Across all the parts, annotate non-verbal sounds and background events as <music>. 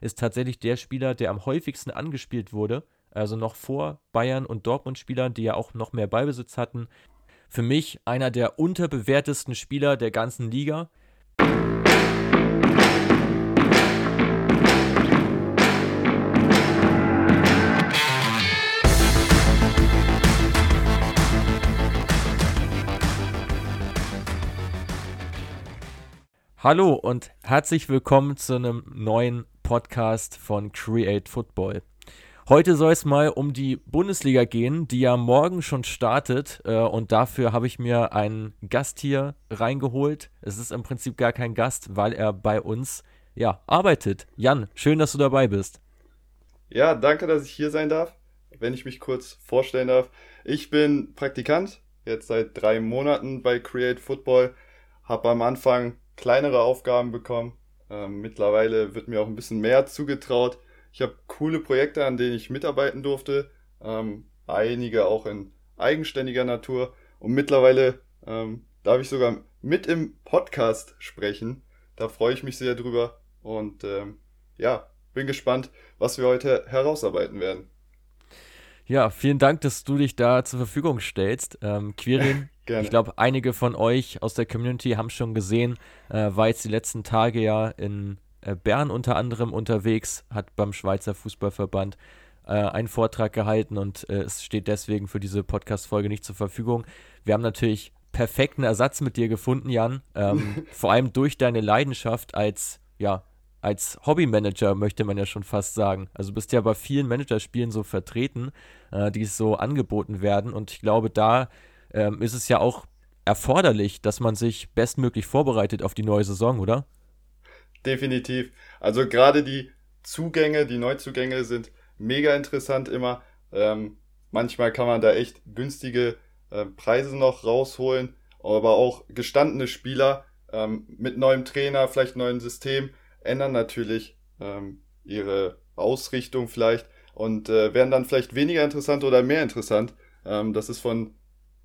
ist tatsächlich der Spieler, der am häufigsten angespielt wurde. Also noch vor Bayern und Dortmund-Spielern, die ja auch noch mehr Ballbesitz hatten. Für mich einer der unterbewertesten Spieler der ganzen Liga. Hallo und herzlich willkommen zu einem neuen Podcast von Create Football. Heute soll es mal um die Bundesliga gehen, die ja morgen schon startet. Äh, und dafür habe ich mir einen Gast hier reingeholt. Es ist im Prinzip gar kein Gast, weil er bei uns ja, arbeitet. Jan, schön, dass du dabei bist. Ja, danke, dass ich hier sein darf. Wenn ich mich kurz vorstellen darf. Ich bin Praktikant, jetzt seit drei Monaten bei Create Football. Habe am Anfang kleinere Aufgaben bekommen. Ähm, mittlerweile wird mir auch ein bisschen mehr zugetraut. Ich habe coole Projekte, an denen ich mitarbeiten durfte. Ähm, einige auch in eigenständiger Natur. Und mittlerweile ähm, darf ich sogar mit im Podcast sprechen. Da freue ich mich sehr drüber. Und ähm, ja, bin gespannt, was wir heute herausarbeiten werden. Ja, vielen Dank, dass du dich da zur Verfügung stellst. Ähm, Quirin, <laughs> ich glaube, einige von euch aus der Community haben schon gesehen, äh, war jetzt die letzten Tage ja in äh, Bern unter anderem unterwegs, hat beim Schweizer Fußballverband äh, einen Vortrag gehalten und äh, es steht deswegen für diese Podcast-Folge nicht zur Verfügung. Wir haben natürlich perfekten Ersatz mit dir gefunden, Jan. Ähm, <laughs> vor allem durch deine Leidenschaft als ja, als Hobbymanager, möchte man ja schon fast sagen. Also du bist ja bei vielen Managerspielen so vertreten, äh, die so angeboten werden. Und ich glaube, da ähm, ist es ja auch erforderlich, dass man sich bestmöglich vorbereitet auf die neue Saison, oder? Definitiv. Also gerade die Zugänge, die Neuzugänge sind mega interessant immer. Ähm, manchmal kann man da echt günstige äh, Preise noch rausholen, aber auch gestandene Spieler ähm, mit neuem Trainer, vielleicht neuem System ändern natürlich ähm, ihre Ausrichtung vielleicht und äh, werden dann vielleicht weniger interessant oder mehr interessant. Ähm, das ist von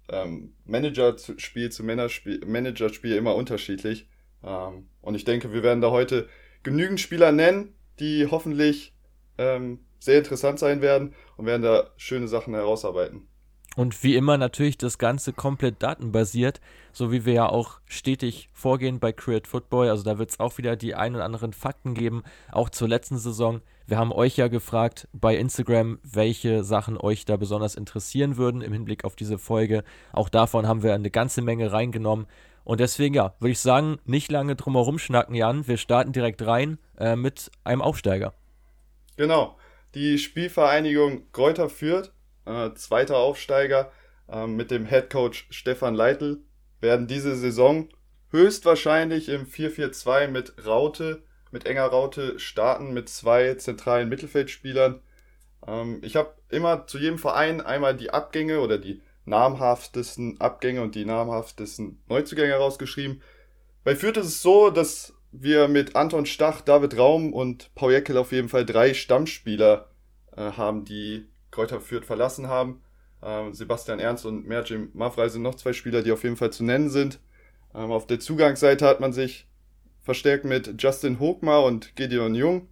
ähm, Managerspiel zu Managerspiel immer unterschiedlich. Ähm, und ich denke, wir werden da heute genügend Spieler nennen, die hoffentlich ähm, sehr interessant sein werden und werden da schöne Sachen herausarbeiten. Und wie immer natürlich das Ganze komplett datenbasiert, so wie wir ja auch stetig vorgehen bei Create Football. Also da wird es auch wieder die ein oder anderen Fakten geben, auch zur letzten Saison. Wir haben euch ja gefragt bei Instagram, welche Sachen euch da besonders interessieren würden im Hinblick auf diese Folge. Auch davon haben wir eine ganze Menge reingenommen. Und deswegen, ja, würde ich sagen, nicht lange drum herum schnacken, Jan. Wir starten direkt rein äh, mit einem Aufsteiger. Genau. Die Spielvereinigung Kräuter führt äh, zweiter Aufsteiger äh, mit dem Head Coach Stefan Leitl, werden diese Saison höchstwahrscheinlich im 4-4-2 mit Raute, mit enger Raute starten, mit zwei zentralen Mittelfeldspielern. Ähm, ich habe immer zu jedem Verein einmal die Abgänge oder die namhaftesten Abgänge und die namhaftesten Neuzugänge rausgeschrieben. Bei Fürth ist es so, dass wir mit Anton Stach, David Raum und Paul Jeckel auf jeden Fall drei Stammspieler äh, haben, die Kräuter Fürth verlassen haben. Ähm, Sebastian Ernst und Merjim Mafrei sind noch zwei Spieler, die auf jeden Fall zu nennen sind. Ähm, auf der Zugangsseite hat man sich verstärkt mit Justin Hochmar und Gideon Jung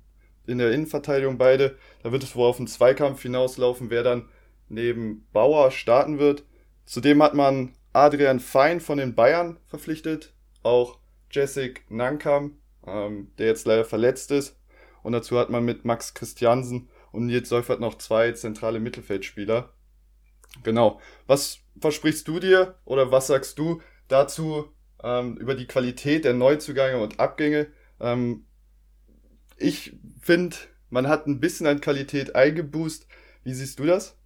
in der Innenverteidigung beide. Da wird es wohl auf einen Zweikampf hinauslaufen, wer dann neben Bauer starten wird. Zudem hat man Adrian Fein von den Bayern verpflichtet, auch Jessic Nankam, ähm, der jetzt leider verletzt ist. Und dazu hat man mit Max Christiansen und Nils Seufert noch zwei zentrale Mittelfeldspieler. Genau. Was versprichst du dir oder was sagst du dazu ähm, über die Qualität der Neuzugänge und Abgänge? Ähm, ich finde, man hat ein bisschen an Qualität eingeboost. Wie siehst du das?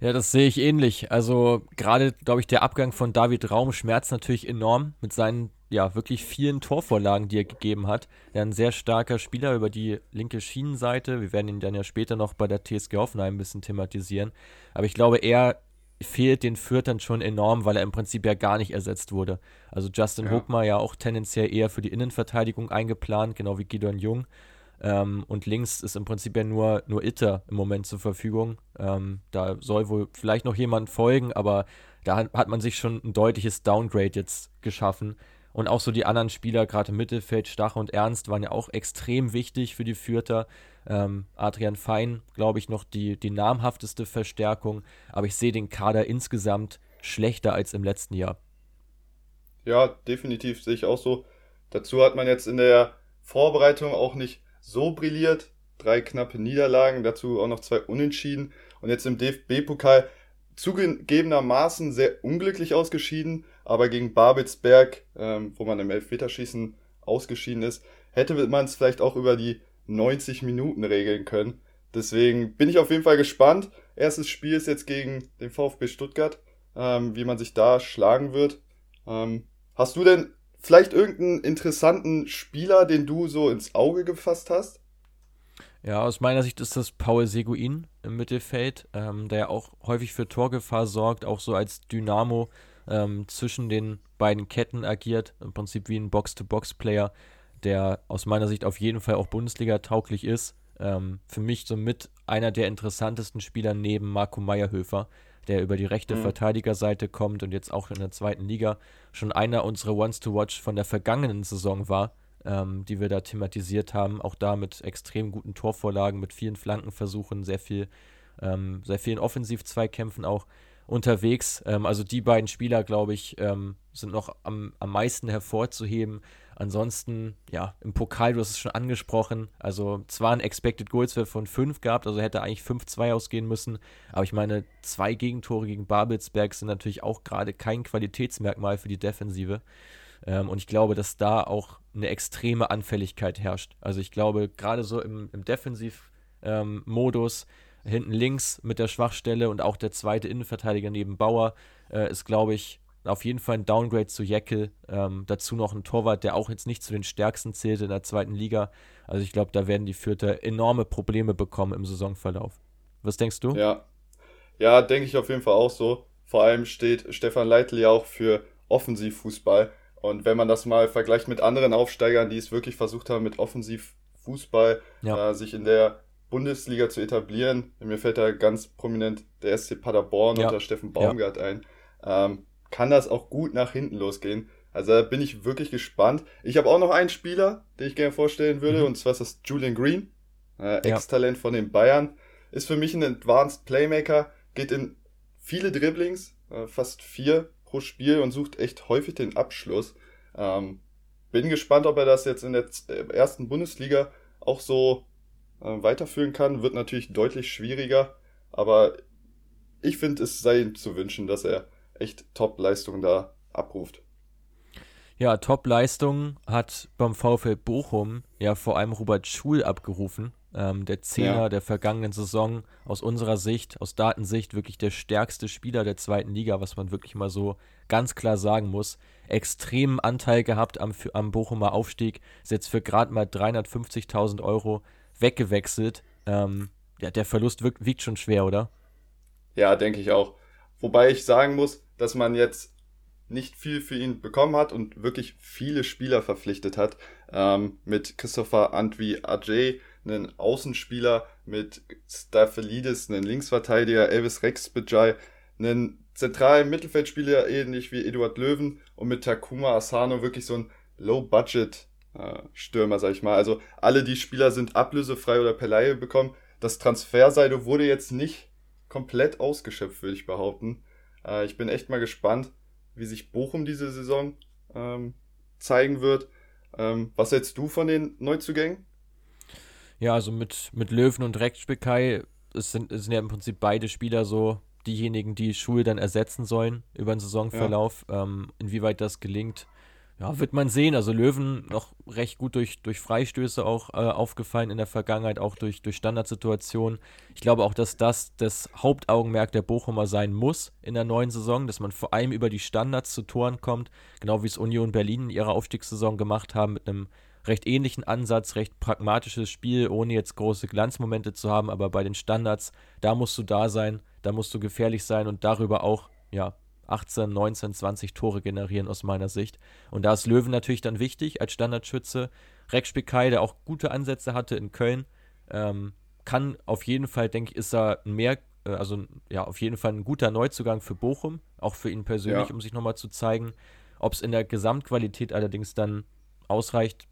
Ja, das sehe ich ähnlich. Also gerade, glaube ich, der Abgang von David Raum schmerzt natürlich enorm mit seinen ja, wirklich vielen Torvorlagen, die er gegeben hat. Er ist ein sehr starker Spieler über die linke Schienenseite. Wir werden ihn dann ja später noch bei der TSG Hoffenheim ein bisschen thematisieren. Aber ich glaube, er fehlt den Fürtern schon enorm, weil er im Prinzip ja gar nicht ersetzt wurde. Also Justin ja. Hochmar ja auch tendenziell eher für die Innenverteidigung eingeplant, genau wie Gideon Jung. Ähm, und links ist im Prinzip ja nur, nur Itter im Moment zur Verfügung. Ähm, da soll wohl vielleicht noch jemand folgen, aber da hat, hat man sich schon ein deutliches Downgrade jetzt geschaffen. Und auch so die anderen Spieler, gerade im Mittelfeld, Stach und Ernst, waren ja auch extrem wichtig für die Fürther. Ähm, Adrian Fein, glaube ich, noch die, die namhafteste Verstärkung. Aber ich sehe den Kader insgesamt schlechter als im letzten Jahr. Ja, definitiv sehe ich auch so. Dazu hat man jetzt in der Vorbereitung auch nicht so brilliert. Drei knappe Niederlagen, dazu auch noch zwei Unentschieden. Und jetzt im DFB-Pokal zugegebenermaßen sehr unglücklich ausgeschieden aber gegen Babelsberg, ähm, wo man im Elfmeterschießen ausgeschieden ist, hätte man es vielleicht auch über die 90 Minuten regeln können. Deswegen bin ich auf jeden Fall gespannt. Erstes Spiel ist jetzt gegen den VfB Stuttgart, ähm, wie man sich da schlagen wird. Ähm, hast du denn vielleicht irgendeinen interessanten Spieler, den du so ins Auge gefasst hast? Ja, aus meiner Sicht ist das Paul Seguin im Mittelfeld, ähm, der ja auch häufig für Torgefahr sorgt, auch so als Dynamo ähm, zwischen den beiden Ketten agiert, im Prinzip wie ein Box-to-Box-Player, der aus meiner Sicht auf jeden Fall auch Bundesliga-tauglich ist. Ähm, für mich somit einer der interessantesten Spieler neben Marco Meyerhöfer, der über die rechte mhm. Verteidigerseite kommt und jetzt auch in der zweiten Liga schon einer unserer Ones to Watch von der vergangenen Saison war, ähm, die wir da thematisiert haben. Auch da mit extrem guten Torvorlagen, mit vielen Flankenversuchen, sehr viel, ähm, sehr vielen Offensiv-Zweikämpfen auch unterwegs. Ähm, also die beiden Spieler, glaube ich, ähm, sind noch am, am meisten hervorzuheben. Ansonsten, ja, im Pokal, du hast es schon angesprochen, also zwar ein Expected Goals von 5 gehabt, also hätte eigentlich 5-2 ausgehen müssen, aber ich meine, zwei Gegentore gegen Babelsberg sind natürlich auch gerade kein Qualitätsmerkmal für die Defensive. Ähm, und ich glaube, dass da auch eine extreme Anfälligkeit herrscht. Also ich glaube, gerade so im, im Defensivmodus, ähm, hinten links mit der Schwachstelle und auch der zweite Innenverteidiger neben Bauer äh, ist, glaube ich, auf jeden Fall ein Downgrade zu Jeckel. Ähm, dazu noch ein Torwart, der auch jetzt nicht zu den stärksten zählt in der zweiten Liga. Also ich glaube, da werden die Fürther enorme Probleme bekommen im Saisonverlauf. Was denkst du? Ja, ja, denke ich auf jeden Fall auch so. Vor allem steht Stefan Leitl ja auch für Offensivfußball. Und wenn man das mal vergleicht mit anderen Aufsteigern, die es wirklich versucht haben, mit Offensivfußball ja. äh, sich in der Bundesliga zu etablieren. Mir fällt da ganz prominent der SC Paderborn ja. unter Steffen Baumgart ja. ein. Ähm, kann das auch gut nach hinten losgehen. Also da bin ich wirklich gespannt. Ich habe auch noch einen Spieler, den ich gerne vorstellen würde, mhm. und zwar ist das Julian Green, äh, Ex-Talent von den Bayern. Ist für mich ein Advanced Playmaker, geht in viele Dribblings, äh, fast vier pro Spiel und sucht echt häufig den Abschluss. Ähm, bin gespannt, ob er das jetzt in der äh, ersten Bundesliga auch so äh, weiterführen kann. Wird natürlich deutlich schwieriger, aber ich finde, es sei ihm zu wünschen, dass er echt Top-Leistungen da abruft. Ja, Top-Leistungen hat beim VfL Bochum ja vor allem Robert Schul abgerufen. Ähm, der Zehner ja. der vergangenen Saison, aus unserer Sicht, aus Datensicht, wirklich der stärkste Spieler der zweiten Liga, was man wirklich mal so ganz klar sagen muss. Extremen Anteil gehabt am, am Bochumer Aufstieg, ist jetzt für gerade mal 350.000 Euro weggewechselt. Ähm, ja, der Verlust wirkt, wiegt schon schwer, oder? Ja, denke ich auch. Wobei ich sagen muss, dass man jetzt nicht viel für ihn bekommen hat und wirklich viele Spieler verpflichtet hat. Ähm, mit Christopher Antwi Ajay, einen Außenspieler, mit Staphelidis, einen Linksverteidiger, Elvis Rex Bejai, einen zentralen Mittelfeldspieler, ähnlich wie Eduard Löwen und mit Takuma Asano wirklich so ein Low-Budget Stürmer, sag ich mal. Also alle die Spieler sind ablösefrei oder per Laie bekommen. Das Transferseite wurde jetzt nicht komplett ausgeschöpft, würde ich behaupten. Äh, ich bin echt mal gespannt, wie sich Bochum diese Saison ähm, zeigen wird. Ähm, was hältst du von den Neuzugängen? Ja, also mit, mit Löwen und Rekspekei, es sind, es sind ja im Prinzip beide Spieler so diejenigen, die Schul dann ersetzen sollen über den Saisonverlauf. Ja. Ähm, inwieweit das gelingt, ja, wird man sehen. Also Löwen noch recht gut durch, durch Freistöße auch äh, aufgefallen in der Vergangenheit, auch durch, durch Standardsituationen. Ich glaube auch, dass das das Hauptaugenmerk der Bochumer sein muss in der neuen Saison, dass man vor allem über die Standards zu Toren kommt, genau wie es Union Berlin in ihrer Aufstiegssaison gemacht haben, mit einem recht ähnlichen Ansatz, recht pragmatisches Spiel, ohne jetzt große Glanzmomente zu haben, aber bei den Standards, da musst du da sein, da musst du gefährlich sein und darüber auch, ja, 18, 19, 20 Tore generieren aus meiner Sicht. Und da ist Löwen natürlich dann wichtig als Standardschütze. Rex Spikai, der auch gute Ansätze hatte in Köln, ähm, kann auf jeden Fall, denke ich, ist er mehr, äh, also ja, auf jeden Fall ein guter Neuzugang für Bochum, auch für ihn persönlich, ja. um sich nochmal zu zeigen. Ob es in der Gesamtqualität allerdings dann ausreicht,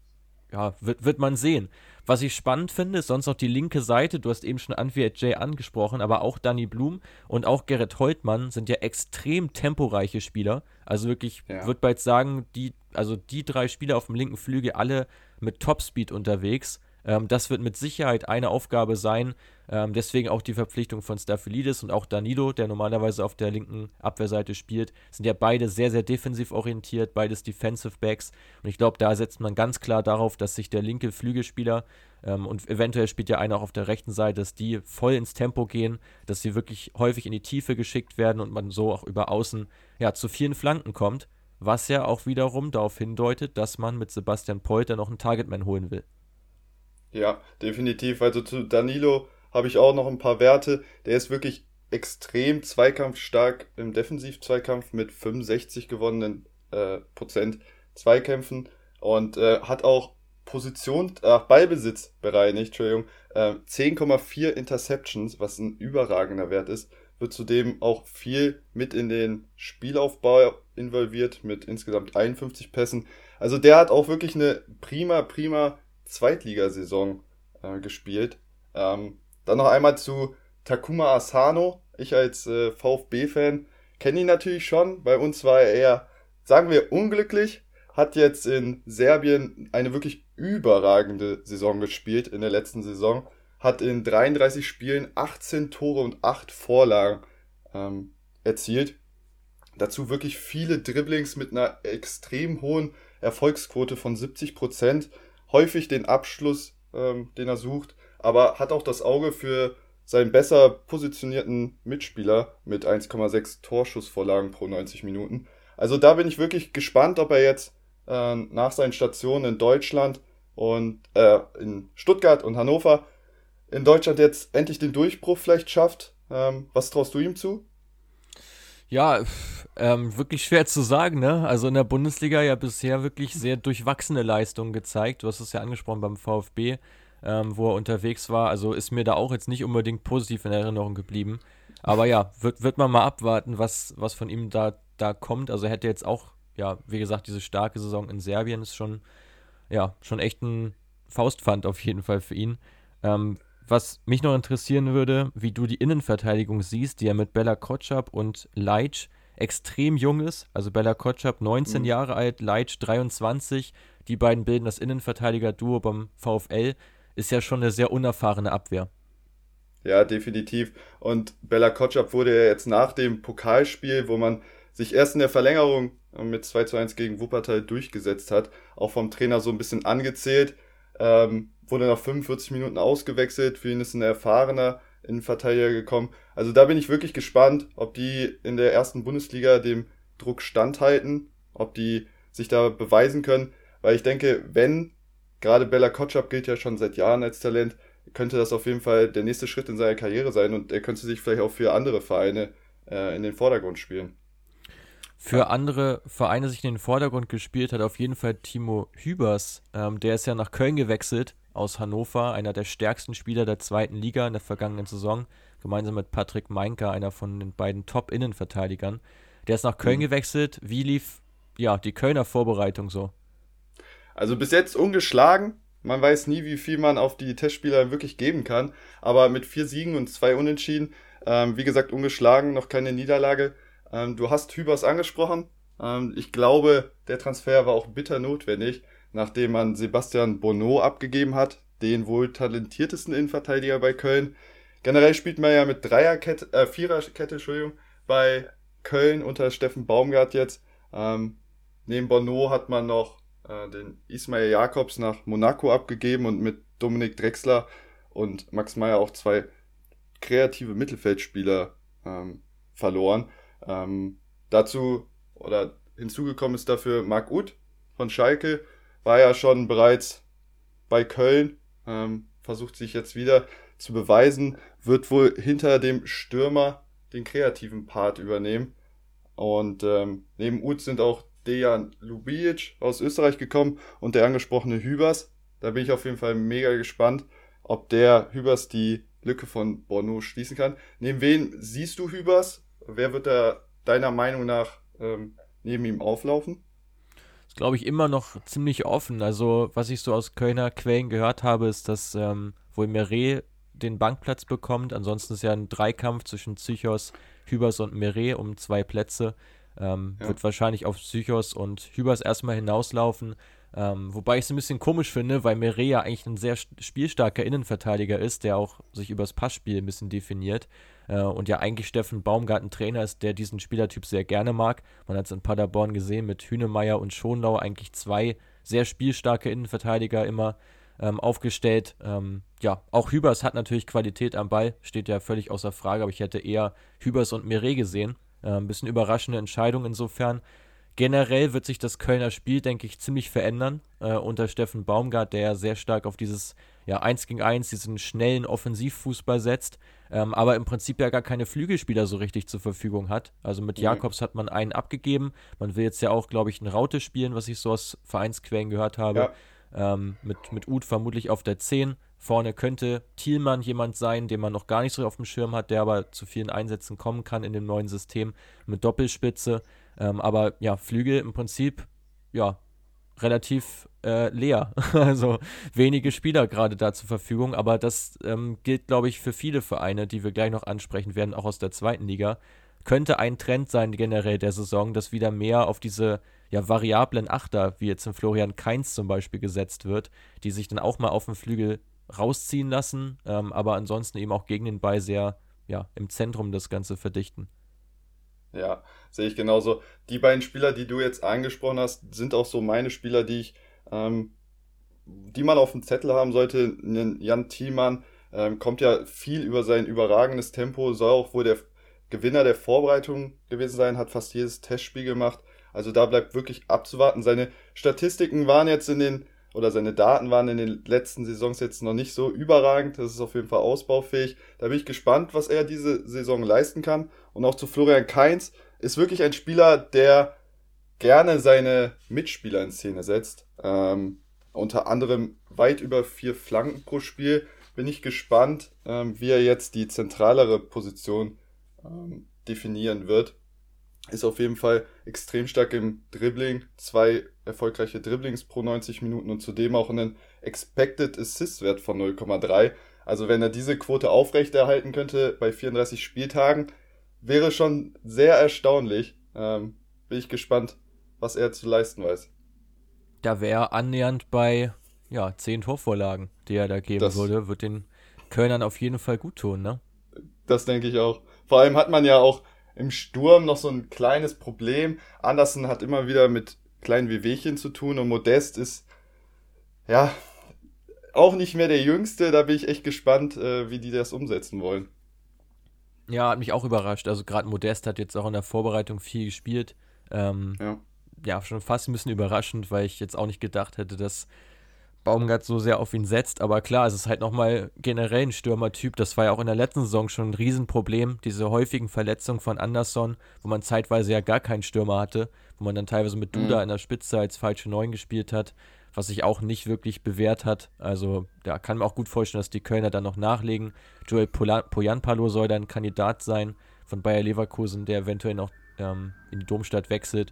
ja, wird, wird man sehen. Was ich spannend finde, ist sonst noch die linke Seite. Du hast eben schon Anviet Jay angesprochen, aber auch Danny Blum und auch Gerrit Holtmann sind ja extrem temporeiche Spieler. Also wirklich, ja. würde bald sagen, die, also die drei Spieler auf dem linken Flügel alle mit Topspeed unterwegs. Ähm, das wird mit Sicherheit eine Aufgabe sein. Ähm, deswegen auch die Verpflichtung von Staphylidis und auch Danilo, der normalerweise auf der linken Abwehrseite spielt, sind ja beide sehr, sehr defensiv orientiert, beides Defensive Backs. Und ich glaube, da setzt man ganz klar darauf, dass sich der linke Flügelspieler ähm, und eventuell spielt ja einer auch auf der rechten Seite, dass die voll ins Tempo gehen, dass sie wirklich häufig in die Tiefe geschickt werden und man so auch über außen ja, zu vielen Flanken kommt. Was ja auch wiederum darauf hindeutet, dass man mit Sebastian Polter noch einen Targetman holen will. Ja, definitiv. Also zu Danilo habe ich auch noch ein paar Werte. Der ist wirklich extrem zweikampfstark im Defensiv-Zweikampf mit 65 gewonnenen äh, Prozent Zweikämpfen und äh, hat auch Position, äh, Ballbesitz bereinigt, Entschuldigung, äh, 10,4 Interceptions, was ein überragender Wert ist, wird zudem auch viel mit in den Spielaufbau involviert, mit insgesamt 51 Pässen. Also der hat auch wirklich eine prima, prima Zweitligasaison äh, gespielt. Ähm, dann noch einmal zu Takuma Asano. Ich als äh, VfB-Fan kenne ihn natürlich schon. Bei uns war er eher, sagen wir, unglücklich. Hat jetzt in Serbien eine wirklich überragende Saison gespielt in der letzten Saison. Hat in 33 Spielen 18 Tore und 8 Vorlagen ähm, erzielt. Dazu wirklich viele Dribblings mit einer extrem hohen Erfolgsquote von 70 Prozent häufig den Abschluss, ähm, den er sucht, aber hat auch das Auge für seinen besser positionierten Mitspieler mit 1,6 Torschussvorlagen pro 90 Minuten. Also da bin ich wirklich gespannt, ob er jetzt äh, nach seinen Stationen in Deutschland und äh, in Stuttgart und Hannover in Deutschland jetzt endlich den Durchbruch vielleicht schafft. Ähm, was traust du ihm zu? Ja, ähm, wirklich schwer zu sagen, ne? Also in der Bundesliga ja bisher wirklich sehr durchwachsene Leistungen gezeigt. Du hast es ja angesprochen beim VfB, ähm, wo er unterwegs war. Also ist mir da auch jetzt nicht unbedingt positiv in Erinnerung geblieben. Aber ja, wird, wird man mal abwarten, was, was von ihm da, da kommt. Also hätte jetzt auch, ja, wie gesagt, diese starke Saison in Serbien ist schon, ja, schon echt ein Faustpfand auf jeden Fall für ihn. Ähm, was mich noch interessieren würde, wie du die Innenverteidigung siehst, die ja mit Bella Kotschap und Leitsch extrem jung ist. Also Bella Kotschap 19 mhm. Jahre alt, Leitsch 23. Die beiden bilden das Innenverteidiger-Duo beim VfL. Ist ja schon eine sehr unerfahrene Abwehr. Ja, definitiv. Und Bella Kotschap wurde ja jetzt nach dem Pokalspiel, wo man sich erst in der Verlängerung mit 2 zu 1 gegen Wuppertal durchgesetzt hat, auch vom Trainer so ein bisschen angezählt. Ähm, wurde nach 45 Minuten ausgewechselt. Für ihn ist ein erfahrener Innenverteidiger gekommen. Also da bin ich wirklich gespannt, ob die in der ersten Bundesliga dem Druck standhalten, ob die sich da beweisen können. Weil ich denke, wenn, gerade Bella Kotschap gilt ja schon seit Jahren als Talent, könnte das auf jeden Fall der nächste Schritt in seiner Karriere sein und er könnte sich vielleicht auch für andere Vereine äh, in den Vordergrund spielen. Für andere Vereine sich in den Vordergrund gespielt hat auf jeden Fall Timo Hübers. Ähm, der ist ja nach Köln gewechselt aus Hannover, einer der stärksten Spieler der zweiten Liga in der vergangenen Saison, gemeinsam mit Patrick Meinker, einer von den beiden Top-Innenverteidigern. Der ist nach Köln mhm. gewechselt. Wie lief ja die Kölner Vorbereitung so? Also bis jetzt ungeschlagen. Man weiß nie, wie viel man auf die Testspieler wirklich geben kann. Aber mit vier Siegen und zwei Unentschieden, ähm, wie gesagt, ungeschlagen, noch keine Niederlage. Ähm, du hast Hübers angesprochen. Ähm, ich glaube, der Transfer war auch bitter notwendig nachdem man Sebastian Bonneau abgegeben hat, den wohl talentiertesten Innenverteidiger bei Köln. Generell spielt man ja mit Dreierkette, äh, Viererkette, Entschuldigung, bei Köln unter Steffen Baumgart jetzt. Ähm, neben Bonneau hat man noch äh, den Ismail Jakobs nach Monaco abgegeben und mit Dominik Drexler und Max Meyer auch zwei kreative Mittelfeldspieler ähm, verloren. Ähm, dazu oder hinzugekommen ist dafür Marc Uth von Schalke, war ja schon bereits bei Köln, ähm, versucht sich jetzt wieder zu beweisen, wird wohl hinter dem Stürmer den kreativen Part übernehmen. Und ähm, neben Uth sind auch Dejan Lubicic aus Österreich gekommen und der angesprochene Hübers. Da bin ich auf jeden Fall mega gespannt, ob der Hübers die Lücke von Bono schließen kann. Neben wen siehst du Hübers? Wer wird da deiner Meinung nach ähm, neben ihm auflaufen? Glaube ich, immer noch ziemlich offen. Also, was ich so aus Kölner Quellen gehört habe, ist, dass ähm, wohl Meret den Bankplatz bekommt. Ansonsten ist ja ein Dreikampf zwischen Psychos, Hübers und Meret um zwei Plätze. Ähm, ja. Wird wahrscheinlich auf Psychos und Hübers erstmal hinauslaufen. Ähm, wobei ich es ein bisschen komisch finde, weil Meret ja eigentlich ein sehr spielstarker Innenverteidiger ist, der auch sich übers Passspiel ein bisschen definiert. Äh, und ja eigentlich Steffen Baumgarten Trainer ist, der diesen Spielertyp sehr gerne mag. Man hat es in Paderborn gesehen mit Hünemeyer und Schonlau, eigentlich zwei sehr spielstarke Innenverteidiger immer ähm, aufgestellt. Ähm, ja, auch Hübers hat natürlich Qualität am Ball, steht ja völlig außer Frage, aber ich hätte eher Hübers und Meret gesehen. Äh, ein bisschen überraschende Entscheidung insofern. Generell wird sich das Kölner Spiel, denke ich, ziemlich verändern äh, unter Steffen Baumgart, der ja sehr stark auf dieses ja, 1 gegen 1, diesen schnellen Offensivfußball setzt, ähm, aber im Prinzip ja gar keine Flügelspieler so richtig zur Verfügung hat. Also mit mhm. Jakobs hat man einen abgegeben. Man will jetzt ja auch, glaube ich, eine Raute spielen, was ich so aus Vereinsquellen gehört habe. Ja. Ähm, mit, mit Uth vermutlich auf der 10. Vorne könnte Thielmann jemand sein, den man noch gar nicht so auf dem Schirm hat, der aber zu vielen Einsätzen kommen kann in dem neuen System mit Doppelspitze. Ähm, aber ja, Flügel im Prinzip, ja, relativ äh, leer. <laughs> also wenige Spieler gerade da zur Verfügung, aber das ähm, gilt, glaube ich, für viele Vereine, die wir gleich noch ansprechen werden, auch aus der zweiten Liga. Könnte ein Trend sein generell der Saison, dass wieder mehr auf diese ja, variablen Achter, wie jetzt in Florian Kainz zum Beispiel gesetzt wird, die sich dann auch mal auf dem Flügel rausziehen lassen, ähm, aber ansonsten eben auch gegen den Ball sehr ja, im Zentrum das Ganze verdichten. Ja, sehe ich genauso. Die beiden Spieler, die du jetzt angesprochen hast, sind auch so meine Spieler, die ich, ähm, die man auf dem Zettel haben sollte. Jan Thielmann ähm, kommt ja viel über sein überragendes Tempo, soll auch wohl der Gewinner der Vorbereitung gewesen sein, hat fast jedes Testspiel gemacht. Also da bleibt wirklich abzuwarten. Seine Statistiken waren jetzt in den, oder seine Daten waren in den letzten Saisons jetzt noch nicht so überragend. Das ist auf jeden Fall ausbaufähig. Da bin ich gespannt, was er diese Saison leisten kann. Und auch zu Florian Kainz ist wirklich ein Spieler, der gerne seine Mitspieler in Szene setzt. Ähm, unter anderem weit über vier Flanken pro Spiel. Bin ich gespannt, ähm, wie er jetzt die zentralere Position ähm, definieren wird. Ist auf jeden Fall extrem stark im Dribbling. Zwei erfolgreiche Dribblings pro 90 Minuten und zudem auch einen Expected Assist Wert von 0,3. Also wenn er diese Quote aufrechterhalten könnte bei 34 Spieltagen, wäre schon sehr erstaunlich. Ähm, bin ich gespannt, was er zu leisten weiß. Da wäre annähernd bei ja, 10 Torvorlagen, die er da geben das, würde, wird den Kölnern auf jeden Fall gut tun, ne? Das denke ich auch. Vor allem hat man ja auch im Sturm noch so ein kleines Problem. Andersen hat immer wieder mit kleinen Wehwehchen zu tun und Modest ist ja auch nicht mehr der Jüngste. Da bin ich echt gespannt, äh, wie die das umsetzen wollen. Ja, hat mich auch überrascht. Also gerade Modest hat jetzt auch in der Vorbereitung viel gespielt. Ähm, ja. Ja, schon fast ein bisschen überraschend, weil ich jetzt auch nicht gedacht hätte, dass Baumgart so sehr auf ihn setzt. Aber klar, es ist halt nochmal generell ein Stürmertyp. Das war ja auch in der letzten Saison schon ein Riesenproblem. Diese häufigen Verletzungen von Anderson, wo man zeitweise ja gar keinen Stürmer hatte, wo man dann teilweise mit Duda mhm. in der Spitze als falsche Neun gespielt hat was sich auch nicht wirklich bewährt hat. Also da kann man auch gut vorstellen, dass die Kölner dann noch nachlegen. Joel Poyanpalo soll dann Kandidat sein von Bayer Leverkusen, der eventuell noch ähm, in die Domstadt wechselt.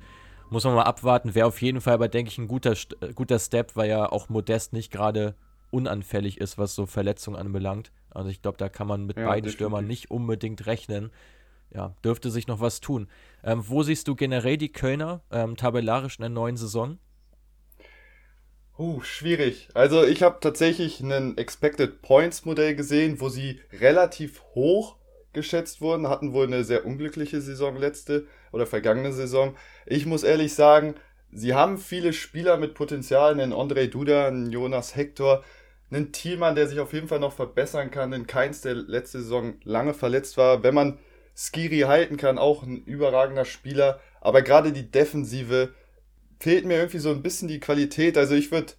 Muss man mal abwarten. Wäre auf jeden Fall aber, denke ich, ein guter, äh, guter Step, weil ja auch Modest nicht gerade unanfällig ist, was so Verletzungen anbelangt. Also ich glaube, da kann man mit ja, beiden Stürmern nicht unbedingt rechnen. Ja, dürfte sich noch was tun. Ähm, wo siehst du generell die Kölner ähm, tabellarisch in der neuen Saison? Uh, schwierig. Also ich habe tatsächlich ein Expected Points Modell gesehen, wo sie relativ hoch geschätzt wurden, hatten wohl eine sehr unglückliche Saison letzte oder vergangene Saison. Ich muss ehrlich sagen, sie haben viele Spieler mit Potenzial, einen André Duda, einen Jonas Hector, einen Thielmann, der sich auf jeden Fall noch verbessern kann, einen Keins, der letzte Saison lange verletzt war. Wenn man Skiri halten kann, auch ein überragender Spieler. Aber gerade die Defensive fehlt mir irgendwie so ein bisschen die Qualität. Also ich würde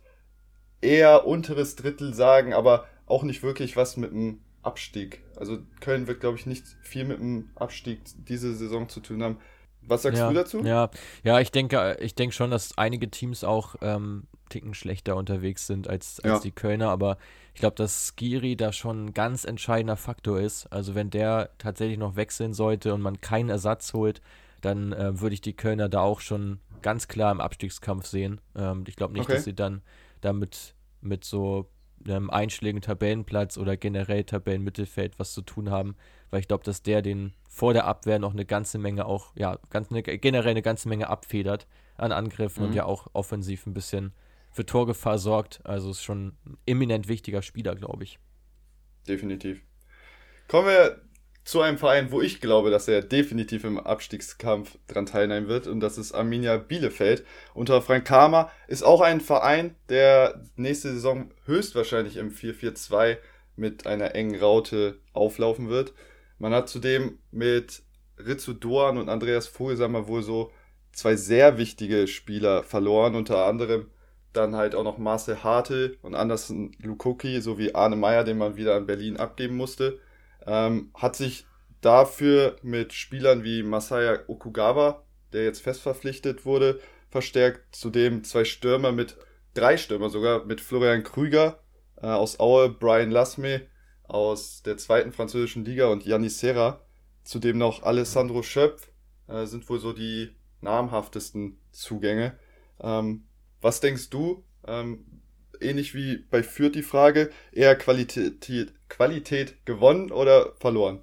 eher unteres Drittel sagen, aber auch nicht wirklich was mit dem Abstieg. Also Köln wird, glaube ich, nicht viel mit dem Abstieg diese Saison zu tun haben. Was sagst ja, du dazu? Ja, ja, ich denke, ich denke schon, dass einige Teams auch ähm, Ticken schlechter unterwegs sind als, als ja. die Kölner, aber ich glaube, dass Skiri da schon ein ganz entscheidender Faktor ist. Also wenn der tatsächlich noch wechseln sollte und man keinen Ersatz holt, dann äh, würde ich die Kölner da auch schon ganz klar im Abstiegskampf sehen. Ähm, ich glaube nicht, okay. dass sie dann damit mit so einem einschlägigen Tabellenplatz oder generell Tabellenmittelfeld was zu tun haben, weil ich glaube, dass der den vor der Abwehr noch eine ganze Menge auch, ja, ganz eine, generell eine ganze Menge abfedert an Angriffen mhm. und ja auch offensiv ein bisschen für Torgefahr sorgt. Also ist schon ein eminent wichtiger Spieler, glaube ich. Definitiv. Kommen wir zu einem Verein, wo ich glaube, dass er definitiv im Abstiegskampf dran teilnehmen wird. Und das ist Arminia Bielefeld. Unter Frank Kramer ist auch ein Verein, der nächste Saison höchstwahrscheinlich im 4-4-2 mit einer engen Raute auflaufen wird. Man hat zudem mit Ritsu Doan und Andreas Vogelsammer wohl so zwei sehr wichtige Spieler verloren. Unter anderem dann halt auch noch Marcel Hartel und Anderson Lukoki sowie Arne Meyer, den man wieder in Berlin abgeben musste ähm, hat sich dafür mit Spielern wie Masaya Okugawa, der jetzt fest verpflichtet wurde, verstärkt. Zudem zwei Stürmer mit, drei Stürmer sogar, mit Florian Krüger äh, aus Aue, Brian Lasme aus der zweiten französischen Liga und Yannis Serra. Zudem noch Alessandro Schöpf, äh, sind wohl so die namhaftesten Zugänge. Ähm, was denkst du? Ähm, ähnlich wie bei Fürth die Frage, eher Qualität, Qualität gewonnen oder verloren?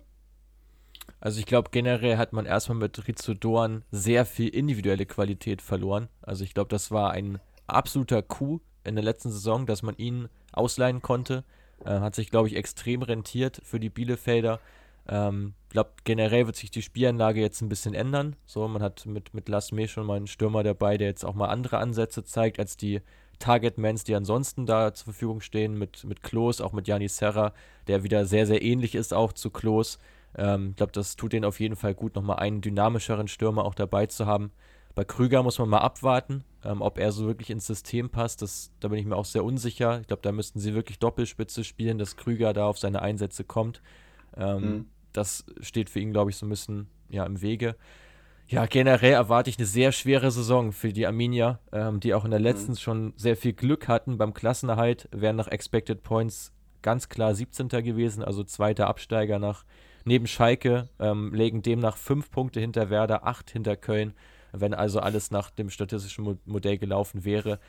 Also ich glaube, generell hat man erstmal mit Rizzo Doan sehr viel individuelle Qualität verloren. Also ich glaube, das war ein absoluter Coup in der letzten Saison, dass man ihn ausleihen konnte. Äh, hat sich, glaube ich, extrem rentiert für die Bielefelder. Ich ähm, glaube, generell wird sich die Spielanlage jetzt ein bisschen ändern. So, man hat mit, mit Lasme schon mal einen Stürmer dabei, der jetzt auch mal andere Ansätze zeigt als die Targetmans, die ansonsten da zur Verfügung stehen, mit, mit Klos, auch mit Janis Serra, der wieder sehr, sehr ähnlich ist auch zu Klos. Ähm, ich glaube, das tut denen auf jeden Fall gut, nochmal einen dynamischeren Stürmer auch dabei zu haben. Bei Krüger muss man mal abwarten, ähm, ob er so wirklich ins System passt. Das, da bin ich mir auch sehr unsicher. Ich glaube, da müssten sie wirklich Doppelspitze spielen, dass Krüger da auf seine Einsätze kommt. Ähm, mhm. Das steht für ihn, glaube ich, so ein bisschen ja, im Wege. Ja, generell erwarte ich eine sehr schwere Saison für die Arminia, ähm, die auch in der letzten mhm. schon sehr viel Glück hatten beim Klassenerhalt, wären nach Expected Points ganz klar 17. gewesen, also zweiter Absteiger nach neben Schalke, ähm, legen demnach fünf Punkte hinter Werder, acht hinter Köln, wenn also alles nach dem statistischen Modell gelaufen wäre.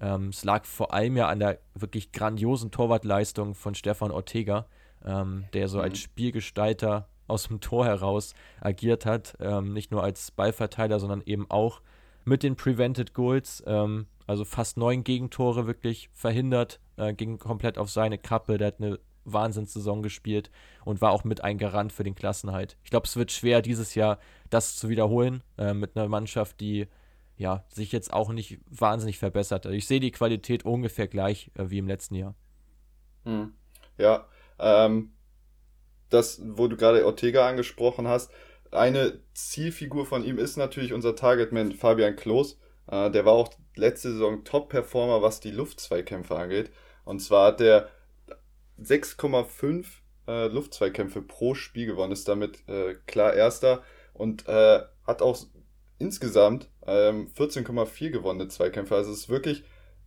Ähm, es lag vor allem ja an der wirklich grandiosen Torwartleistung von Stefan Ortega, ähm, der so mhm. als Spielgestalter aus dem Tor heraus agiert hat. Ähm, nicht nur als Ballverteiler, sondern eben auch mit den Prevented Goals. Ähm, also fast neun Gegentore wirklich verhindert, äh, ging komplett auf seine Kappe. Der hat eine Wahnsinnssaison gespielt und war auch mit ein Garant für den Klassenhalt. Ich glaube, es wird schwer, dieses Jahr das zu wiederholen äh, mit einer Mannschaft, die ja, sich jetzt auch nicht wahnsinnig verbessert. Also ich sehe die Qualität ungefähr gleich äh, wie im letzten Jahr. Hm. Ja, ähm, das, wo du gerade Ortega angesprochen hast, eine Zielfigur von ihm ist natürlich unser Targetman Fabian Klos. Äh, der war auch letzte Saison Top-Performer, was die Luftzweikämpfe angeht. Und zwar hat der 6,5 äh, Luftzweikämpfe pro Spiel gewonnen, ist damit äh, klar Erster und äh, hat auch insgesamt ähm, 14,4 gewonnene Zweikämpfe. Also es ist wirklich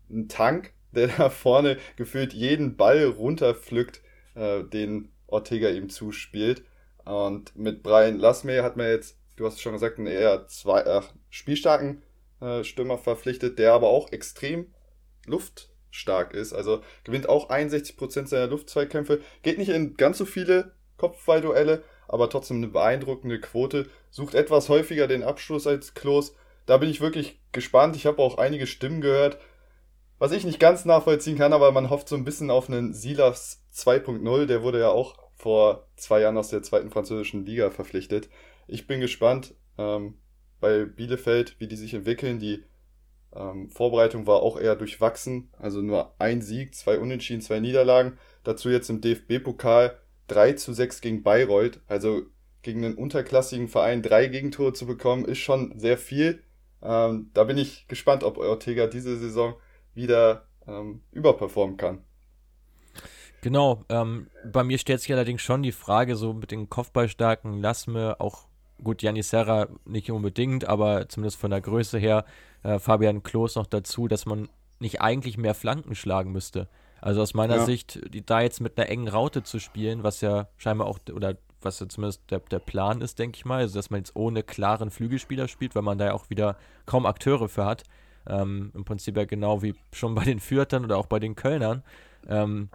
ein Tank, <laughs> der da vorne gefühlt jeden Ball runterpflückt, äh, den Ortega ihm zuspielt. Und mit Brian Lasme hat man jetzt, du hast schon gesagt, einen eher zwei, äh, spielstarken äh, Stürmer verpflichtet, der aber auch extrem luftstark ist. Also gewinnt auch 61% seiner Luftzweikämpfe. Geht nicht in ganz so viele Kopfballduelle, aber trotzdem eine beeindruckende Quote. Sucht etwas häufiger den Abschluss als Klos. Da bin ich wirklich gespannt. Ich habe auch einige Stimmen gehört, was ich nicht ganz nachvollziehen kann, aber man hofft so ein bisschen auf einen Silas 2.0. Der wurde ja auch vor zwei Jahren aus der zweiten französischen Liga verpflichtet. Ich bin gespannt ähm, bei Bielefeld, wie die sich entwickeln. Die ähm, Vorbereitung war auch eher durchwachsen. Also nur ein Sieg, zwei Unentschieden, zwei Niederlagen. Dazu jetzt im DFB-Pokal 3 zu 6 gegen Bayreuth. Also gegen einen unterklassigen Verein drei Gegentore zu bekommen, ist schon sehr viel. Ähm, da bin ich gespannt, ob Ortega diese Saison wieder ähm, überperformen kann. Genau, ähm, bei mir stellt sich allerdings schon die Frage, so mit den Kopfballstarken Lassme, auch gut, Janis Serra nicht unbedingt, aber zumindest von der Größe her, äh, Fabian Klos noch dazu, dass man nicht eigentlich mehr Flanken schlagen müsste. Also aus meiner ja. Sicht, die, da jetzt mit einer engen Raute zu spielen, was ja scheinbar auch, oder was ja zumindest der, der Plan ist, denke ich mal. Also, dass man jetzt ohne klaren Flügelspieler spielt, weil man da ja auch wieder kaum Akteure für hat. Ähm, Im Prinzip ja genau wie schon bei den Fürtern oder auch bei den Kölnern. Ähm,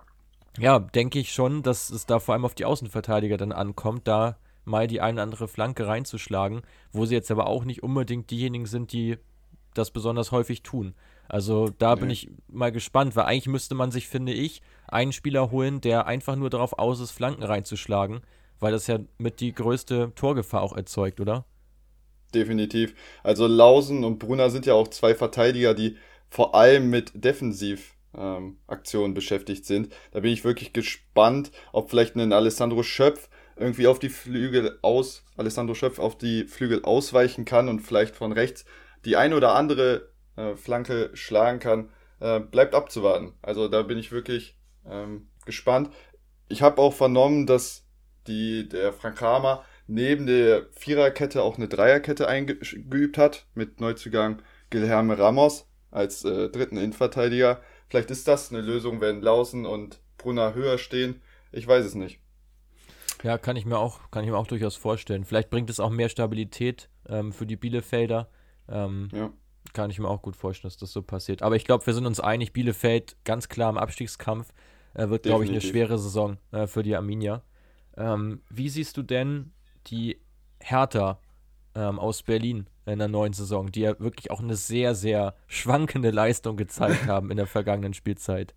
ja, denke ich schon, dass es da vor allem auf die Außenverteidiger dann ankommt, da mal die eine oder andere Flanke reinzuschlagen, wo sie jetzt aber auch nicht unbedingt diejenigen sind, die das besonders häufig tun. Also da nee. bin ich mal gespannt, weil eigentlich müsste man sich, finde ich, einen Spieler holen, der einfach nur darauf aus ist, Flanken reinzuschlagen, weil das ja mit die größte Torgefahr auch erzeugt, oder? Definitiv. Also Lausen und Brunner sind ja auch zwei Verteidiger, die vor allem mit Defensivaktionen ähm, beschäftigt sind. Da bin ich wirklich gespannt, ob vielleicht ein Alessandro Schöpf irgendwie auf die Flügel aus, Alessandro Schöpf auf die Flügel ausweichen kann und vielleicht von rechts die eine oder andere äh, Flanke schlagen kann, äh, bleibt abzuwarten. Also da bin ich wirklich ähm, gespannt. Ich habe auch vernommen, dass die, der Frank Kramer neben der Viererkette auch eine Dreierkette eingeübt hat, mit Neuzugang Guilherme Ramos als äh, dritten Innenverteidiger. Vielleicht ist das eine Lösung, wenn Lausen und Brunner höher stehen. Ich weiß es nicht. Ja, kann ich mir auch, kann ich mir auch durchaus vorstellen. Vielleicht bringt es auch mehr Stabilität ähm, für die Bielefelder. Ähm, ja. Kann ich mir auch gut vorstellen, dass das so passiert. Aber ich glaube, wir sind uns einig, Bielefeld ganz klar im Abstiegskampf. Äh, wird, glaube ich, eine schwere Saison äh, für die Arminia. Ähm, wie siehst du denn die Hertha ähm, aus Berlin in der neuen Saison, die ja wirklich auch eine sehr, sehr schwankende Leistung gezeigt <laughs> haben in der vergangenen Spielzeit?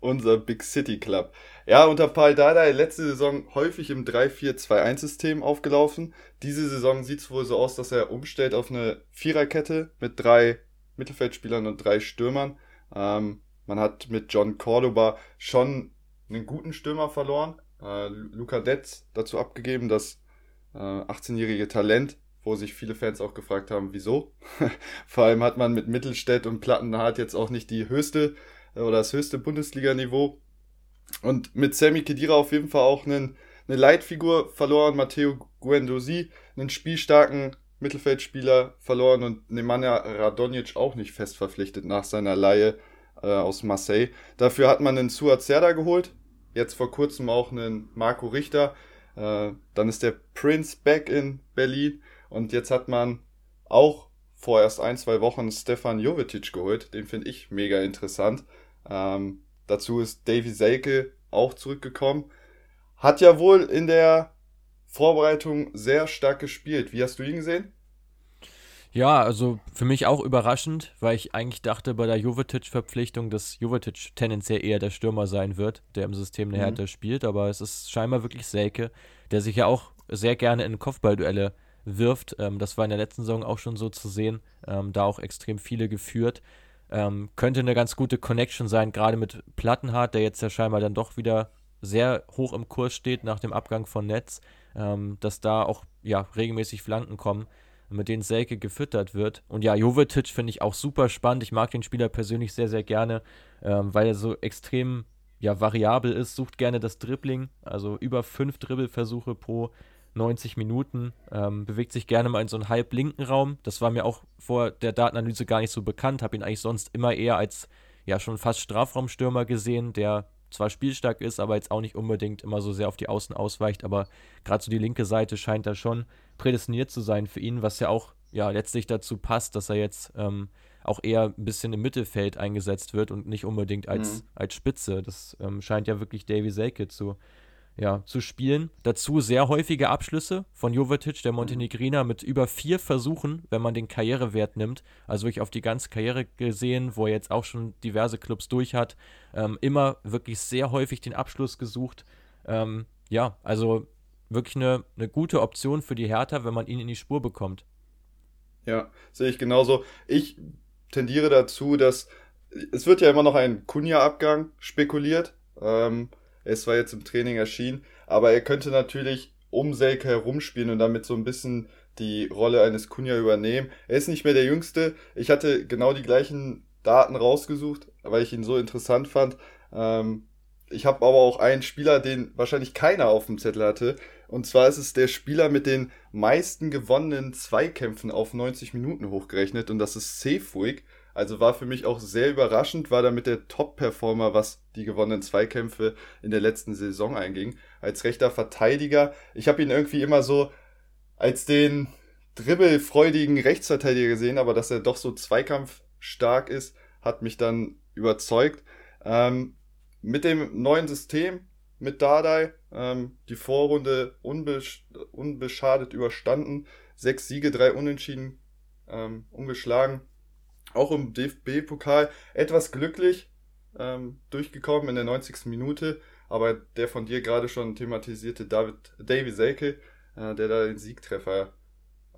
Unser Big City Club. Ja, unter Paul Dardai letzte Saison häufig im 3-4-2-1-System aufgelaufen. Diese Saison sieht es wohl so aus, dass er umstellt auf eine Viererkette mit drei Mittelfeldspielern und drei Stürmern. Ähm, man hat mit John Cordoba schon einen guten Stürmer verloren. Äh, Luca Detz dazu abgegeben, das äh, 18-jährige Talent, wo sich viele Fans auch gefragt haben, wieso. <laughs> Vor allem hat man mit Mittelstädt und Plattenhardt jetzt auch nicht die höchste oder das höchste Bundesliga-Niveau. Und mit Sammy Kedira auf jeden Fall auch einen, eine Leitfigur verloren, Matteo Guendouzi, einen spielstarken Mittelfeldspieler verloren und Nemanja Radonjic auch nicht fest verpflichtet nach seiner Laie äh, aus Marseille. Dafür hat man einen Suat Serda geholt, jetzt vor kurzem auch einen Marco Richter. Äh, dann ist der Prince back in Berlin und jetzt hat man auch vor erst ein, zwei Wochen Stefan Jovetic geholt. Den finde ich mega interessant. Ähm, dazu ist Davy Selke auch zurückgekommen. Hat ja wohl in der Vorbereitung sehr stark gespielt. Wie hast du ihn gesehen? Ja, also für mich auch überraschend, weil ich eigentlich dachte bei der Jovetic-Verpflichtung, dass Jovetic tendenziell eher der Stürmer sein wird, der im System eine mhm. Härte spielt, aber es ist scheinbar wirklich Selke, der sich ja auch sehr gerne in Kopfballduelle wirft. Ähm, das war in der letzten Saison auch schon so zu sehen, ähm, da auch extrem viele geführt. Ähm, könnte eine ganz gute Connection sein, gerade mit Plattenhardt, der jetzt ja scheinbar dann doch wieder sehr hoch im Kurs steht nach dem Abgang von Netz, ähm, dass da auch ja, regelmäßig Flanken kommen, mit denen Selke gefüttert wird. Und ja, Jovetic finde ich auch super spannend. Ich mag den Spieler persönlich sehr, sehr gerne, ähm, weil er so extrem ja, variabel ist, sucht gerne das Dribbling, also über fünf Dribbelversuche pro 90 Minuten, ähm, bewegt sich gerne mal in so einen halb linken Raum. Das war mir auch vor der Datenanalyse gar nicht so bekannt, habe ihn eigentlich sonst immer eher als ja schon fast Strafraumstürmer gesehen, der zwar spielstark ist, aber jetzt auch nicht unbedingt immer so sehr auf die Außen ausweicht, aber gerade so die linke Seite scheint da schon prädestiniert zu sein für ihn, was ja auch ja letztlich dazu passt, dass er jetzt ähm, auch eher ein bisschen im Mittelfeld eingesetzt wird und nicht unbedingt als, mhm. als Spitze. Das ähm, scheint ja wirklich Davy Selke zu ja, zu spielen. Dazu sehr häufige Abschlüsse von Jovetic, der Montenegriner, mit über vier Versuchen, wenn man den Karrierewert nimmt. Also wirklich auf die ganze Karriere gesehen, wo er jetzt auch schon diverse Clubs durch hat. Ähm, immer wirklich sehr häufig den Abschluss gesucht. Ähm, ja, also wirklich eine, eine gute Option für die Hertha, wenn man ihn in die Spur bekommt. Ja, sehe ich genauso. Ich tendiere dazu, dass es wird ja immer noch ein Kunja-Abgang spekuliert. Ähm, ist zwar jetzt im Training erschienen, aber er könnte natürlich um Selke herumspielen und damit so ein bisschen die Rolle eines Kunja übernehmen. Er ist nicht mehr der Jüngste. Ich hatte genau die gleichen Daten rausgesucht, weil ich ihn so interessant fand. Ähm, ich habe aber auch einen Spieler, den wahrscheinlich keiner auf dem Zettel hatte. Und zwar ist es der Spieler mit den meisten gewonnenen Zweikämpfen auf 90 Minuten hochgerechnet. Und das ist Sefuig Also war für mich auch sehr überraschend, war damit der Top-Performer, was die gewonnenen Zweikämpfe in der letzten Saison einging. Als rechter Verteidiger. Ich habe ihn irgendwie immer so als den dribbelfreudigen Rechtsverteidiger gesehen, aber dass er doch so zweikampfstark ist, hat mich dann überzeugt. Ähm, mit dem neuen System, mit Dardai, ähm, die Vorrunde unbesch unbeschadet überstanden. Sechs Siege, drei Unentschieden, ähm, ungeschlagen. Auch im DFB-Pokal etwas glücklich ähm, durchgekommen in der 90. Minute, aber der von dir gerade schon thematisierte David, Davy Selke, äh, der da den Siegtreffer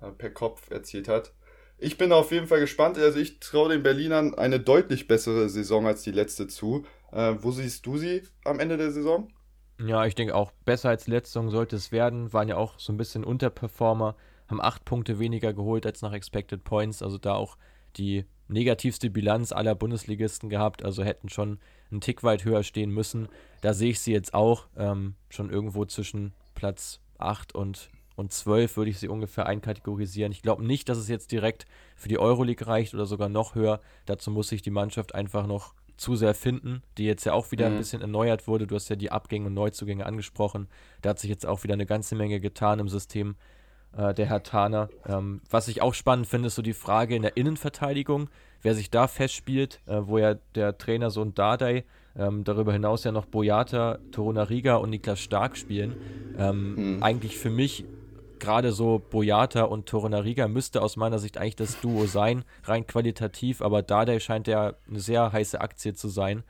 äh, per Kopf erzielt hat. Ich bin auf jeden Fall gespannt. Also ich traue den Berlinern eine deutlich bessere Saison als die letzte zu. Äh, wo siehst du sie am Ende der Saison? Ja, ich denke auch besser als letzte Saison sollte es werden. Waren ja auch so ein bisschen Unterperformer, haben acht Punkte weniger geholt als nach Expected Points. Also da auch die negativste Bilanz aller Bundesligisten gehabt. Also hätten schon einen Tick weit höher stehen müssen. Da sehe ich sie jetzt auch ähm, schon irgendwo zwischen Platz 8 und und 12 würde ich sie ungefähr einkategorisieren. Ich glaube nicht, dass es jetzt direkt für die Euroleague reicht oder sogar noch höher. Dazu muss sich die Mannschaft einfach noch zu sehr finden, die jetzt ja auch wieder mhm. ein bisschen erneuert wurde. Du hast ja die Abgänge und Neuzugänge angesprochen. Da hat sich jetzt auch wieder eine ganze Menge getan im System äh, der Herr Tana. Ähm, was ich auch spannend finde, ist so die Frage in der Innenverteidigung, wer sich da festspielt, äh, wo ja der Trainer so ein Dardai ähm, darüber hinaus ja noch Boyata, Toruna Riga und Niklas Stark spielen. Ähm, mhm. Eigentlich für mich gerade so Boyata und Torunariga müsste aus meiner Sicht eigentlich das Duo sein, rein qualitativ, aber Dardai scheint ja eine sehr heiße Aktie zu sein.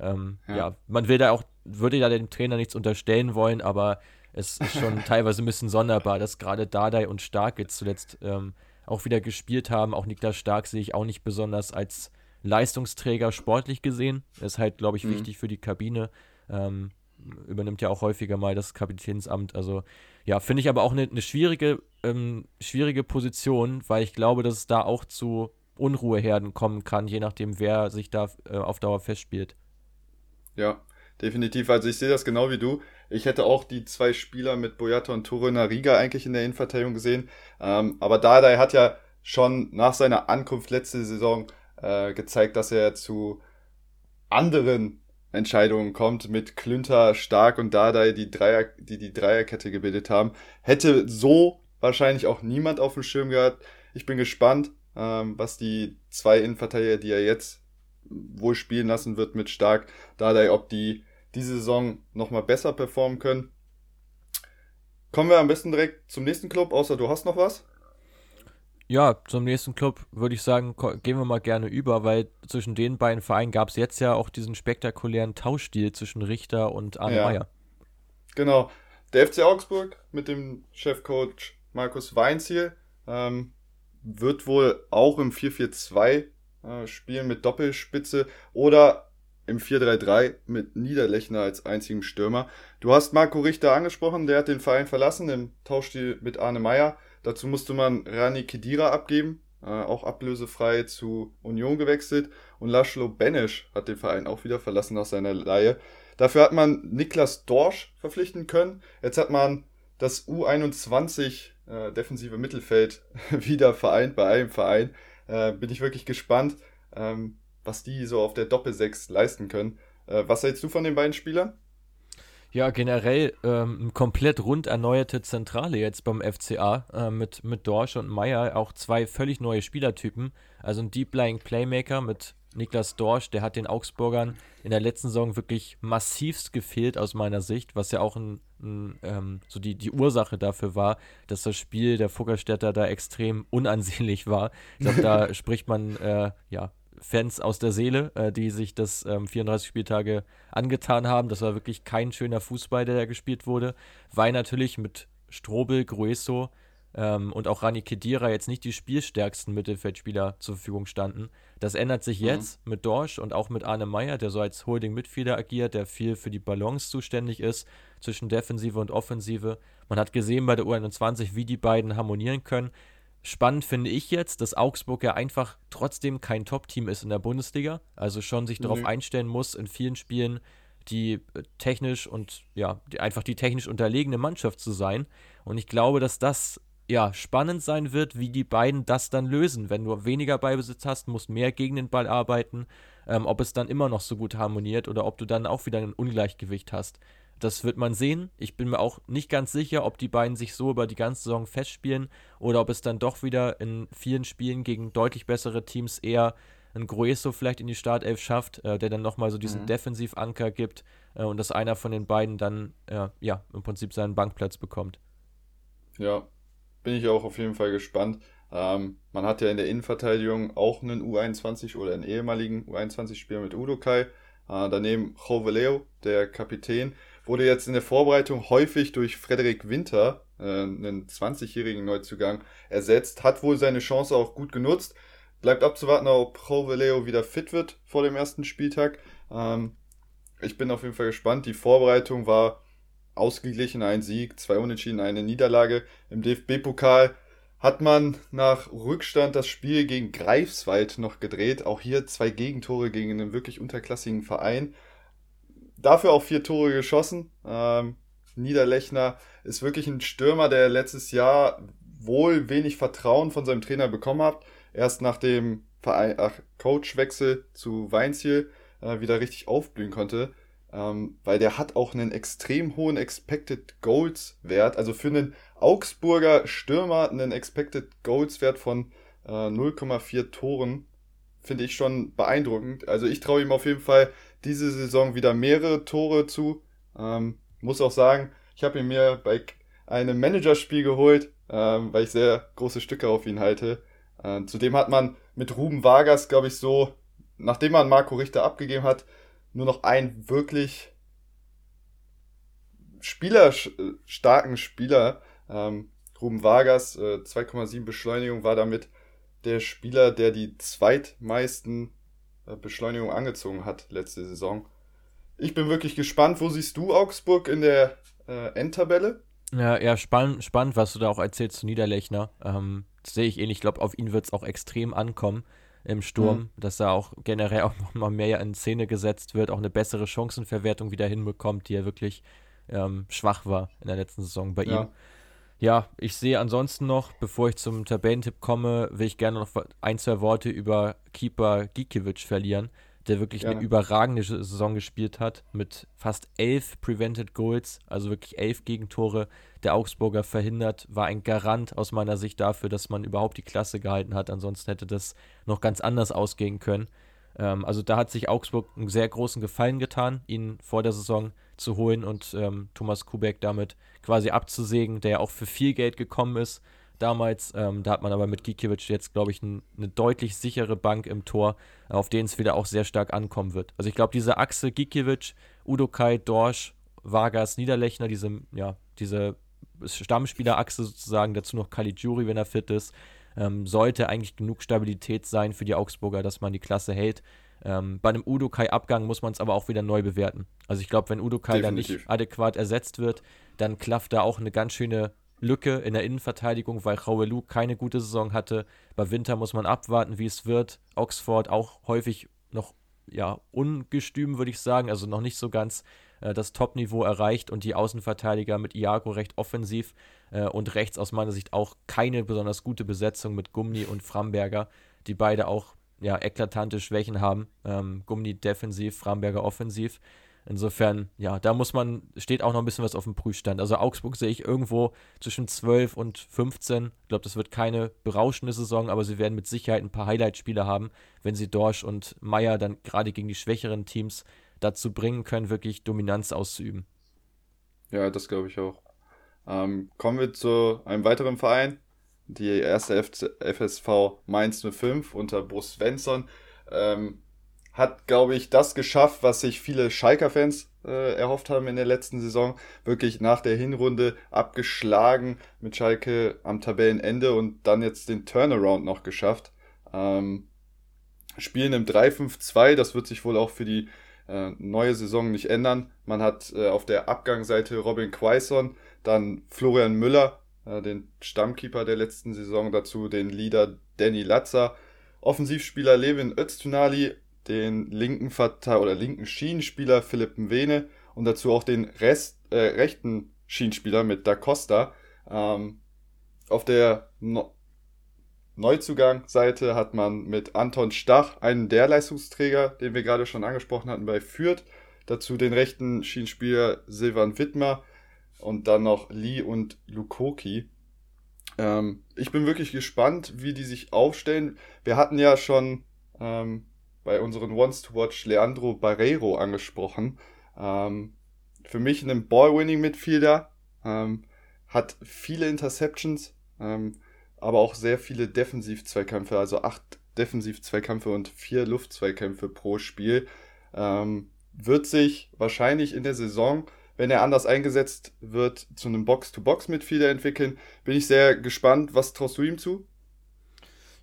Ähm, ja. ja. man will da auch, würde ja dem Trainer nichts unterstellen wollen, aber es ist schon <laughs> teilweise ein bisschen sonderbar, dass gerade Dardai und Stark jetzt zuletzt ähm, auch wieder gespielt haben. Auch Niklas Stark sehe ich auch nicht besonders als Leistungsträger sportlich gesehen. ist halt, glaube ich, mhm. wichtig für die Kabine. Ähm, übernimmt ja auch häufiger mal das Kapitänsamt. Also ja, finde ich aber auch eine, eine schwierige, ähm, schwierige Position, weil ich glaube, dass es da auch zu Unruheherden kommen kann, je nachdem, wer sich da äh, auf Dauer festspielt. Ja, definitiv. Also ich sehe das genau wie du. Ich hätte auch die zwei Spieler mit Boyata und Toruna Riga eigentlich in der Innenverteidigung gesehen. Ähm, aber Dardai hat ja schon nach seiner Ankunft letzte Saison äh, gezeigt, dass er zu anderen Entscheidungen kommt mit Klünter, Stark und Dardai, die Dreier, die die Dreierkette gebildet haben. Hätte so wahrscheinlich auch niemand auf dem Schirm gehabt. Ich bin gespannt, ähm, was die zwei Innenverteidiger, die er jetzt wohl spielen lassen wird mit Stark, Dardai, ob die diese Saison nochmal besser performen können. Kommen wir am besten direkt zum nächsten Club, außer du hast noch was? Ja, zum nächsten Club würde ich sagen, gehen wir mal gerne über, weil zwischen den beiden Vereinen gab es jetzt ja auch diesen spektakulären Tauschstil zwischen Richter und Arne ja. Meyer. Genau. Der FC Augsburg mit dem Chefcoach Markus Weinziel ähm, wird wohl auch im 4-4-2 äh, spielen mit Doppelspitze oder im 4-3-3 mit Niederlechner als einzigem Stürmer. Du hast Marco Richter angesprochen, der hat den Verein verlassen im Tauschstil mit Arne Meyer. Dazu musste man Rani Kedira abgeben, äh, auch ablösefrei zu Union gewechselt. Und Laszlo Benesch hat den Verein auch wieder verlassen nach seiner Leihe. Dafür hat man Niklas Dorsch verpflichten können. Jetzt hat man das U21 äh, defensive Mittelfeld <laughs> wieder vereint bei einem Verein. Äh, bin ich wirklich gespannt, ähm, was die so auf der Doppelsechs leisten können. Äh, was hältst du von den beiden Spielern? Ja, generell ähm, komplett rund erneuerte Zentrale jetzt beim FCA äh, mit, mit Dorsch und Meyer. Auch zwei völlig neue Spielertypen. Also ein Deep Lying Playmaker mit Niklas Dorsch, der hat den Augsburgern in der letzten Saison wirklich massivst gefehlt aus meiner Sicht, was ja auch ein, ein, ähm, so die, die Ursache dafür war, dass das Spiel der Fuggerstädter da extrem unansehnlich war. Ich glaube, da <laughs> spricht man äh, ja Fans aus der Seele, äh, die sich das ähm, 34 Spieltage angetan haben. Das war wirklich kein schöner Fußball, der da gespielt wurde, weil natürlich mit Strobel, Grueso ähm, und auch Rani Kedira jetzt nicht die spielstärksten Mittelfeldspieler zur Verfügung standen. Das ändert sich mhm. jetzt mit Dorsch und auch mit Arne Meyer, der so als Holding-Mitspieler agiert, der viel für die Balance zuständig ist zwischen Defensive und Offensive. Man hat gesehen bei der U21, wie die beiden harmonieren können. Spannend finde ich jetzt, dass Augsburg ja einfach trotzdem kein Top-Team ist in der Bundesliga. Also schon sich darauf einstellen muss, in vielen Spielen die äh, technisch und ja, die, einfach die technisch unterlegene Mannschaft zu sein. Und ich glaube, dass das ja, spannend sein wird, wie die beiden das dann lösen. Wenn du weniger Ballbesitz hast, musst mehr gegen den Ball arbeiten, ähm, ob es dann immer noch so gut harmoniert oder ob du dann auch wieder ein Ungleichgewicht hast. Das wird man sehen. Ich bin mir auch nicht ganz sicher, ob die beiden sich so über die ganze Saison festspielen oder ob es dann doch wieder in vielen Spielen gegen deutlich bessere Teams eher ein Grueso vielleicht in die Startelf schafft, äh, der dann nochmal so diesen mhm. Defensivanker gibt äh, und dass einer von den beiden dann äh, ja im Prinzip seinen Bankplatz bekommt. Ja, bin ich auch auf jeden Fall gespannt. Ähm, man hat ja in der Innenverteidigung auch einen U21 oder einen ehemaligen U21-Spieler mit Udokai. Äh, daneben Joveleo, der Kapitän, wurde jetzt in der Vorbereitung häufig durch Frederik Winter, äh, einen 20-jährigen Neuzugang, ersetzt. Hat wohl seine Chance auch gut genutzt. Bleibt abzuwarten, ob Joveleo wieder fit wird vor dem ersten Spieltag. Ähm, ich bin auf jeden Fall gespannt. Die Vorbereitung war ausgeglichen, ein Sieg, zwei Unentschieden, eine Niederlage. Im DFB-Pokal hat man nach Rückstand das Spiel gegen Greifswald noch gedreht. Auch hier zwei Gegentore gegen einen wirklich unterklassigen Verein. Dafür auch vier Tore geschossen. Ähm, Niederlechner ist wirklich ein Stürmer, der letztes Jahr wohl wenig Vertrauen von seinem Trainer bekommen hat. Erst nach dem Verein, ach, Coachwechsel zu Weinziel äh, wieder richtig aufblühen konnte ähm, weil der hat auch einen extrem hohen Expected Goals Wert. Also für einen Augsburger Stürmer einen Expected Goals Wert von äh, 0,4 Toren finde ich schon beeindruckend. Also ich traue ihm auf jeden Fall diese Saison wieder mehrere Tore zu. Ähm, muss auch sagen, ich habe ihn mir bei einem Managerspiel geholt, ähm, weil ich sehr große Stücke auf ihn halte. Äh, zudem hat man mit Ruben Vargas, glaube ich, so, nachdem man Marco Richter abgegeben hat, nur noch einen wirklich spielerstarken Spieler. Ähm, Ruben Vargas, äh, 2,7 Beschleunigung, war damit der Spieler, der die zweitmeisten äh, Beschleunigung angezogen hat letzte Saison. Ich bin wirklich gespannt. Wo siehst du Augsburg in der äh, Endtabelle? Ja, ja, spannend, spannend, was du da auch erzählst zu Niederlechner. Ähm, sehe ich ähnlich. Ich glaube, auf ihn wird es auch extrem ankommen im Sturm, mhm. dass er auch generell auch noch mal mehr in Szene gesetzt wird, auch eine bessere Chancenverwertung wieder hinbekommt, die er wirklich ähm, schwach war in der letzten Saison bei ja. ihm. Ja, ich sehe ansonsten noch, bevor ich zum Tabellentipp komme, will ich gerne noch ein, zwei Worte über Keeper Gikiewicz verlieren der wirklich Gerne. eine überragende Saison gespielt hat, mit fast elf Prevented Goals, also wirklich elf Gegentore der Augsburger verhindert, war ein Garant aus meiner Sicht dafür, dass man überhaupt die Klasse gehalten hat. Ansonsten hätte das noch ganz anders ausgehen können. Ähm, also da hat sich Augsburg einen sehr großen Gefallen getan, ihn vor der Saison zu holen und ähm, Thomas Kubek damit quasi abzusägen, der ja auch für viel Geld gekommen ist damals. Ähm, da hat man aber mit Gikiewicz jetzt, glaube ich, ein, eine deutlich sichere Bank im Tor, auf den es wieder auch sehr stark ankommen wird. Also ich glaube, diese Achse Gikiewicz, Udokai, Dorsch, Vargas, Niederlechner, diese, ja, diese Stammspielerachse sozusagen, dazu noch Caligiuri, wenn er fit ist, ähm, sollte eigentlich genug Stabilität sein für die Augsburger, dass man die Klasse hält. Ähm, bei einem Udokai-Abgang muss man es aber auch wieder neu bewerten. Also ich glaube, wenn Udokai dann nicht adäquat ersetzt wird, dann klafft da auch eine ganz schöne Lücke in der Innenverteidigung, weil Raoulou keine gute Saison hatte. Bei Winter muss man abwarten, wie es wird. Oxford auch häufig noch ja, ungestüm, würde ich sagen, also noch nicht so ganz äh, das Top-Niveau erreicht und die Außenverteidiger mit Iago recht offensiv äh, und rechts aus meiner Sicht auch keine besonders gute Besetzung mit Gumni und Framberger, die beide auch ja, eklatante Schwächen haben. Ähm, Gumni defensiv, Framberger offensiv. Insofern, ja, da muss man, steht auch noch ein bisschen was auf dem Prüfstand. Also Augsburg sehe ich irgendwo zwischen 12 und 15. Ich glaube, das wird keine berauschende Saison, aber sie werden mit Sicherheit ein paar Highlight-Spiele haben, wenn sie Dorsch und Meier dann gerade gegen die schwächeren Teams dazu bringen können, wirklich Dominanz auszuüben. Ja, das glaube ich auch. Ähm, kommen wir zu einem weiteren Verein, die erste FSV Mainz 05 unter Bruce Svensson. Ähm, hat, glaube ich, das geschafft, was sich viele Schalker-Fans äh, erhofft haben in der letzten Saison. Wirklich nach der Hinrunde abgeschlagen mit Schalke am Tabellenende und dann jetzt den Turnaround noch geschafft. Ähm, spielen im 3-5-2, das wird sich wohl auch für die äh, neue Saison nicht ändern. Man hat äh, auf der Abgangsseite Robin Quaison, dann Florian Müller, äh, den Stammkeeper der letzten Saison, dazu den Leader Danny Latzer, Offensivspieler Levin Öztunali den linken Verteidiger oder linken Schienenspieler Philipp Mwene und dazu auch den Rest, äh, rechten Schienenspieler mit Da Costa. Ähm, auf der no Neuzugang-Seite hat man mit Anton Stach einen der Leistungsträger, den wir gerade schon angesprochen hatten, bei Fürth. Dazu den rechten Schienenspieler Silvan Wittmer und dann noch Lee und Lukoki. Ähm, ich bin wirklich gespannt, wie die sich aufstellen. Wir hatten ja schon ähm, bei unseren Ones to Watch Leandro Barreiro angesprochen. Ähm, für mich ein Ball-Winning-Midfielder. Ähm, hat viele Interceptions, ähm, aber auch sehr viele Defensiv-Zweikämpfe, also acht Defensiv-Zweikämpfe und vier Luft-Zweikämpfe pro Spiel. Ähm, wird sich wahrscheinlich in der Saison, wenn er anders eingesetzt wird, zu einem Box-to-Box-Midfielder entwickeln. Bin ich sehr gespannt. Was traust du ihm zu?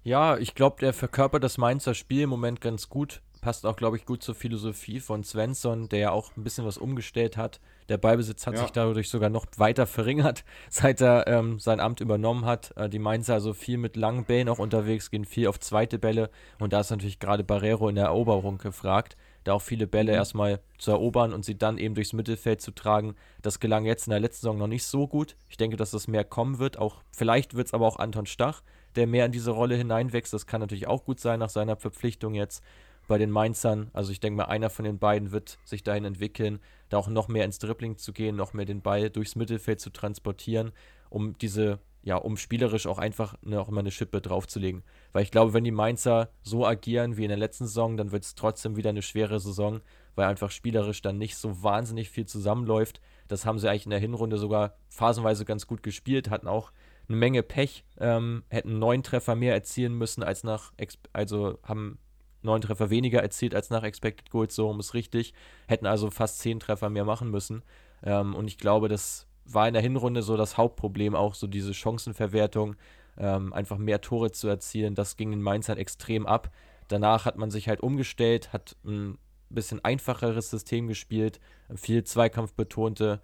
Ja, ich glaube, der verkörpert das Mainzer Spiel im Moment ganz gut. Passt auch, glaube ich, gut zur Philosophie von Svensson, der ja auch ein bisschen was umgestellt hat. Der Ballbesitz hat ja. sich dadurch sogar noch weiter verringert, <laughs> seit er ähm, sein Amt übernommen hat. Äh, die Mainzer also viel mit langen Bällen auch unterwegs, gehen viel auf zweite Bälle. Und da ist natürlich gerade Barrero in der Eroberung gefragt da auch viele Bälle mhm. erstmal zu erobern und sie dann eben durchs Mittelfeld zu tragen. Das gelang jetzt in der letzten Saison noch nicht so gut. Ich denke, dass das mehr kommen wird. Auch vielleicht wird es aber auch Anton Stach, der mehr in diese Rolle hineinwächst. Das kann natürlich auch gut sein nach seiner Verpflichtung jetzt bei den Mainzern. Also ich denke mal, einer von den beiden wird sich dahin entwickeln, da auch noch mehr ins Dribbling zu gehen, noch mehr den Ball durchs Mittelfeld zu transportieren, um diese ja, um spielerisch auch einfach noch immer eine Schippe draufzulegen. Weil ich glaube, wenn die Mainzer so agieren wie in der letzten Saison, dann wird es trotzdem wieder eine schwere Saison, weil einfach spielerisch dann nicht so wahnsinnig viel zusammenläuft. Das haben sie eigentlich in der Hinrunde sogar phasenweise ganz gut gespielt, hatten auch eine Menge Pech, ähm, hätten neun Treffer mehr erzielen müssen als nach, also haben neun Treffer weniger erzielt als nach Expected Goals, so um es richtig, hätten also fast zehn Treffer mehr machen müssen. Ähm, und ich glaube, dass war in der Hinrunde so das Hauptproblem, auch so diese Chancenverwertung, ähm, einfach mehr Tore zu erzielen. Das ging in Mainz halt extrem ab. Danach hat man sich halt umgestellt, hat ein bisschen einfacheres System gespielt, viel Zweikampf betonte,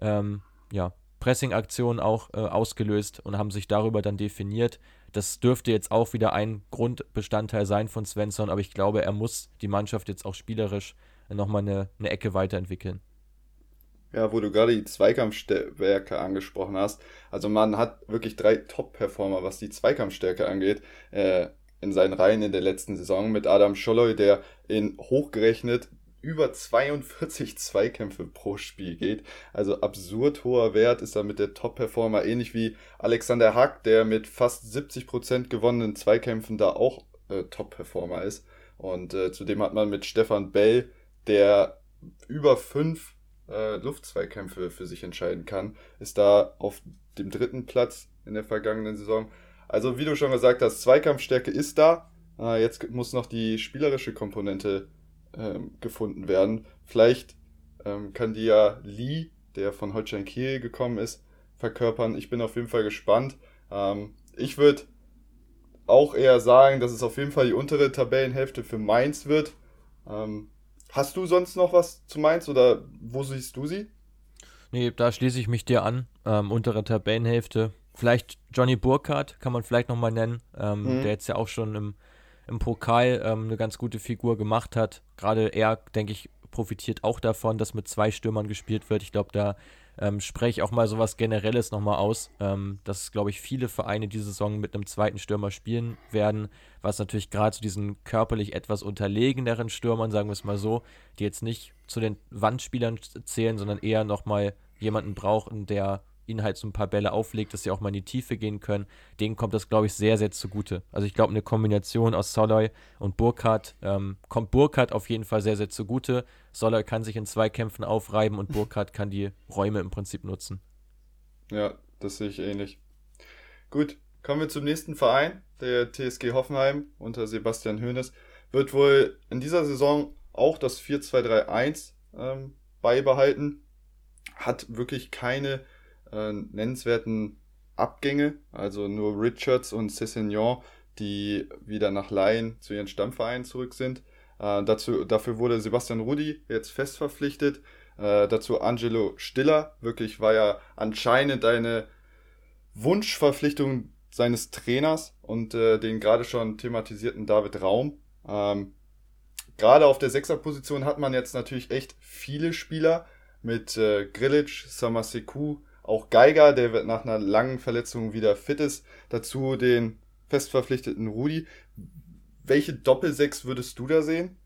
ähm, ja, Pressing-Aktionen auch äh, ausgelöst und haben sich darüber dann definiert. Das dürfte jetzt auch wieder ein Grundbestandteil sein von Svensson, aber ich glaube, er muss die Mannschaft jetzt auch spielerisch nochmal eine, eine Ecke weiterentwickeln. Ja, wo du gerade die Zweikampfstärke angesprochen hast. Also man hat wirklich drei Top-Performer, was die Zweikampfstärke angeht, äh, in seinen Reihen in der letzten Saison mit Adam Scholloy, der in hochgerechnet über 42 Zweikämpfe pro Spiel geht. Also absurd hoher Wert ist er mit der Top-Performer, ähnlich wie Alexander Hack, der mit fast 70% gewonnenen Zweikämpfen da auch äh, Top-Performer ist. Und äh, zudem hat man mit Stefan Bell, der über fünf äh, Luftzweikämpfe für sich entscheiden kann, ist da auf dem dritten Platz in der vergangenen Saison. Also wie du schon gesagt hast, Zweikampfstärke ist da. Äh, jetzt muss noch die spielerische Komponente ähm, gefunden werden. Vielleicht ähm, kann die ja Lee, der von Holstein Kiel gekommen ist, verkörpern. Ich bin auf jeden Fall gespannt. Ähm, ich würde auch eher sagen, dass es auf jeden Fall die untere Tabellenhälfte für Mainz wird. Ähm, Hast du sonst noch was zu Mainz oder wo siehst du sie? Nee, da schließe ich mich dir an. Ähm, untere Tabellenhälfte. Vielleicht Johnny Burkhardt kann man vielleicht nochmal nennen, ähm, mhm. der jetzt ja auch schon im, im Pokal ähm, eine ganz gute Figur gemacht hat. Gerade er, denke ich, profitiert auch davon, dass mit zwei Stürmern gespielt wird. Ich glaube, da ähm, spreche ich auch mal sowas Generelles nochmal aus, ähm, dass, glaube ich, viele Vereine diese Saison mit einem zweiten Stürmer spielen werden, was natürlich gerade zu diesen körperlich etwas unterlegeneren Stürmern, sagen wir es mal so, die jetzt nicht zu den Wandspielern zählen, sondern eher nochmal jemanden brauchen, der ihnen halt so ein paar Bälle auflegt, dass sie auch mal in die Tiefe gehen können. Denen kommt das, glaube ich, sehr, sehr zugute. Also ich glaube, eine Kombination aus Soloy und Burkhardt ähm, kommt Burkhardt auf jeden Fall sehr, sehr zugute. Soloy kann sich in zwei Kämpfen aufreiben und Burkhardt kann die Räume im Prinzip nutzen. Ja, das sehe ich ähnlich. Gut, kommen wir zum nächsten Verein, der TSG Hoffenheim unter Sebastian Hoeneß. Wird wohl in dieser Saison auch das 4-2-3-1 ähm, beibehalten. Hat wirklich keine äh, nennenswerten Abgänge, also nur Richards und Cessignon, die wieder nach Laien zu ihren Stammvereinen zurück sind. Äh, dazu, dafür wurde Sebastian Rudi jetzt fest verpflichtet. Äh, dazu Angelo Stiller, wirklich war ja anscheinend eine Wunschverpflichtung seines Trainers und äh, den gerade schon thematisierten David Raum. Ähm, gerade auf der Sechserposition hat man jetzt natürlich echt viele Spieler mit äh, Grilic, Samaseku, auch Geiger, der nach einer langen Verletzung wieder fit ist. Dazu den festverpflichteten Rudi. Welche Doppelsechs würdest du da sehen?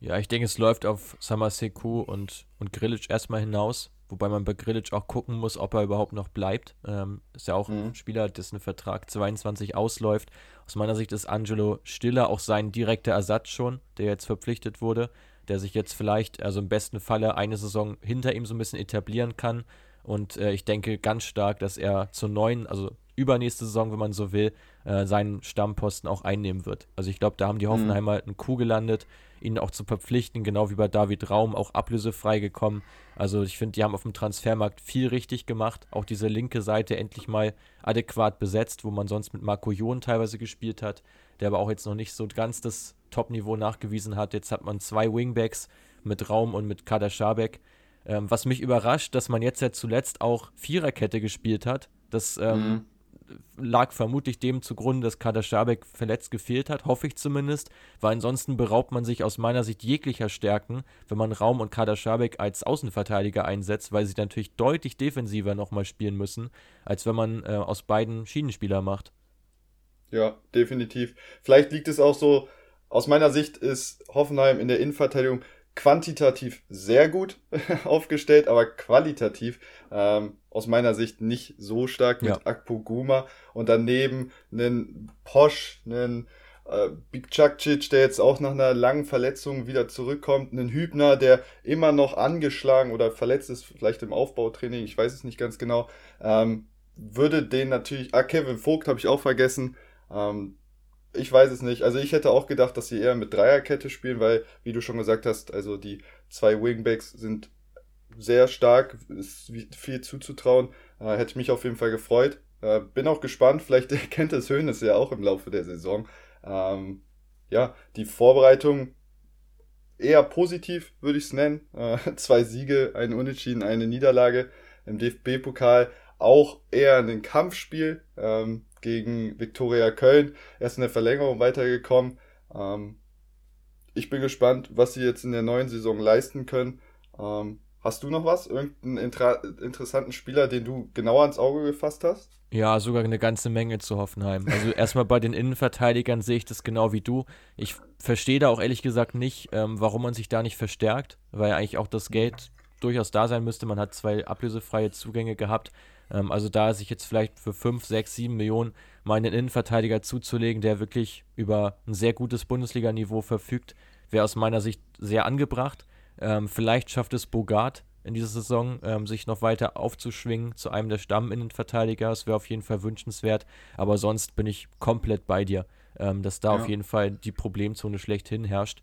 Ja, ich denke, es läuft auf Samaseku und, und Grilic erstmal hinaus. Wobei man bei Grilic auch gucken muss, ob er überhaupt noch bleibt. Ähm, ist ja auch mhm. ein Spieler, dessen Vertrag 22 ausläuft. Aus meiner Sicht ist Angelo Stiller auch sein direkter Ersatz schon, der jetzt verpflichtet wurde, der sich jetzt vielleicht, also im besten Falle, eine Saison hinter ihm so ein bisschen etablieren kann. Und äh, ich denke ganz stark, dass er zur neuen, also übernächste Saison, wenn man so will, äh, seinen Stammposten auch einnehmen wird. Also ich glaube, da haben die mhm. Hoffenheimer mhm. einen Coup gelandet, ihn auch zu verpflichten, genau wie bei David Raum, auch ablösefrei gekommen. Also ich finde, die haben auf dem Transfermarkt viel richtig gemacht. Auch diese linke Seite endlich mal adäquat besetzt, wo man sonst mit Marco Jon teilweise gespielt hat, der aber auch jetzt noch nicht so ganz das Top-Niveau nachgewiesen hat. Jetzt hat man zwei Wingbacks mit Raum und mit Kader Schabek. Ähm, was mich überrascht, dass man jetzt ja zuletzt auch Viererkette gespielt hat. Das ähm, mhm lag vermutlich dem zugrunde, dass Kader Schabek verletzt gefehlt hat, hoffe ich zumindest, weil ansonsten beraubt man sich aus meiner Sicht jeglicher Stärken, wenn man Raum und Kader Schabek als Außenverteidiger einsetzt, weil sie natürlich deutlich defensiver nochmal spielen müssen, als wenn man äh, aus beiden Schienenspieler macht. Ja, definitiv. Vielleicht liegt es auch so, aus meiner Sicht ist Hoffenheim in der Innenverteidigung quantitativ sehr gut <laughs> aufgestellt, aber qualitativ ähm, aus meiner Sicht nicht so stark mit ja. Akpo Guma und daneben einen Posch, einen äh, Bikcakcic, der jetzt auch nach einer langen Verletzung wieder zurückkommt, einen Hübner, der immer noch angeschlagen oder verletzt ist, vielleicht im Aufbautraining, ich weiß es nicht ganz genau, ähm, würde den natürlich, ah, Kevin Vogt habe ich auch vergessen, ähm, ich weiß es nicht. Also ich hätte auch gedacht, dass sie eher mit Dreierkette spielen, weil, wie du schon gesagt hast, also die zwei Wingbacks sind sehr stark, ist viel zuzutrauen. Äh, hätte mich auf jeden Fall gefreut. Äh, bin auch gespannt, vielleicht <laughs> kennt es Höhnes ja auch im Laufe der Saison. Ähm, ja, die Vorbereitung eher positiv, würde ich es nennen. Äh, <laughs> zwei Siege, ein Unentschieden, eine Niederlage im DFB-Pokal. Auch eher ein Kampfspiel. Ähm, gegen Viktoria Köln. Erst in der Verlängerung weitergekommen. Ähm, ich bin gespannt, was sie jetzt in der neuen Saison leisten können. Ähm, hast du noch was? Irgendeinen inter interessanten Spieler, den du genauer ans Auge gefasst hast? Ja, sogar eine ganze Menge zu Hoffenheim. Also erstmal bei den Innenverteidigern sehe ich das genau wie du. Ich verstehe da auch ehrlich gesagt nicht, ähm, warum man sich da nicht verstärkt, weil eigentlich auch das Geld durchaus da sein müsste. Man hat zwei ablösefreie Zugänge gehabt. Ähm, also da sich jetzt vielleicht für 5, 6, 7 Millionen mal einen Innenverteidiger zuzulegen, der wirklich über ein sehr gutes Bundesliga-Niveau verfügt, wäre aus meiner Sicht sehr angebracht. Ähm, vielleicht schafft es Bogart in dieser Saison, ähm, sich noch weiter aufzuschwingen zu einem der Stamminnenverteidiger. Das wäre auf jeden Fall wünschenswert. Aber sonst bin ich komplett bei dir, ähm, dass da ja. auf jeden Fall die Problemzone schlechthin herrscht.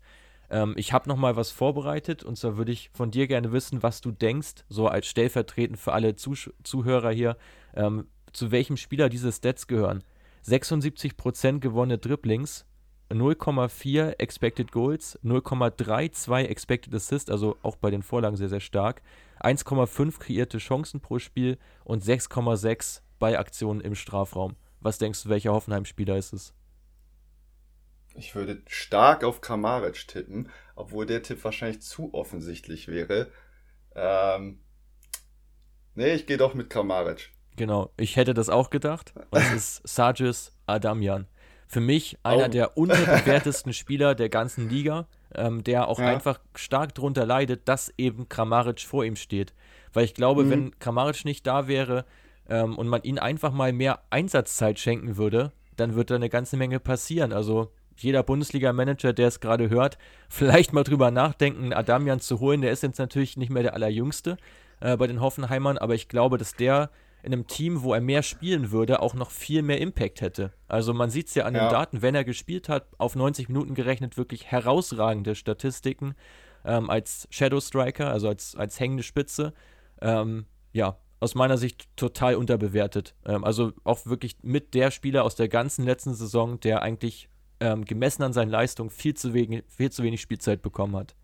Ähm, ich habe noch mal was vorbereitet und zwar würde ich von dir gerne wissen, was du denkst, so als stellvertretend für alle Zuh Zuhörer hier, ähm, zu welchem Spieler diese Stats gehören. 76% gewonnene Dribblings, 0,4 Expected Goals, 0,32 Expected Assists, also auch bei den Vorlagen sehr, sehr stark, 1,5 kreierte Chancen pro Spiel und 6,6 bei Aktionen im Strafraum. Was denkst du, welcher Hoffenheim-Spieler ist es? Ich würde stark auf Kramaric tippen, obwohl der Tipp wahrscheinlich zu offensichtlich wäre. Ähm, nee, ich gehe doch mit Kramaric. Genau, ich hätte das auch gedacht. Und es ist <laughs> Sargis Adamian. Für mich einer oh. der unterbewertesten <laughs> Spieler der ganzen Liga, ähm, der auch ja. einfach stark darunter leidet, dass eben Kramaric vor ihm steht. Weil ich glaube, mhm. wenn Kramaric nicht da wäre ähm, und man ihm einfach mal mehr Einsatzzeit schenken würde, dann würde da eine ganze Menge passieren. Also jeder Bundesliga-Manager, der es gerade hört, vielleicht mal drüber nachdenken, Adamian zu holen. Der ist jetzt natürlich nicht mehr der allerjüngste äh, bei den Hoffenheimern, aber ich glaube, dass der in einem Team, wo er mehr spielen würde, auch noch viel mehr Impact hätte. Also man sieht es ja an ja. den Daten, wenn er gespielt hat, auf 90 Minuten gerechnet, wirklich herausragende Statistiken ähm, als Shadow Striker, also als, als hängende Spitze. Ähm, ja, aus meiner Sicht total unterbewertet. Ähm, also auch wirklich mit der Spieler aus der ganzen letzten Saison, der eigentlich ähm, gemessen an seinen Leistungen viel zu, wenig, viel zu wenig Spielzeit bekommen hat.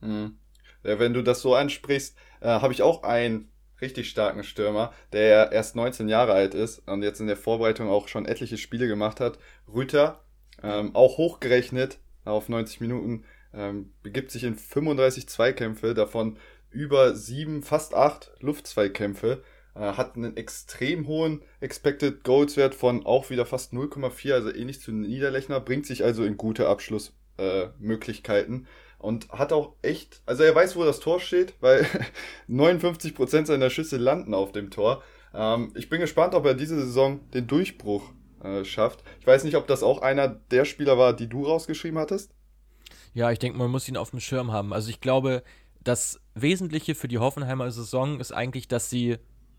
Mhm. Ja, wenn du das so ansprichst, äh, habe ich auch einen richtig starken Stürmer, der erst 19 Jahre alt ist und jetzt in der Vorbereitung auch schon etliche Spiele gemacht hat. Rüter, ähm, auch hochgerechnet auf 90 Minuten, ähm, begibt sich in 35 Zweikämpfe, davon über sieben, fast acht Luftzweikämpfe. Äh, hat einen extrem hohen Expected Goals Wert von auch wieder fast 0,4, also ähnlich zu Niederlechner, bringt sich also in gute Abschlussmöglichkeiten. Äh, und hat auch echt, also er weiß, wo das Tor steht, weil <laughs> 59% seiner Schüsse landen auf dem Tor. Ähm, ich bin gespannt, ob er diese Saison den Durchbruch äh, schafft. Ich weiß nicht, ob das auch einer der Spieler war, die du rausgeschrieben hattest. Ja, ich denke, man muss ihn auf dem Schirm haben. Also ich glaube, das Wesentliche für die Hoffenheimer Saison ist eigentlich, dass sie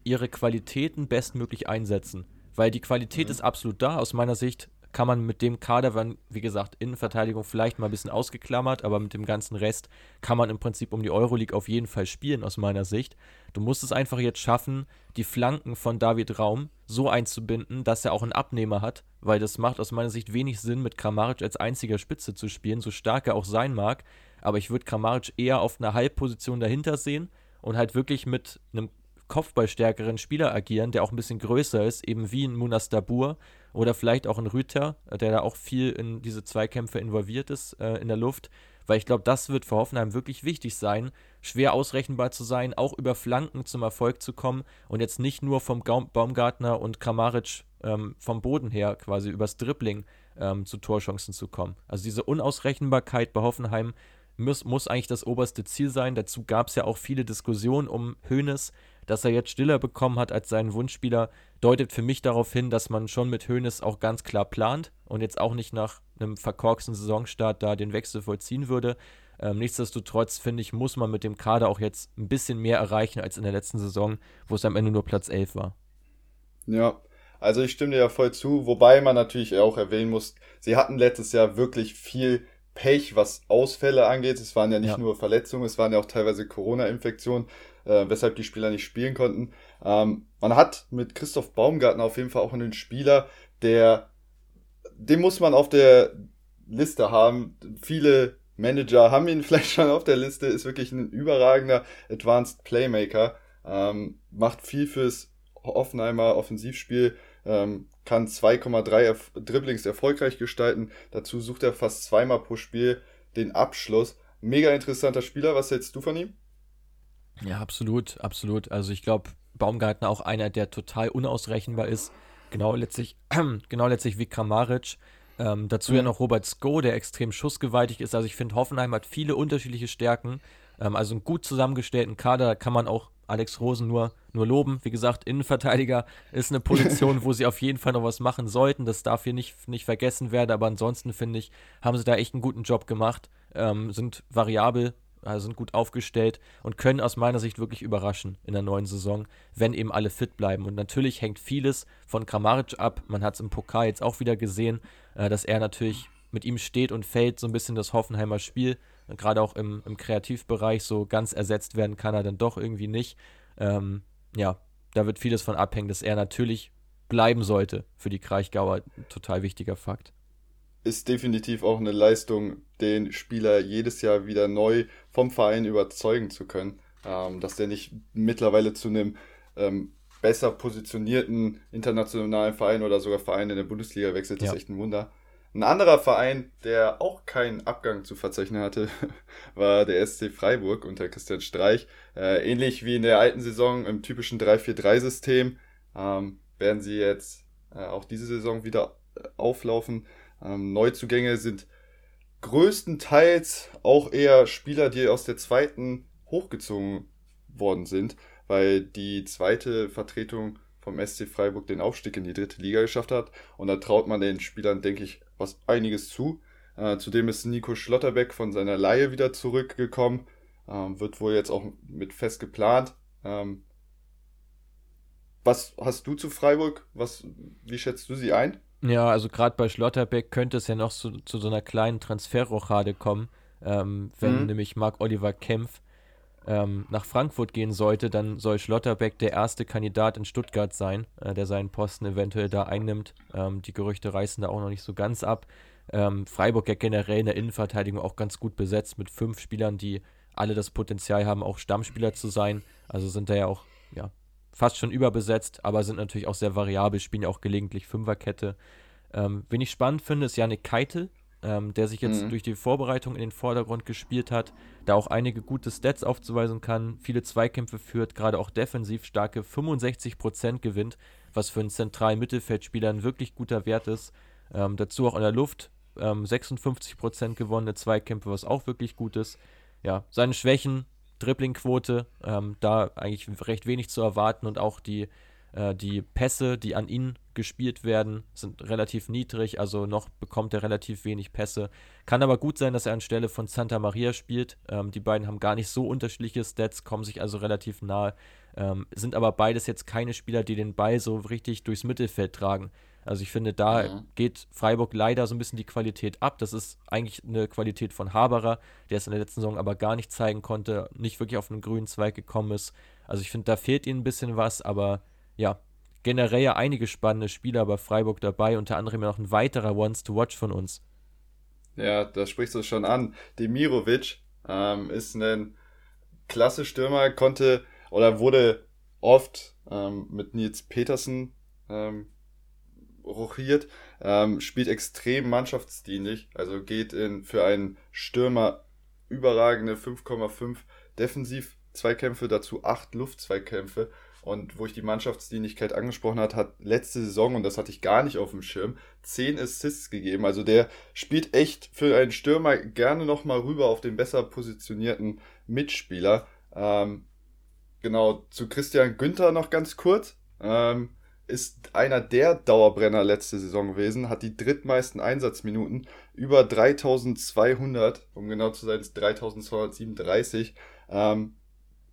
ihre Qualitäten bestmöglich einsetzen. Weil die Qualität mhm. ist absolut da. Aus meiner Sicht kann man mit dem Kader, wenn, wie gesagt, Innenverteidigung vielleicht mal ein bisschen ausgeklammert, aber mit dem ganzen Rest kann man im Prinzip um die Euroleague auf jeden Fall spielen, aus meiner Sicht. Du musst es einfach jetzt schaffen, die Flanken von David Raum so einzubinden, dass er auch einen Abnehmer hat, weil das macht aus meiner Sicht wenig Sinn, mit Kramaric als einziger Spitze zu spielen, so stark er auch sein mag. Aber ich würde Kramaric eher auf einer Halbposition dahinter sehen und halt wirklich mit einem kopfballstärkeren Spieler agieren, der auch ein bisschen größer ist, eben wie ein Munas Dabur, oder vielleicht auch ein Rüter, der da auch viel in diese Zweikämpfe involviert ist äh, in der Luft. Weil ich glaube, das wird für Hoffenheim wirklich wichtig sein, schwer ausrechenbar zu sein, auch über Flanken zum Erfolg zu kommen und jetzt nicht nur vom Baumgartner und Kramaric ähm, vom Boden her quasi übers Dribbling ähm, zu Torchancen zu kommen. Also diese Unausrechenbarkeit bei Hoffenheim muss, muss eigentlich das oberste Ziel sein. Dazu gab es ja auch viele Diskussionen um Hoeneß, dass er jetzt stiller bekommen hat als seinen Wunschspieler, deutet für mich darauf hin, dass man schon mit Hoeneß auch ganz klar plant und jetzt auch nicht nach einem verkorksten Saisonstart da den Wechsel vollziehen würde. Ähm, nichtsdestotrotz finde ich, muss man mit dem Kader auch jetzt ein bisschen mehr erreichen als in der letzten Saison, wo es am Ende nur Platz 11 war. Ja, also ich stimme dir ja voll zu, wobei man natürlich auch erwähnen muss, sie hatten letztes Jahr wirklich viel Pech, was Ausfälle angeht. Es waren ja nicht ja. nur Verletzungen, es waren ja auch teilweise Corona-Infektionen äh, weshalb die Spieler nicht spielen konnten. Ähm, man hat mit Christoph Baumgartner auf jeden Fall auch einen Spieler, der, den muss man auf der Liste haben. Viele Manager haben ihn <laughs> vielleicht schon auf der Liste, ist wirklich ein überragender Advanced Playmaker, ähm, macht viel fürs Offenheimer Offensivspiel, ähm, kann 2,3 Erf Dribblings erfolgreich gestalten. Dazu sucht er fast zweimal pro Spiel den Abschluss. Mega interessanter Spieler. Was hältst du von ihm? Ja, absolut, absolut. Also ich glaube, Baumgartner auch einer, der total unausrechenbar ist. Genau letztlich, <clears throat> genau letztlich wie Kramaric. Ähm, dazu mhm. ja noch Robert Sko, der extrem schussgewaltig ist. Also ich finde, Hoffenheim hat viele unterschiedliche Stärken. Ähm, also einen gut zusammengestellten Kader, da kann man auch Alex Rosen nur, nur loben. Wie gesagt, Innenverteidiger ist eine Position, <laughs> wo sie auf jeden Fall noch was machen sollten. Das darf hier nicht, nicht vergessen werden. Aber ansonsten finde ich, haben sie da echt einen guten Job gemacht. Ähm, sind variabel, also sind gut aufgestellt und können aus meiner Sicht wirklich überraschen in der neuen Saison, wenn eben alle fit bleiben. Und natürlich hängt vieles von Kramaric ab. Man hat es im Pokal jetzt auch wieder gesehen, äh, dass er natürlich mit ihm steht und fällt so ein bisschen das Hoffenheimer Spiel. Gerade auch im, im Kreativbereich so ganz ersetzt werden kann er dann doch irgendwie nicht. Ähm, ja, da wird vieles von abhängen, dass er natürlich bleiben sollte für die Kraichgauer. Total wichtiger Fakt ist definitiv auch eine Leistung, den Spieler jedes Jahr wieder neu vom Verein überzeugen zu können. Ähm, dass der nicht mittlerweile zu einem ähm, besser positionierten internationalen Verein oder sogar Verein in der Bundesliga wechselt, ja. ist echt ein Wunder. Ein anderer Verein, der auch keinen Abgang zu verzeichnen hatte, <laughs> war der SC Freiburg unter Christian Streich. Äh, ähnlich wie in der alten Saison im typischen 3-4-3-System ähm, werden sie jetzt äh, auch diese Saison wieder äh, auflaufen. Ähm, Neuzugänge sind größtenteils auch eher Spieler, die aus der zweiten hochgezogen worden sind, weil die zweite Vertretung vom SC Freiburg den Aufstieg in die dritte Liga geschafft hat. Und da traut man den Spielern, denke ich, was einiges zu. Äh, zudem ist Nico Schlotterbeck von seiner Laie wieder zurückgekommen. Ähm, wird wohl jetzt auch mit fest geplant. Ähm, was hast du zu Freiburg? Was, wie schätzt du sie ein? Ja, also gerade bei Schlotterbeck könnte es ja noch zu, zu so einer kleinen Transferrochade kommen. Ähm, wenn mhm. nämlich Marc Oliver Kempf ähm, nach Frankfurt gehen sollte, dann soll Schlotterbeck der erste Kandidat in Stuttgart sein, äh, der seinen Posten eventuell da einnimmt. Ähm, die Gerüchte reißen da auch noch nicht so ganz ab. Ähm, Freiburg ja generell in der Innenverteidigung auch ganz gut besetzt mit fünf Spielern, die alle das Potenzial haben, auch Stammspieler zu sein. Also sind da ja auch ja, fast schon überbesetzt, aber sind natürlich auch sehr variabel, spielen ja auch gelegentlich Fünferkette. Ähm, wen ich spannend finde, ist Janik Keitel, ähm, der sich jetzt mhm. durch die Vorbereitung in den Vordergrund gespielt hat, da auch einige gute Stats aufzuweisen kann, viele Zweikämpfe führt, gerade auch defensiv starke 65% gewinnt, was für einen zentralen Mittelfeldspieler ein wirklich guter Wert ist. Ähm, dazu auch in der Luft ähm, 56% gewonnene Zweikämpfe, was auch wirklich gut ist. Ja, seine Schwächen, Dribblingquote, ähm, da eigentlich recht wenig zu erwarten und auch die äh, die Pässe, die an ihn gespielt werden, sind relativ niedrig, also noch bekommt er relativ wenig Pässe. Kann aber gut sein, dass er anstelle von Santa Maria spielt. Ähm, die beiden haben gar nicht so unterschiedliche Stats, kommen sich also relativ nahe, ähm, sind aber beides jetzt keine Spieler, die den Ball so richtig durchs Mittelfeld tragen. Also ich finde, da mhm. geht Freiburg leider so ein bisschen die Qualität ab. Das ist eigentlich eine Qualität von Haberer, der es in der letzten Saison aber gar nicht zeigen konnte, nicht wirklich auf einen grünen Zweig gekommen ist. Also ich finde, da fehlt ihnen ein bisschen was, aber ja, generell ja einige spannende Spieler bei Freiburg dabei, unter anderem ja noch ein weiterer Ones to Watch von uns. Ja, da sprichst du schon an. Demirovic ähm, ist ein klasse Stürmer, konnte oder wurde oft ähm, mit Nils Petersen ähm, rochiert, ähm, spielt extrem mannschaftsdienlich, also geht in für einen Stürmer überragende 5,5 Defensiv-Zweikämpfe, dazu 8 Luft-Zweikämpfe und wo ich die Mannschaftsdienlichkeit angesprochen hat, hat letzte Saison, und das hatte ich gar nicht auf dem Schirm, 10 Assists gegeben. Also der spielt echt für einen Stürmer gerne nochmal rüber auf den besser positionierten Mitspieler. Ähm, genau, zu Christian Günther noch ganz kurz. Ähm, ist einer der Dauerbrenner letzte Saison gewesen, hat die drittmeisten Einsatzminuten, über 3200, um genau zu sein, ist 3237. Ähm,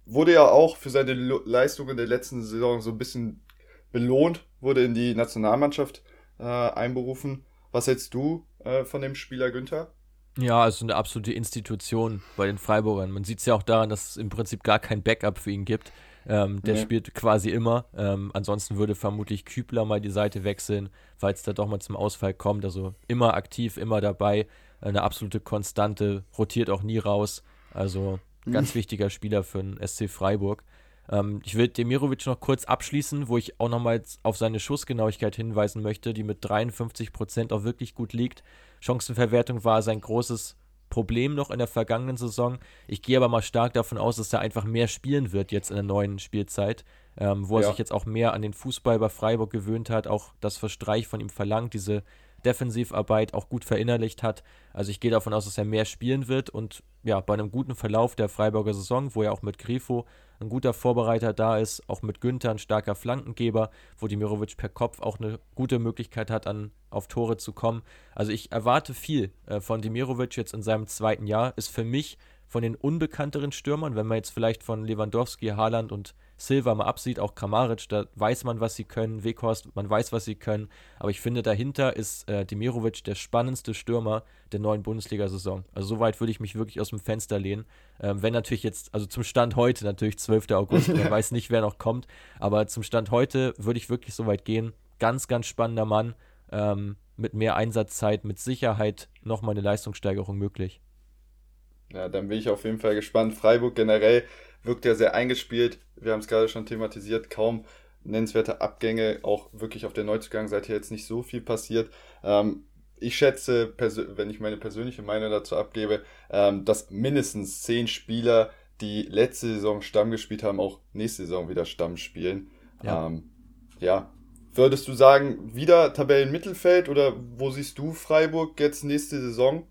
wurde ja auch für seine Leistungen der letzten Saison so ein bisschen belohnt, wurde in die Nationalmannschaft äh, einberufen. Was hältst du äh, von dem Spieler Günther? Ja, also eine absolute Institution bei den Freiburgern. Man sieht es ja auch daran, dass es im Prinzip gar kein Backup für ihn gibt. Ähm, der nee. spielt quasi immer. Ähm, ansonsten würde vermutlich Kübler mal die Seite wechseln, falls da doch mal zum Ausfall kommt. Also immer aktiv, immer dabei. Eine absolute Konstante, rotiert auch nie raus. Also Ganz mhm. wichtiger Spieler für den SC Freiburg. Ähm, ich will Demirovic noch kurz abschließen, wo ich auch nochmal auf seine Schussgenauigkeit hinweisen möchte, die mit 53 Prozent auch wirklich gut liegt. Chancenverwertung war sein großes Problem noch in der vergangenen Saison. Ich gehe aber mal stark davon aus, dass er einfach mehr spielen wird jetzt in der neuen Spielzeit, ähm, wo er ja. sich jetzt auch mehr an den Fußball bei Freiburg gewöhnt hat, auch das Verstreich von ihm verlangt, diese Defensivarbeit auch gut verinnerlicht hat. Also ich gehe davon aus, dass er mehr spielen wird und ja, bei einem guten Verlauf der Freiburger Saison, wo er auch mit Grifo ein guter Vorbereiter da ist, auch mit Günther ein starker Flankengeber, wo Dimirovic per Kopf auch eine gute Möglichkeit hat, an, auf Tore zu kommen. Also ich erwarte viel äh, von Dimirovic jetzt in seinem zweiten Jahr. Ist für mich von den unbekannteren Stürmern, wenn man jetzt vielleicht von Lewandowski, Haaland und Silva mal absieht, auch Kramaric, da weiß man, was sie können, Weghorst, man weiß, was sie können, aber ich finde, dahinter ist äh, Demirovic der spannendste Stürmer der neuen Bundesliga-Saison. Also soweit würde ich mich wirklich aus dem Fenster lehnen. Ähm, wenn natürlich jetzt, also zum Stand heute, natürlich 12. August, man <laughs> weiß nicht, wer noch kommt, aber zum Stand heute würde ich wirklich so weit gehen. Ganz, ganz spannender Mann, ähm, mit mehr Einsatzzeit, mit Sicherheit nochmal eine Leistungssteigerung möglich. Ja, dann bin ich auf jeden Fall gespannt. Freiburg generell wirkt ja sehr eingespielt. Wir haben es gerade schon thematisiert, kaum nennenswerte Abgänge, auch wirklich auf der Neuzugangsseite jetzt nicht so viel passiert. Ähm, ich schätze, wenn ich meine persönliche Meinung dazu abgebe, ähm, dass mindestens zehn Spieler, die letzte Saison Stamm gespielt haben, auch nächste Saison wieder Stamm spielen. Ja. Ähm, ja. Würdest du sagen, wieder Tabellenmittelfeld oder wo siehst du Freiburg jetzt nächste Saison?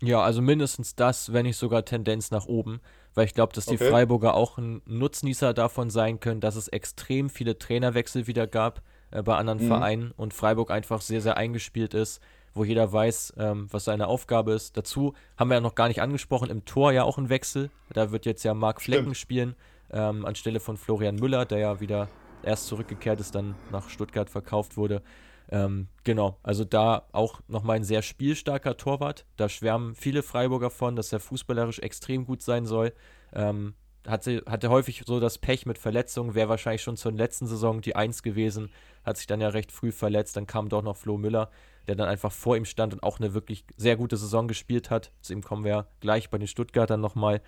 Ja, also mindestens das, wenn nicht sogar Tendenz nach oben weil ich glaube, dass die okay. Freiburger auch ein Nutznießer davon sein können, dass es extrem viele Trainerwechsel wieder gab äh, bei anderen mhm. Vereinen und Freiburg einfach sehr, sehr eingespielt ist, wo jeder weiß, ähm, was seine Aufgabe ist. Dazu haben wir ja noch gar nicht angesprochen, im Tor ja auch ein Wechsel. Da wird jetzt ja Marc Flecken Stimmt. spielen, ähm, anstelle von Florian Müller, der ja wieder erst zurückgekehrt ist, dann nach Stuttgart verkauft wurde. Ähm, genau, also da auch nochmal ein sehr spielstarker Torwart. Da schwärmen viele Freiburger von, dass er fußballerisch extrem gut sein soll. Ähm, hatte, hatte häufig so das Pech mit Verletzungen, wäre wahrscheinlich schon zur letzten Saison die Eins gewesen, hat sich dann ja recht früh verletzt. Dann kam doch noch Flo Müller, der dann einfach vor ihm stand und auch eine wirklich sehr gute Saison gespielt hat. Zu ihm kommen wir gleich bei den Stuttgartern nochmal.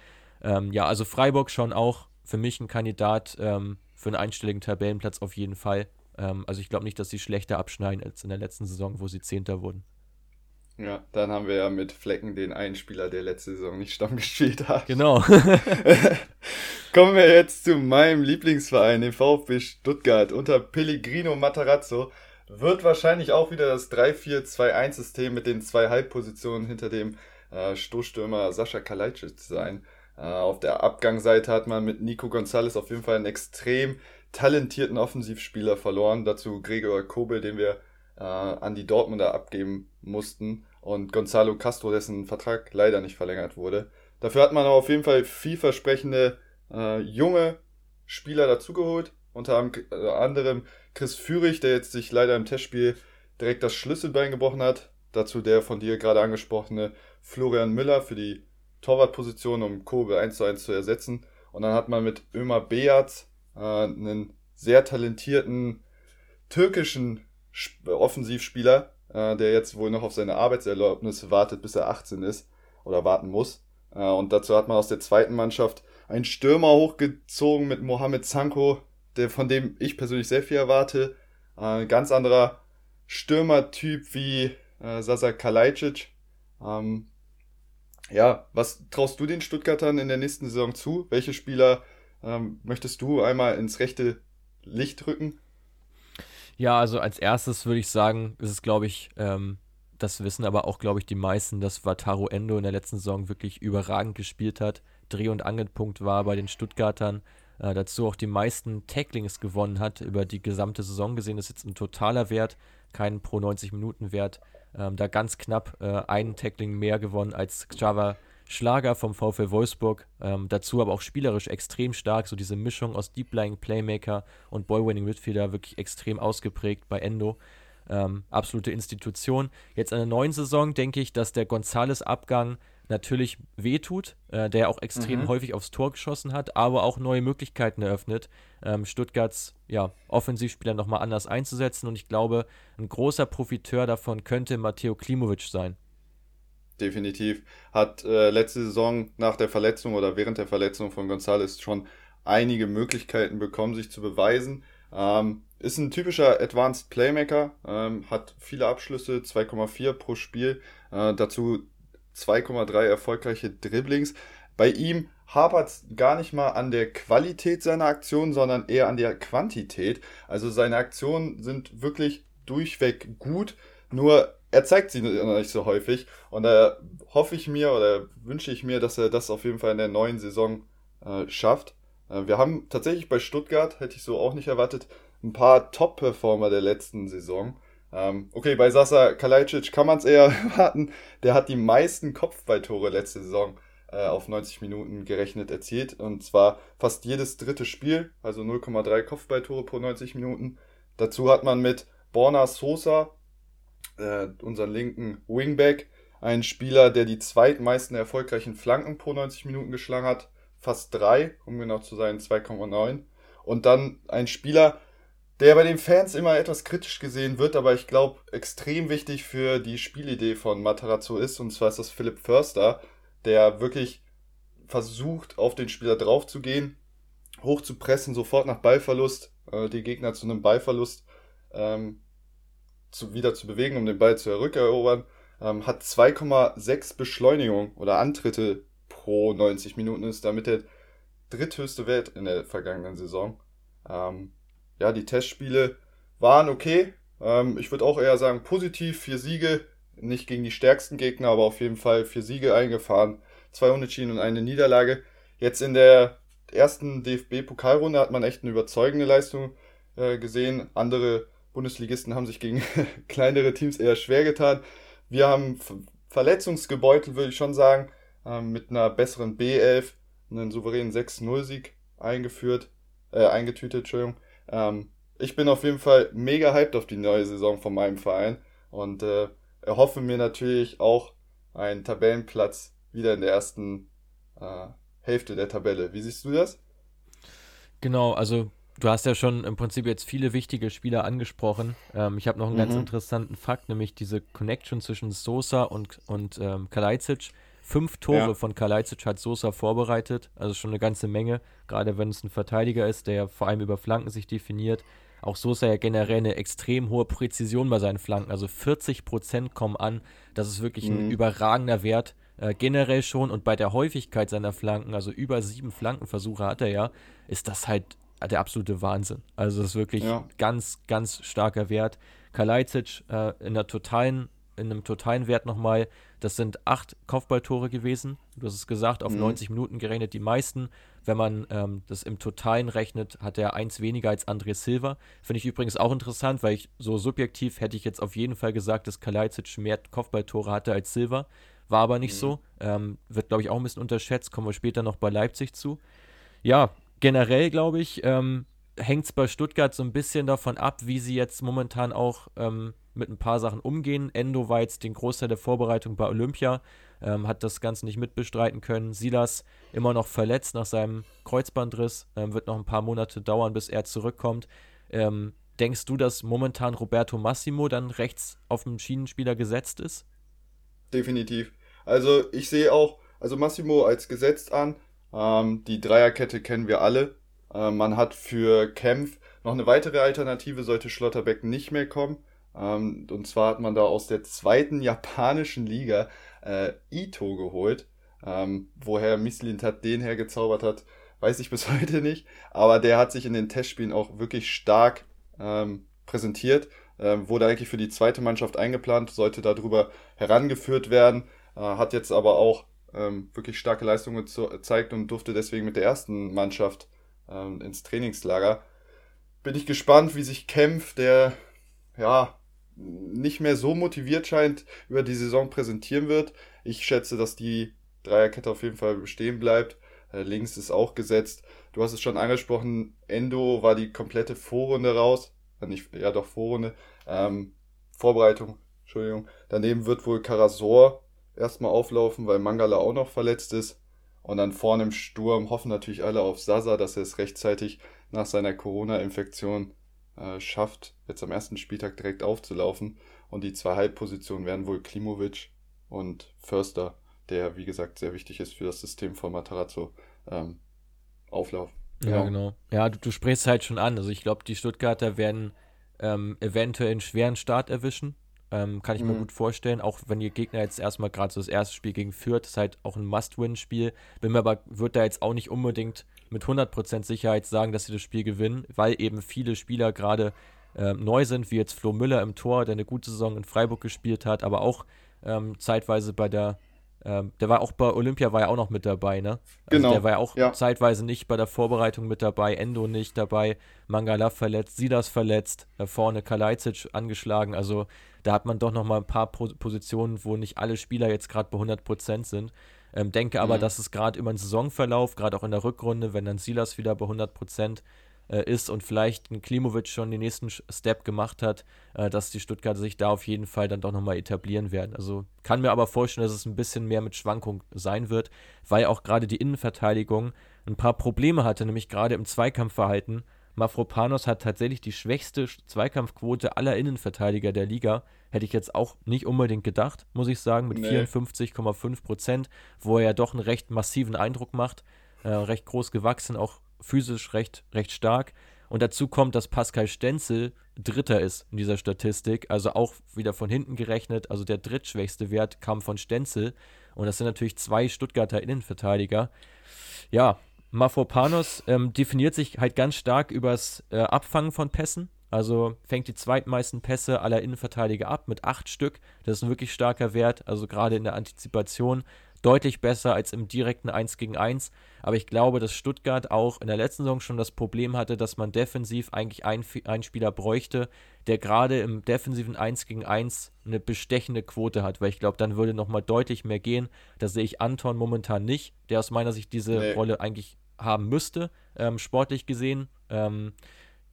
Ähm, ja, also Freiburg schon auch für mich ein Kandidat ähm, für einen einstelligen Tabellenplatz auf jeden Fall. Ähm, also ich glaube nicht, dass sie schlechter abschneiden als in der letzten Saison, wo sie Zehnter wurden. Ja, dann haben wir ja mit Flecken den einen Spieler, der letzte Saison nicht Stamm <laughs> gespielt hat. Genau. <laughs> Kommen wir jetzt zu meinem Lieblingsverein, dem VfB Stuttgart. Unter Pellegrino Matarazzo wird wahrscheinlich auch wieder das 3-4-2-1-System mit den zwei Halbpositionen hinter dem äh, Stoßstürmer Sascha Kalajdzic sein. Äh, auf der Abgangsseite hat man mit Nico Gonzalez auf jeden Fall einen extrem talentierten Offensivspieler verloren. Dazu Gregor Kobel, den wir äh, an die Dortmunder abgeben mussten und Gonzalo Castro, dessen Vertrag leider nicht verlängert wurde. Dafür hat man auf jeden Fall vielversprechende äh, junge Spieler dazugeholt, unter äh, anderem Chris Führig, der jetzt sich leider im Testspiel direkt das Schlüsselbein gebrochen hat. Dazu der von dir gerade angesprochene Florian Müller für die Torwartposition, um Kobe 1 zu 1 zu ersetzen. Und dann hat man mit Ömer Beyaz äh, einen sehr talentierten türkischen Offensivspieler äh, der jetzt wohl noch auf seine Arbeitserlaubnis wartet, bis er 18 ist oder warten muss. Äh, und dazu hat man aus der zweiten Mannschaft einen Stürmer hochgezogen mit Mohamed Sanko, der, von dem ich persönlich sehr viel erwarte. Äh, ein ganz anderer Stürmertyp wie Sasa Kalajdzic. Ähm, ja, was traust du den Stuttgartern in der nächsten Saison zu? Welche Spieler ähm, möchtest du einmal ins rechte Licht rücken? Ja, also als erstes würde ich sagen, ist es, glaube ich, ähm, das wissen aber auch, glaube ich, die meisten, dass Wataru Endo in der letzten Saison wirklich überragend gespielt hat. Dreh- und Angelpunkt war bei den Stuttgartern. Äh, dazu auch die meisten Tacklings gewonnen hat über die gesamte Saison gesehen. Das ist jetzt ein totaler Wert, kein pro 90 Minuten Wert. Ähm, da ganz knapp äh, einen Tackling mehr gewonnen als Xaver Schlager vom VfL Wolfsburg. Ähm, dazu aber auch spielerisch extrem stark. So diese Mischung aus Deep Lying Playmaker und Ball-Winning Midfielder wirklich extrem ausgeprägt bei Endo. Ähm, absolute Institution. Jetzt in der neuen Saison denke ich, dass der Gonzales-Abgang natürlich wehtut, äh, der auch extrem mhm. häufig aufs Tor geschossen hat, aber auch neue Möglichkeiten eröffnet, ähm, Stuttgarts ja, Offensivspieler nochmal anders einzusetzen. Und ich glaube, ein großer Profiteur davon könnte Matteo Klimovic sein definitiv. Hat äh, letzte Saison nach der Verletzung oder während der Verletzung von González schon einige Möglichkeiten bekommen, sich zu beweisen. Ähm, ist ein typischer Advanced Playmaker, ähm, hat viele Abschlüsse, 2,4 pro Spiel, äh, dazu 2,3 erfolgreiche Dribblings. Bei ihm hapert es gar nicht mal an der Qualität seiner Aktionen, sondern eher an der Quantität. Also seine Aktionen sind wirklich durchweg gut, nur er zeigt sie noch nicht so häufig. Und da hoffe ich mir oder wünsche ich mir, dass er das auf jeden Fall in der neuen Saison äh, schafft. Äh, wir haben tatsächlich bei Stuttgart, hätte ich so auch nicht erwartet, ein paar Top-Performer der letzten Saison. Ähm, okay, bei Sasa Kalajdzic kann man es eher <laughs> erwarten. Der hat die meisten Kopfballtore letzte Saison äh, auf 90 Minuten gerechnet erzielt. Und zwar fast jedes dritte Spiel, also 0,3 Kopfballtore pro 90 Minuten. Dazu hat man mit Borna Sosa äh, unseren linken Wingback, ein Spieler, der die zweitmeisten erfolgreichen Flanken pro 90 Minuten geschlagen hat, fast drei, um genau zu sein, 2,9. Und dann ein Spieler, der bei den Fans immer etwas kritisch gesehen wird, aber ich glaube extrem wichtig für die Spielidee von Matarazzo ist, und zwar ist das Philipp Förster, der wirklich versucht, auf den Spieler drauf zu gehen, hoch zu pressen, sofort nach Ballverlust, äh, die Gegner zu einem Ballverlust ähm, zu, wieder zu bewegen, um den Ball zu rückerobern. Ähm, hat 2,6 Beschleunigung oder Antritte pro 90 Minuten, ist damit der dritthöchste Wert in der vergangenen Saison. Ähm, ja, die Testspiele waren okay. Ähm, ich würde auch eher sagen positiv. Vier Siege, nicht gegen die stärksten Gegner, aber auf jeden Fall vier Siege eingefahren. Zwei Unentschieden und eine Niederlage. Jetzt in der ersten DFB-Pokalrunde hat man echt eine überzeugende Leistung äh, gesehen. Andere Bundesligisten haben sich gegen <laughs> kleinere Teams eher schwer getan. Wir haben verletzungsgebeutelt, würde ich schon sagen, ähm, mit einer besseren B11 einen souveränen 6-0-Sieg eingeführt, äh, eingetütet, Entschuldigung. Ähm, ich bin auf jeden Fall mega hyped auf die neue Saison von meinem Verein und äh, erhoffe mir natürlich auch einen Tabellenplatz wieder in der ersten äh, Hälfte der Tabelle. Wie siehst du das? Genau, also Du hast ja schon im Prinzip jetzt viele wichtige Spieler angesprochen. Ähm, ich habe noch einen mhm. ganz interessanten Fakt, nämlich diese Connection zwischen Sosa und, und ähm, Kalajdzic. Fünf Tore ja. von Kalajdzic hat Sosa vorbereitet, also schon eine ganze Menge, gerade wenn es ein Verteidiger ist, der ja vor allem über Flanken sich definiert. Auch Sosa ja generell eine extrem hohe Präzision bei seinen Flanken, also 40 Prozent kommen an. Das ist wirklich mhm. ein überragender Wert. Äh, generell schon und bei der Häufigkeit seiner Flanken, also über sieben Flankenversuche hat er ja, ist das halt der absolute Wahnsinn. Also das ist wirklich ja. ganz, ganz starker Wert. Kalajdzic äh, in der totalen, in einem totalen Wert nochmal, das sind acht Kopfballtore gewesen. Du hast es gesagt, auf mhm. 90 Minuten gerechnet die meisten. Wenn man ähm, das im Totalen rechnet, hat er eins weniger als André Silva. Finde ich übrigens auch interessant, weil ich so subjektiv hätte ich jetzt auf jeden Fall gesagt, dass Kalajdzic mehr Kopfballtore hatte als Silva. War aber nicht mhm. so. Ähm, wird, glaube ich, auch ein bisschen unterschätzt. Kommen wir später noch bei Leipzig zu. Ja, generell, glaube ich, ähm, hängt es bei Stuttgart so ein bisschen davon ab, wie sie jetzt momentan auch ähm, mit ein paar Sachen umgehen. Endo war jetzt den Großteil der Vorbereitung bei Olympia, ähm, hat das Ganze nicht mitbestreiten können. Silas immer noch verletzt nach seinem Kreuzbandriss, ähm, wird noch ein paar Monate dauern, bis er zurückkommt. Ähm, denkst du, dass momentan Roberto Massimo dann rechts auf den Schienenspieler gesetzt ist? Definitiv. Also ich sehe auch, also Massimo als gesetzt an. Ähm, die Dreierkette kennen wir alle. Äh, man hat für Kempf noch eine weitere Alternative, sollte Schlotterbeck nicht mehr kommen. Ähm, und zwar hat man da aus der zweiten <laughs> japanischen Liga äh, Ito geholt. Ähm, woher Mislintat den hergezaubert hat, weiß ich <laughs> bis heute nicht. Aber der hat sich in den Testspielen auch wirklich stark ähm, präsentiert. Ähm, wurde eigentlich für die zweite Mannschaft eingeplant, sollte darüber herangeführt werden. Äh, hat jetzt aber auch ähm, wirklich starke Leistungen gezeigt und durfte deswegen mit der ersten Mannschaft ähm, ins Trainingslager. Bin ich gespannt, wie sich Kempf, der ja nicht mehr so motiviert scheint, über die Saison präsentieren wird. Ich schätze, dass die Dreierkette auf jeden Fall bestehen bleibt. Äh, links ist auch gesetzt. Du hast es schon angesprochen, Endo war die komplette Vorrunde raus. Äh, nicht, ja doch, Vorrunde. Ähm, Vorbereitung, Entschuldigung. Daneben wird wohl Karasor erstmal auflaufen, weil Mangala auch noch verletzt ist. Und dann vorne im Sturm hoffen natürlich alle auf Sasa, dass er es rechtzeitig nach seiner Corona-Infektion äh, schafft, jetzt am ersten Spieltag direkt aufzulaufen. Und die zwei Halbpositionen werden wohl Klimovic und Förster, der wie gesagt sehr wichtig ist für das System von Matarazzo, ähm, auflaufen. Genau. Ja, genau. Ja, du, du sprichst halt schon an. Also ich glaube, die Stuttgarter werden ähm, eventuell einen schweren Start erwischen. Ähm, kann ich mhm. mir gut vorstellen, auch wenn ihr Gegner jetzt erstmal gerade so das erste Spiel gegen Fürth, ist halt auch ein Must-Win-Spiel. Bin mir aber, wird da jetzt auch nicht unbedingt mit 100% Sicherheit sagen, dass sie das Spiel gewinnen, weil eben viele Spieler gerade äh, neu sind, wie jetzt Flo Müller im Tor, der eine gute Saison in Freiburg gespielt hat, aber auch ähm, zeitweise bei der ähm, der war auch bei Olympia war ja auch noch mit dabei, ne? Also genau. Der war ja auch ja. zeitweise nicht bei der Vorbereitung mit dabei, Endo nicht dabei, Mangala verletzt, Silas verletzt, da vorne Kalajdzic angeschlagen. Also da hat man doch noch mal ein paar Positionen, wo nicht alle Spieler jetzt gerade bei 100% sind. Ähm, denke aber, mhm. dass es gerade über den Saisonverlauf, gerade auch in der Rückrunde, wenn dann Silas wieder bei 100% äh, ist und vielleicht ein Klimovic schon den nächsten Step gemacht hat, äh, dass die Stuttgarter sich da auf jeden Fall dann doch nochmal etablieren werden. Also kann mir aber vorstellen, dass es ein bisschen mehr mit Schwankung sein wird, weil auch gerade die Innenverteidigung ein paar Probleme hatte, nämlich gerade im Zweikampfverhalten. Mafropanos hat tatsächlich die schwächste Zweikampfquote aller Innenverteidiger der Liga. Hätte ich jetzt auch nicht unbedingt gedacht, muss ich sagen, mit nee. 54,5 Prozent, wo er ja doch einen recht massiven Eindruck macht. Äh, recht groß gewachsen, auch physisch recht, recht stark. Und dazu kommt, dass Pascal Stenzel Dritter ist in dieser Statistik, also auch wieder von hinten gerechnet. Also der drittschwächste Wert kam von Stenzel. Und das sind natürlich zwei Stuttgarter Innenverteidiger. Ja, Mafropanos ähm, definiert sich halt ganz stark übers äh, Abfangen von Pässen. Also fängt die zweitmeisten Pässe aller Innenverteidiger ab mit acht Stück. Das ist ein wirklich starker Wert. Also gerade in der Antizipation deutlich besser als im direkten 1 gegen 1. Aber ich glaube, dass Stuttgart auch in der letzten Saison schon das Problem hatte, dass man defensiv eigentlich einen, einen Spieler bräuchte, der gerade im defensiven 1 gegen 1 eine bestechende Quote hat, weil ich glaube, dann würde nochmal deutlich mehr gehen. Da sehe ich Anton momentan nicht, der aus meiner Sicht diese nee. Rolle eigentlich haben müsste, ähm, sportlich gesehen. Ähm,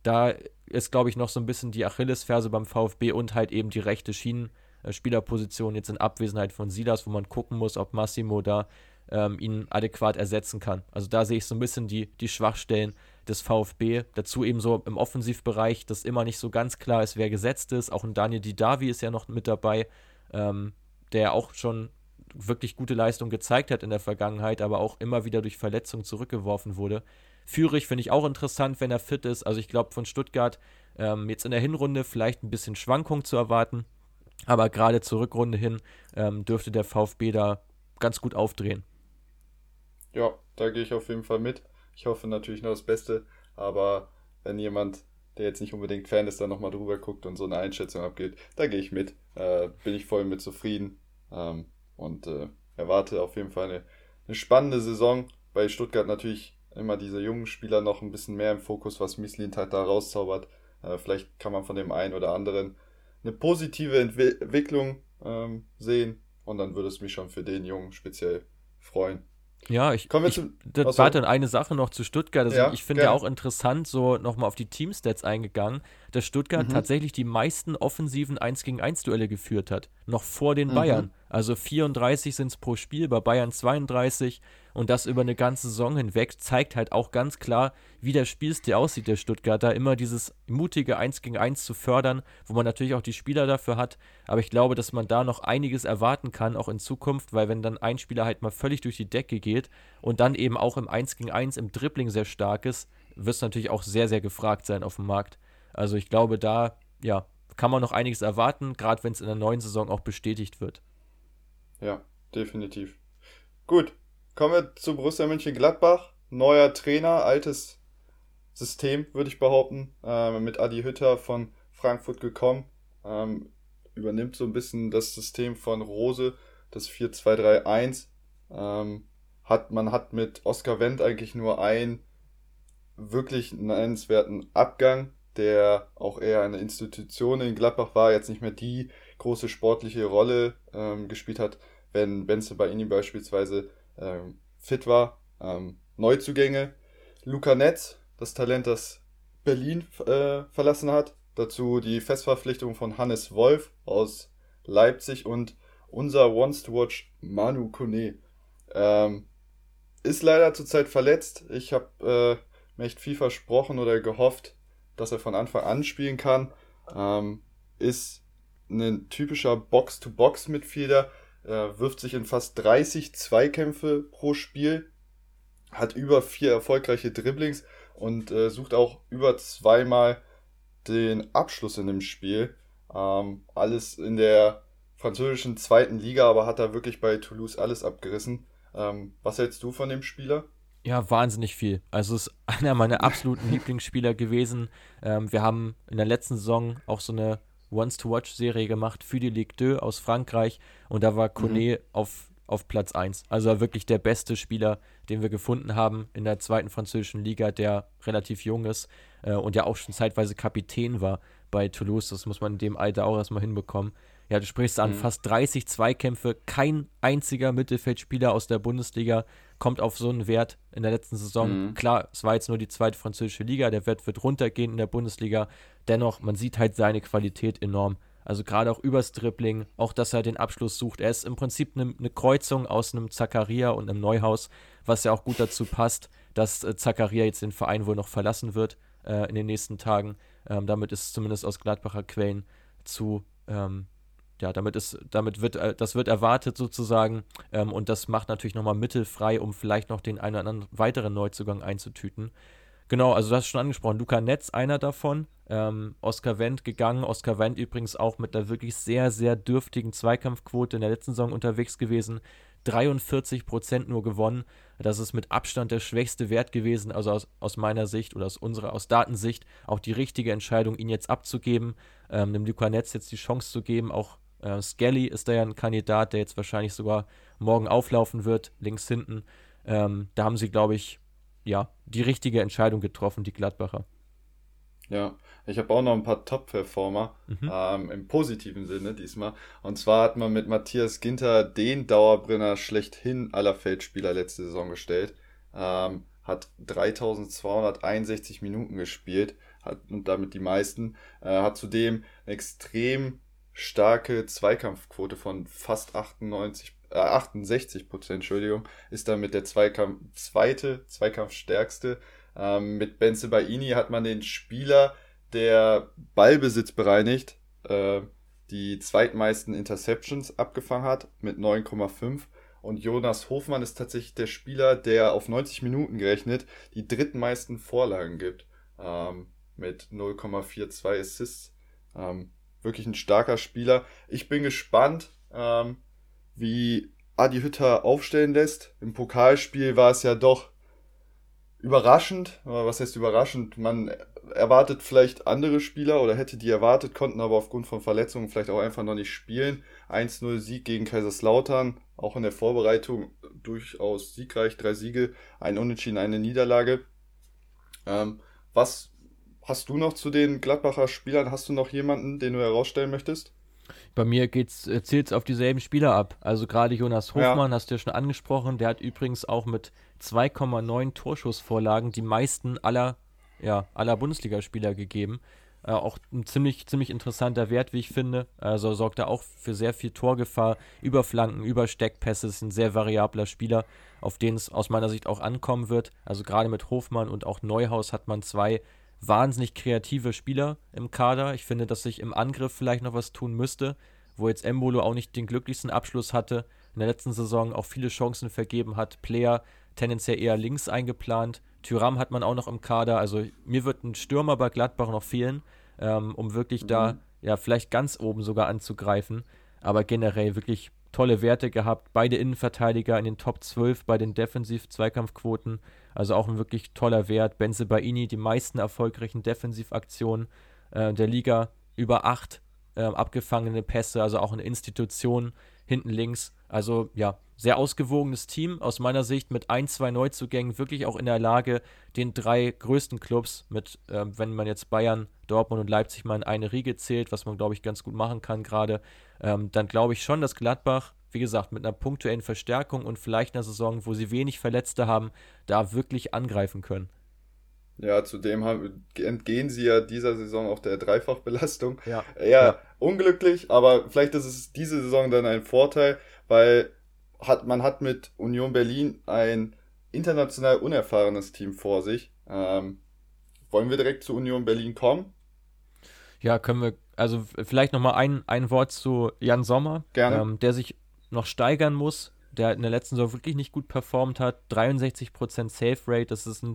da ist, glaube ich, noch so ein bisschen die Achillesferse beim VfB und halt eben die rechte Schienen. Äh, Spielerposition jetzt in Abwesenheit von Silas, wo man gucken muss, ob Massimo da ähm, ihn adäquat ersetzen kann. Also da sehe ich so ein bisschen die, die Schwachstellen des VfB. Dazu eben so im Offensivbereich, dass immer nicht so ganz klar ist, wer gesetzt ist. Auch ein Daniel Didavi ist ja noch mit dabei, ähm, der auch schon wirklich gute Leistung gezeigt hat in der Vergangenheit, aber auch immer wieder durch Verletzungen zurückgeworfen wurde. Führig finde ich auch interessant, wenn er fit ist. Also ich glaube von Stuttgart ähm, jetzt in der Hinrunde vielleicht ein bisschen Schwankung zu erwarten. Aber gerade zur Rückrunde hin ähm, dürfte der VfB da ganz gut aufdrehen. Ja, da gehe ich auf jeden Fall mit. Ich hoffe natürlich nur das Beste, aber wenn jemand, der jetzt nicht unbedingt Fan ist, da nochmal drüber guckt und so eine Einschätzung abgibt, da gehe ich mit. Äh, bin ich voll mit zufrieden ähm, und äh, erwarte auf jeden Fall eine, eine spannende Saison. Bei Stuttgart natürlich immer diese jungen Spieler noch ein bisschen mehr im Fokus, was Mislint halt da rauszaubert. Äh, vielleicht kann man von dem einen oder anderen eine positive Entwicklung ähm, sehen und dann würde es mich schon für den Jungen speziell freuen. Ja, ich, Kommen wir ich zu, das war dann eine Sache noch zu Stuttgart. Also ja, ich finde ja auch interessant, so nochmal auf die Teamstats eingegangen, dass Stuttgart mhm. tatsächlich die meisten offensiven 1 gegen 1 Duelle geführt hat. Noch vor den mhm. Bayern. Also 34 sind es pro Spiel, bei Bayern 32 und das über eine ganze Saison hinweg zeigt halt auch ganz klar, wie der Spielstil aussieht, der Stuttgarter. Immer dieses mutige 1 gegen 1 zu fördern, wo man natürlich auch die Spieler dafür hat. Aber ich glaube, dass man da noch einiges erwarten kann, auch in Zukunft, weil wenn dann ein Spieler halt mal völlig durch die Decke geht und dann eben auch im 1 gegen 1 im Dribbling sehr stark ist, wird es natürlich auch sehr, sehr gefragt sein auf dem Markt. Also ich glaube, da, ja, kann man noch einiges erwarten, gerade wenn es in der neuen Saison auch bestätigt wird. Ja, definitiv. Gut, Kommen wir zu Borussia Mönchengladbach. Neuer Trainer, altes System, würde ich behaupten. Ähm, mit Adi Hütter von Frankfurt gekommen. Ähm, übernimmt so ein bisschen das System von Rose, das 4-2-3-1. Ähm, hat, man hat mit Oskar Wendt eigentlich nur einen wirklich nennenswerten Abgang, der auch eher eine Institution in Gladbach war, jetzt nicht mehr die große sportliche Rolle ähm, gespielt hat, wenn Benze bei Ihnen beispielsweise ähm, fit war. Ähm, Neuzugänge. Luca Netz, das Talent, das Berlin äh, verlassen hat. Dazu die Festverpflichtung von Hannes Wolf aus Leipzig und unser Wants to Watch Manu Kone. Ähm, ist leider zurzeit verletzt. Ich habe äh, mir echt viel versprochen oder gehofft, dass er von Anfang an spielen kann. Ähm, ist ein typischer Box-to-Box-Mitglieder, er wirft sich in fast 30 Zweikämpfe pro Spiel, hat über vier erfolgreiche Dribblings und äh, sucht auch über zweimal den Abschluss in dem Spiel. Ähm, alles in der französischen zweiten Liga, aber hat er wirklich bei Toulouse alles abgerissen. Ähm, was hältst du von dem Spieler? Ja, wahnsinnig viel. Also ist <laughs> einer meiner absoluten <laughs> Lieblingsspieler gewesen. Ähm, wir haben in der letzten Saison auch so eine Once-to-Watch-Serie gemacht für die Ligue 2 aus Frankreich und da war Kone mhm. auf, auf Platz 1. Also wirklich der beste Spieler, den wir gefunden haben in der zweiten französischen Liga, der relativ jung ist äh, und ja auch schon zeitweise Kapitän war bei Toulouse. Das muss man in dem Alter auch erstmal hinbekommen. Ja, du sprichst an, mhm. fast 30 Zweikämpfe, kein einziger Mittelfeldspieler aus der Bundesliga kommt auf so einen Wert in der letzten Saison. Mhm. Klar, es war jetzt nur die zweite französische Liga, der Wert wird runtergehen in der Bundesliga. Dennoch, man sieht halt seine Qualität enorm. Also gerade auch übers Dribbling, auch dass er den Abschluss sucht. Er ist im Prinzip eine ne Kreuzung aus einem Zakaria und einem Neuhaus, was ja auch gut dazu passt, dass äh, Zakaria jetzt den Verein wohl noch verlassen wird äh, in den nächsten Tagen. Ähm, damit ist zumindest aus Gladbacher Quellen zu ähm, ja, damit ist, damit wird, äh, das wird erwartet sozusagen ähm, und das macht natürlich nochmal Mittel frei, um vielleicht noch den einen oder anderen weiteren Neuzugang einzutüten. Genau, also du hast schon angesprochen, Luca Netz, einer davon, ähm, Oscar Wendt gegangen, Oscar Wendt übrigens auch mit einer wirklich sehr, sehr dürftigen Zweikampfquote in der letzten Saison unterwegs gewesen, 43 Prozent nur gewonnen. Das ist mit Abstand der schwächste Wert gewesen, also aus, aus meiner Sicht oder aus unserer, aus Datensicht auch die richtige Entscheidung, ihn jetzt abzugeben, ähm, dem Luca Netz jetzt die Chance zu geben, auch äh, Skelly ist da ja ein Kandidat, der jetzt wahrscheinlich sogar morgen auflaufen wird, links hinten. Ähm, da haben sie, glaube ich, ja, die richtige Entscheidung getroffen, die Gladbacher. Ja, ich habe auch noch ein paar Top-Performer mhm. ähm, im positiven Sinne diesmal. Und zwar hat man mit Matthias Ginter den Dauerbrenner schlechthin aller Feldspieler letzte Saison gestellt. Ähm, hat 3261 Minuten gespielt hat, und damit die meisten. Äh, hat zudem extrem starke Zweikampfquote von fast 98, äh, 68 Prozent, Entschuldigung, ist damit der Zweikampf, zweite Zweikampfstärkste. Ähm, mit Benze Baini hat man den Spieler, der Ballbesitz bereinigt, äh, die zweitmeisten Interceptions abgefangen hat mit 9,5. Und Jonas Hofmann ist tatsächlich der Spieler, der auf 90 Minuten gerechnet die drittmeisten Vorlagen gibt. Ähm, mit 0,42 Assists. Ähm, wirklich ein starker Spieler. Ich bin gespannt, ähm, wie Adi Hütter aufstellen lässt. Im Pokalspiel war es ja doch überraschend. Was heißt überraschend? Man erwartet vielleicht andere Spieler oder hätte die erwartet, konnten aber aufgrund von Verletzungen vielleicht auch einfach noch nicht spielen. 1-0 Sieg gegen Kaiserslautern, auch in der Vorbereitung durchaus siegreich, drei Siege, ein Unentschieden, eine Niederlage. Ähm, was hast du noch zu den Gladbacher Spielern? Hast du noch jemanden, den du herausstellen möchtest? Bei mir geht's, äh, zählt es auf dieselben Spieler ab. Also gerade Jonas Hofmann ja. hast du ja schon angesprochen. Der hat übrigens auch mit 2,9 Torschussvorlagen die meisten aller, ja, aller Bundesligaspieler gegeben. Äh, auch ein ziemlich, ziemlich interessanter Wert, wie ich finde. Also sorgt er auch für sehr viel Torgefahr, über Flanken, über Steckpässe. Ist ein sehr variabler Spieler, auf den es aus meiner Sicht auch ankommen wird. Also gerade mit Hofmann und auch Neuhaus hat man zwei wahnsinnig kreative Spieler im Kader. Ich finde, dass sich im Angriff vielleicht noch was tun müsste, wo jetzt Embolo auch nicht den glücklichsten Abschluss hatte, in der letzten Saison auch viele Chancen vergeben hat. Player tendenziell eher links eingeplant. Tyram hat man auch noch im Kader. Also mir wird ein Stürmer bei Gladbach noch fehlen, ähm, um wirklich mhm. da ja vielleicht ganz oben sogar anzugreifen. Aber generell wirklich tolle Werte gehabt. Beide Innenverteidiger in den Top 12 bei den Defensiv-Zweikampfquoten. Also auch ein wirklich toller Wert. Benze Baini, die meisten erfolgreichen Defensivaktionen äh, der Liga, über acht äh, abgefangene Pässe, also auch eine Institution hinten links. Also ja, sehr ausgewogenes Team aus meiner Sicht mit ein, zwei Neuzugängen wirklich auch in der Lage, den drei größten Clubs mit, äh, wenn man jetzt Bayern, Dortmund und Leipzig mal in eine Riege zählt, was man glaube ich ganz gut machen kann gerade, ähm, dann glaube ich schon, dass Gladbach wie gesagt, mit einer punktuellen Verstärkung und vielleicht einer Saison, wo sie wenig Verletzte haben, da wirklich angreifen können. Ja, zudem haben, entgehen sie ja dieser Saison auch der Dreifachbelastung. Ja. Eher ja. unglücklich, aber vielleicht ist es diese Saison dann ein Vorteil, weil hat, man hat mit Union Berlin ein international unerfahrenes Team vor sich. Ähm, wollen wir direkt zu Union Berlin kommen? Ja, können wir. Also vielleicht nochmal ein, ein Wort zu Jan Sommer, ähm, der sich noch steigern muss, der in der letzten Saison wirklich nicht gut performt hat. 63% Save Rate, das ist, ein,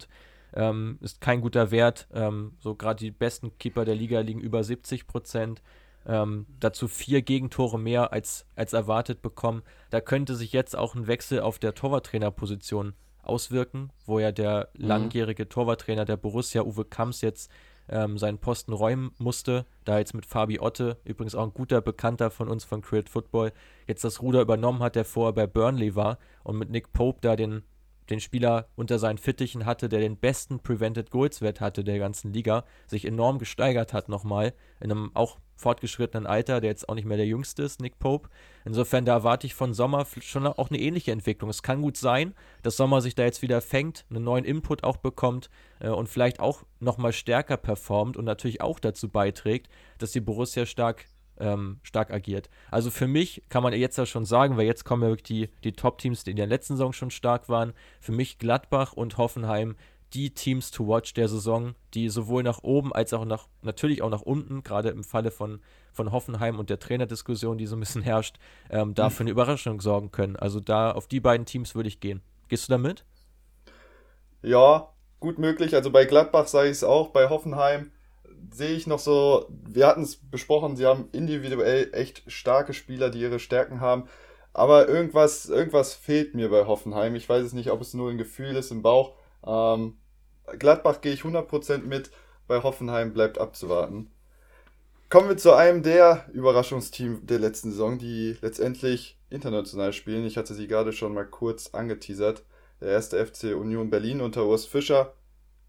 ähm, ist kein guter Wert. Ähm, so gerade die besten Keeper der Liga liegen über 70%. Ähm, dazu vier Gegentore mehr als, als erwartet bekommen. Da könnte sich jetzt auch ein Wechsel auf der Torwarttrainerposition auswirken, wo ja der mhm. langjährige Torwarttrainer der Borussia, Uwe Kamps, jetzt ähm, seinen Posten räumen musste, da jetzt mit Fabi Otte, übrigens auch ein guter Bekannter von uns von Create Football, jetzt das Ruder übernommen hat, der vorher bei Burnley war und mit Nick Pope da den den Spieler unter seinen Fittichen hatte, der den besten Prevented Goals Wert hatte der ganzen Liga, sich enorm gesteigert hat nochmal, in einem auch fortgeschrittenen Alter, der jetzt auch nicht mehr der jüngste ist, Nick Pope. Insofern, da erwarte ich von Sommer schon auch eine ähnliche Entwicklung. Es kann gut sein, dass Sommer sich da jetzt wieder fängt, einen neuen Input auch bekommt äh, und vielleicht auch nochmal stärker performt und natürlich auch dazu beiträgt, dass die Borussia stark ähm, stark agiert. Also für mich kann man jetzt ja schon sagen, weil jetzt kommen ja wirklich die, die Top-Teams, die in der letzten Saison schon stark waren. Für mich Gladbach und Hoffenheim die Teams to watch der Saison, die sowohl nach oben als auch nach, natürlich auch nach unten, gerade im Falle von, von Hoffenheim und der Trainerdiskussion, die so ein bisschen herrscht, ähm, da für eine Überraschung sorgen können. Also da auf die beiden Teams würde ich gehen. Gehst du damit? Ja, gut möglich. Also bei Gladbach sage ich es auch, bei Hoffenheim sehe ich noch so, wir hatten es besprochen, sie haben individuell echt starke Spieler, die ihre Stärken haben. Aber irgendwas, irgendwas fehlt mir bei Hoffenheim. Ich weiß es nicht, ob es nur ein Gefühl ist im Bauch. Ähm, Gladbach gehe ich 100% mit, bei Hoffenheim bleibt abzuwarten. Kommen wir zu einem der Überraschungsteams der letzten Saison, die letztendlich international spielen. Ich hatte sie gerade schon mal kurz angeteasert. Der erste FC Union Berlin unter Urs Fischer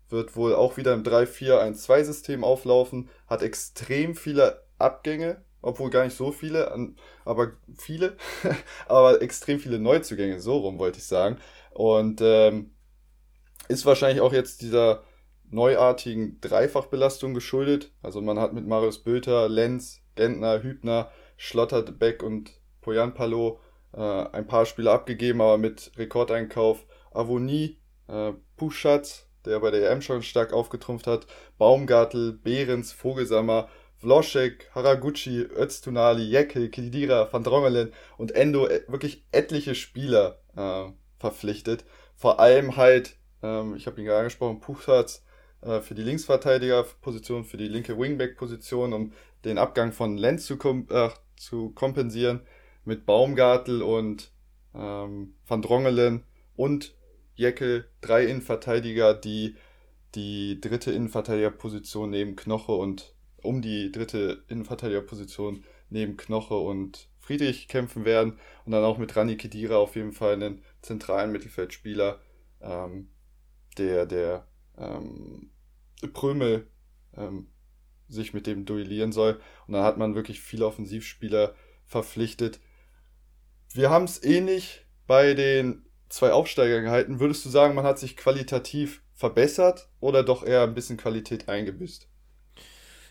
wird wohl auch wieder im 3-4-1-2-System auflaufen, hat extrem viele Abgänge, obwohl gar nicht so viele, aber viele, <laughs> aber extrem viele Neuzugänge, so rum wollte ich sagen. Und ähm, ist wahrscheinlich auch jetzt dieser neuartigen Dreifachbelastung geschuldet. Also man hat mit Marius Bülter, Lenz, Gentner, Hübner, Schlotterbeck und Poyan Palo äh, ein paar Spiele abgegeben, aber mit Rekordeinkauf Avonie, äh, Puschatz, der bei der EM schon stark aufgetrumpft hat, Baumgartel, Behrens, Vogelsammer, Vloschek, Haraguchi, Öztunali, Jekyll, Kidira, Van Drongelen und Endo äh, wirklich etliche Spieler äh, verpflichtet. Vor allem halt, ähm, ich habe ihn gerade angesprochen, Puchtatz äh, für die Linksverteidigerposition, für die linke Wingback-Position, um den Abgang von Lenz zu, kom äh, zu kompensieren mit Baumgartel und ähm, Van Drongelen und Jeckel, drei Innenverteidiger, die die dritte Innenverteidigerposition neben Knoche und um die dritte Innenverteidigerposition neben Knoche und Friedrich kämpfen werden. Und dann auch mit Rani Kedira auf jeden Fall einen zentralen Mittelfeldspieler, ähm, der, der ähm, Prömel ähm, sich mit dem duellieren soll. Und dann hat man wirklich viele Offensivspieler verpflichtet. Wir haben es ähnlich bei den zwei Aufsteigern gehalten. Würdest du sagen, man hat sich qualitativ verbessert oder doch eher ein bisschen Qualität eingebüßt?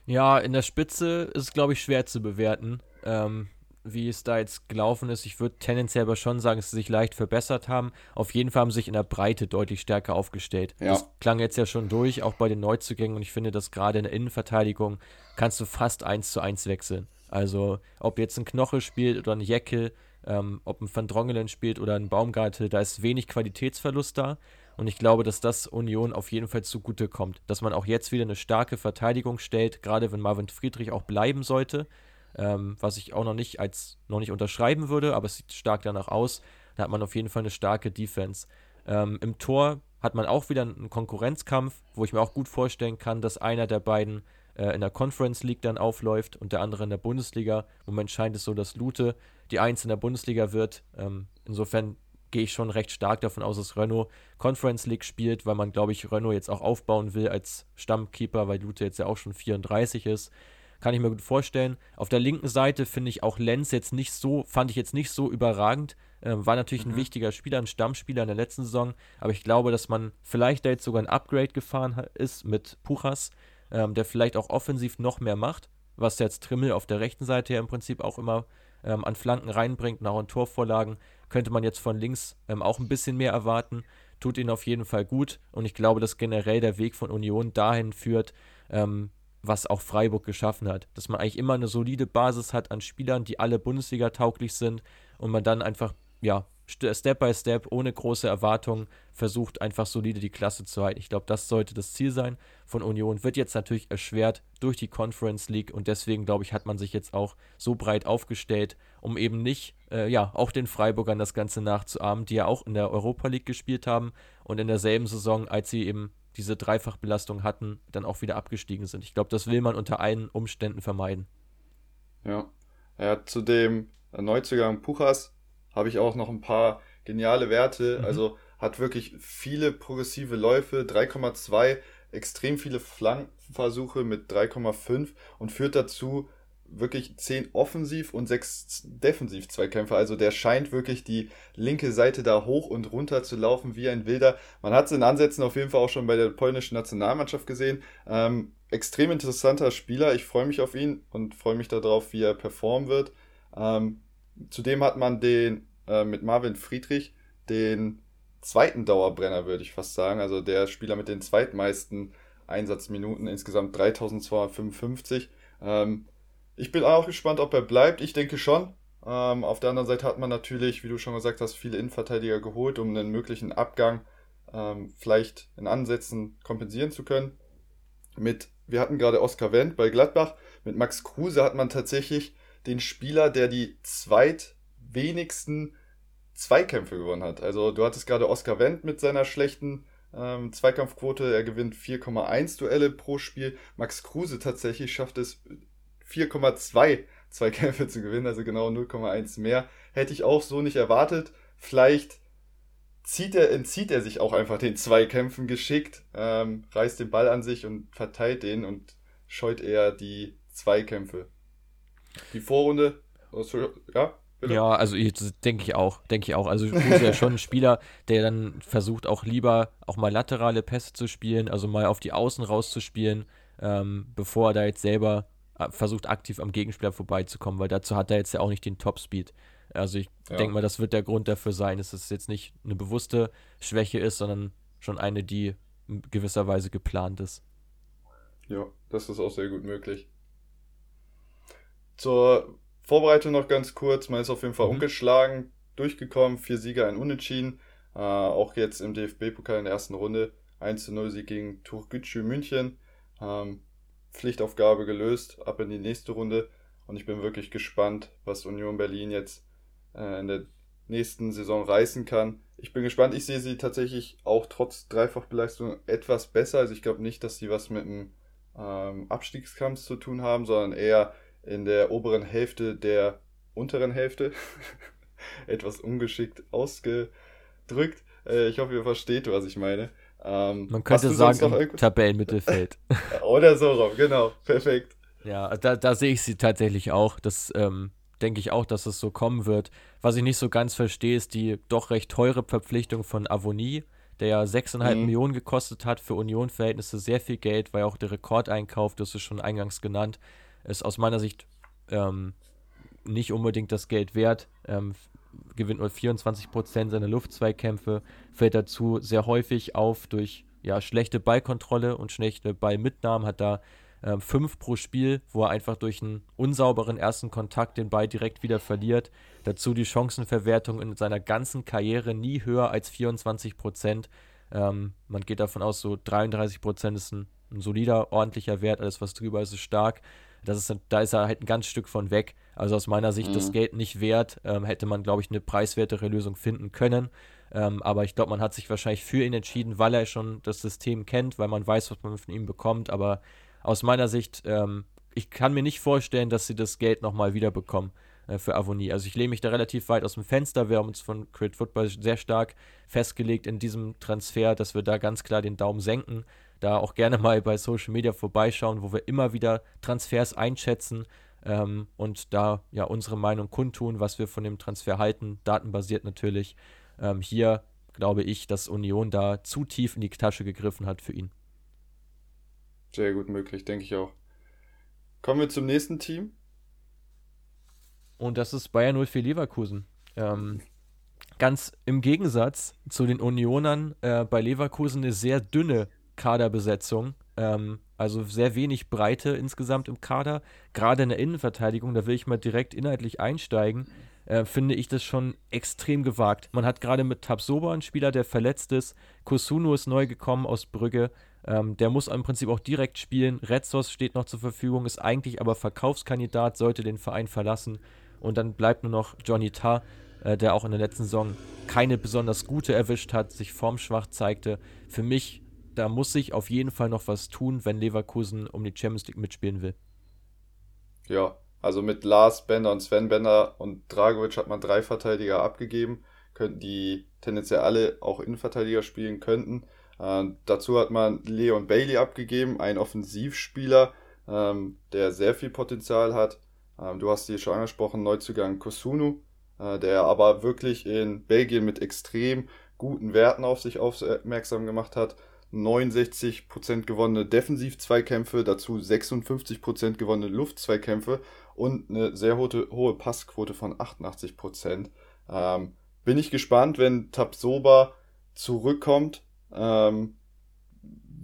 Ja, in der Spitze ist es, glaube ich, schwer zu bewerten, ähm, wie es da jetzt gelaufen ist. Ich würde tendenziell aber schon sagen, dass sie sich leicht verbessert haben. Auf jeden Fall haben sie sich in der Breite deutlich stärker aufgestellt. Ja. Das klang jetzt ja schon durch, auch bei den Neuzugängen. Und ich finde, dass gerade in der Innenverteidigung kannst du fast eins zu eins wechseln. Also, ob jetzt ein Knoche spielt oder ein Jeckel, ähm, ob ein Van Drongelen spielt oder ein Baumgartel, da ist wenig Qualitätsverlust da. Und ich glaube, dass das Union auf jeden Fall zugute kommt. Dass man auch jetzt wieder eine starke Verteidigung stellt, gerade wenn Marvin Friedrich auch bleiben sollte. Ähm, was ich auch noch nicht als noch nicht unterschreiben würde, aber es sieht stark danach aus. Da hat man auf jeden Fall eine starke Defense. Ähm, Im Tor hat man auch wieder einen Konkurrenzkampf, wo ich mir auch gut vorstellen kann, dass einer der beiden äh, in der Conference League dann aufläuft und der andere in der Bundesliga. Im Moment scheint es so, dass Lute die Eins in der Bundesliga wird. Ähm, insofern gehe ich schon recht stark davon aus, dass Renault Conference League spielt, weil man, glaube ich, Renault jetzt auch aufbauen will als Stammkeeper, weil Lute jetzt ja auch schon 34 ist. Kann ich mir gut vorstellen. Auf der linken Seite finde ich auch Lenz jetzt nicht so, fand ich jetzt nicht so überragend. Ähm, war natürlich mhm. ein wichtiger Spieler, ein Stammspieler in der letzten Saison, aber ich glaube, dass man vielleicht da jetzt sogar ein Upgrade gefahren ist mit Puchas, ähm, der vielleicht auch offensiv noch mehr macht, was jetzt Trimmel auf der rechten Seite ja im Prinzip auch immer ähm, an Flanken reinbringt, nach an Torvorlagen könnte man jetzt von links ähm, auch ein bisschen mehr erwarten. Tut ihnen auf jeden Fall gut und ich glaube, dass generell der Weg von Union dahin führt, ähm, was auch Freiburg geschaffen hat. Dass man eigentlich immer eine solide Basis hat an Spielern, die alle Bundesliga tauglich sind und man dann einfach ja, Step by Step, ohne große Erwartungen, versucht einfach solide die Klasse zu halten. Ich glaube, das sollte das Ziel sein von Union. Wird jetzt natürlich erschwert durch die Conference League und deswegen, glaube ich, hat man sich jetzt auch so breit aufgestellt, um eben nicht, äh, ja, auch den Freiburgern das Ganze nachzuahmen, die ja auch in der Europa League gespielt haben und in derselben Saison, als sie eben diese Dreifachbelastung hatten, dann auch wieder abgestiegen sind. Ich glaube, das will man unter allen Umständen vermeiden. Ja, ja zu dem Neuzugang Puchas habe ich auch noch ein paar geniale Werte. Mhm. Also hat wirklich viele progressive Läufe, 3,2, extrem viele Flankenversuche mit 3,5 und führt dazu wirklich 10 offensiv und 6 defensiv Zweikämpfe. Also der scheint wirklich die linke Seite da hoch und runter zu laufen wie ein Wilder. Man hat es in Ansätzen auf jeden Fall auch schon bei der polnischen Nationalmannschaft gesehen. Ähm, extrem interessanter Spieler. Ich freue mich auf ihn und freue mich darauf, wie er performen wird. Ähm, Zudem hat man den äh, mit Marvin Friedrich den zweiten Dauerbrenner, würde ich fast sagen. Also der Spieler mit den zweitmeisten Einsatzminuten, insgesamt 3255. Ähm, ich bin auch gespannt, ob er bleibt. Ich denke schon. Ähm, auf der anderen Seite hat man natürlich, wie du schon gesagt hast, viele Innenverteidiger geholt, um einen möglichen Abgang ähm, vielleicht in Ansätzen kompensieren zu können. Mit, wir hatten gerade Oskar Wendt bei Gladbach. Mit Max Kruse hat man tatsächlich den Spieler, der die zweitwenigsten Zweikämpfe gewonnen hat. Also du hattest gerade Oscar Wendt mit seiner schlechten ähm, Zweikampfquote. Er gewinnt 4,1 Duelle pro Spiel. Max Kruse tatsächlich schafft es 4,2 Zweikämpfe zu gewinnen, also genau 0,1 mehr. Hätte ich auch so nicht erwartet. Vielleicht zieht er, entzieht er sich auch einfach den Zweikämpfen geschickt, ähm, reißt den Ball an sich und verteilt den und scheut eher die Zweikämpfe. Die Vorrunde, ja, Bitte? Ja, also denke ich auch, denke ich auch. Also Kruse ist ja <laughs> schon ein Spieler, der dann versucht auch lieber auch mal laterale Pässe zu spielen, also mal auf die Außen rauszuspielen, ähm, bevor er da jetzt selber versucht aktiv am Gegenspieler vorbeizukommen, weil dazu hat er jetzt ja auch nicht den Topspeed. Also ich ja. denke mal, das wird der Grund dafür sein, dass es jetzt nicht eine bewusste Schwäche ist, sondern schon eine, die in gewisser Weise geplant ist. Ja, das ist auch sehr gut möglich. zur Vorbereitung noch ganz kurz. Man ist auf jeden Fall mhm. ungeschlagen durchgekommen. Vier Sieger, ein Unentschieden. Äh, auch jetzt im DFB-Pokal in der ersten Runde. 1-0 Sieg gegen Turgücü München. Ähm, Pflichtaufgabe gelöst, ab in die nächste Runde. Und ich bin wirklich gespannt, was Union Berlin jetzt äh, in der nächsten Saison reißen kann. Ich bin gespannt. Ich sehe sie tatsächlich auch trotz Dreifachbeleistung etwas besser. Also ich glaube nicht, dass sie was mit einem ähm, Abstiegskampf zu tun haben, sondern eher in der oberen Hälfte der unteren Hälfte. <laughs> etwas ungeschickt ausgedrückt. Äh, ich hoffe, ihr versteht, was ich meine. Ähm, Man könnte sagen, Tabellenmittelfeld. <laughs> Oder so rum, genau. Perfekt. Ja, da, da sehe ich sie tatsächlich auch. Das ähm, denke ich auch, dass es so kommen wird. Was ich nicht so ganz verstehe, ist die doch recht teure Verpflichtung von Avonie, der ja 6,5 mhm. Millionen gekostet hat. Für Union-Verhältnisse sehr viel Geld, ja auch der Rekordeinkauf, das ist schon eingangs genannt. Ist aus meiner Sicht ähm, nicht unbedingt das Geld wert. Ähm, gewinnt nur 24% seiner Luftzweikämpfe, fällt dazu sehr häufig auf durch ja, schlechte Ballkontrolle und schlechte Ballmitnahmen, hat da äh, fünf pro Spiel, wo er einfach durch einen unsauberen ersten Kontakt den Ball direkt wieder verliert. Dazu die Chancenverwertung in seiner ganzen Karriere nie höher als 24 Prozent. Ähm, man geht davon aus, so 33 Prozent ist ein, ein, solider, ordentlicher Wert. Alles, was drüber ist, ist stark. Das ist, da ist er halt ein ganz Stück von weg. Also aus meiner Sicht mhm. das Geld nicht wert. Ähm, hätte man, glaube ich, eine preiswertere Lösung finden können. Ähm, aber ich glaube, man hat sich wahrscheinlich für ihn entschieden, weil er schon das System kennt, weil man weiß, was man von ihm bekommt. Aber aus meiner Sicht, ähm, ich kann mir nicht vorstellen, dass sie das Geld nochmal wiederbekommen äh, für Avonie. Also ich lehne mich da relativ weit aus dem Fenster. Wir haben uns von Crit Football sehr stark festgelegt in diesem Transfer, dass wir da ganz klar den Daumen senken. Da auch gerne mal bei Social Media vorbeischauen, wo wir immer wieder Transfers einschätzen ähm, und da ja unsere Meinung kundtun, was wir von dem Transfer halten, datenbasiert natürlich. Ähm, hier glaube ich, dass Union da zu tief in die Tasche gegriffen hat für ihn. Sehr gut möglich, denke ich auch. Kommen wir zum nächsten Team. Und das ist Bayern 04 Leverkusen. Ähm, ganz im Gegensatz zu den Unionern äh, bei Leverkusen eine sehr dünne Kaderbesetzung. Ähm, also sehr wenig Breite insgesamt im Kader. Gerade in der Innenverteidigung, da will ich mal direkt inhaltlich einsteigen, äh, finde ich das schon extrem gewagt. Man hat gerade mit Tabsoba einen Spieler, der verletzt ist. Kosunu ist neu gekommen aus Brügge. Ähm, der muss im Prinzip auch direkt spielen. Retzos steht noch zur Verfügung, ist eigentlich aber Verkaufskandidat, sollte den Verein verlassen. Und dann bleibt nur noch Johnny Tarr, äh, der auch in der letzten Saison keine besonders gute erwischt hat, sich formschwach zeigte. Für mich, da muss sich auf jeden Fall noch was tun, wenn Leverkusen um die Champions League mitspielen will. Ja, also mit Lars Bender und Sven Bender und Dragovic hat man drei Verteidiger abgegeben, könnten die tendenziell alle auch Innenverteidiger spielen könnten. Äh, dazu hat man Leon Bailey abgegeben, ein Offensivspieler, ähm, der sehr viel Potenzial hat. Ähm, du hast die schon angesprochen, Neuzugang Kosunu, äh, der aber wirklich in Belgien mit extrem guten Werten auf sich aufmerksam gemacht hat. 69% gewonnene Defensiv-Zweikämpfe, dazu 56% gewonnene Luft-Zweikämpfe und eine sehr hohe, hohe Passquote von 88%. Ähm, bin ich gespannt, wenn Tabsoba zurückkommt ähm,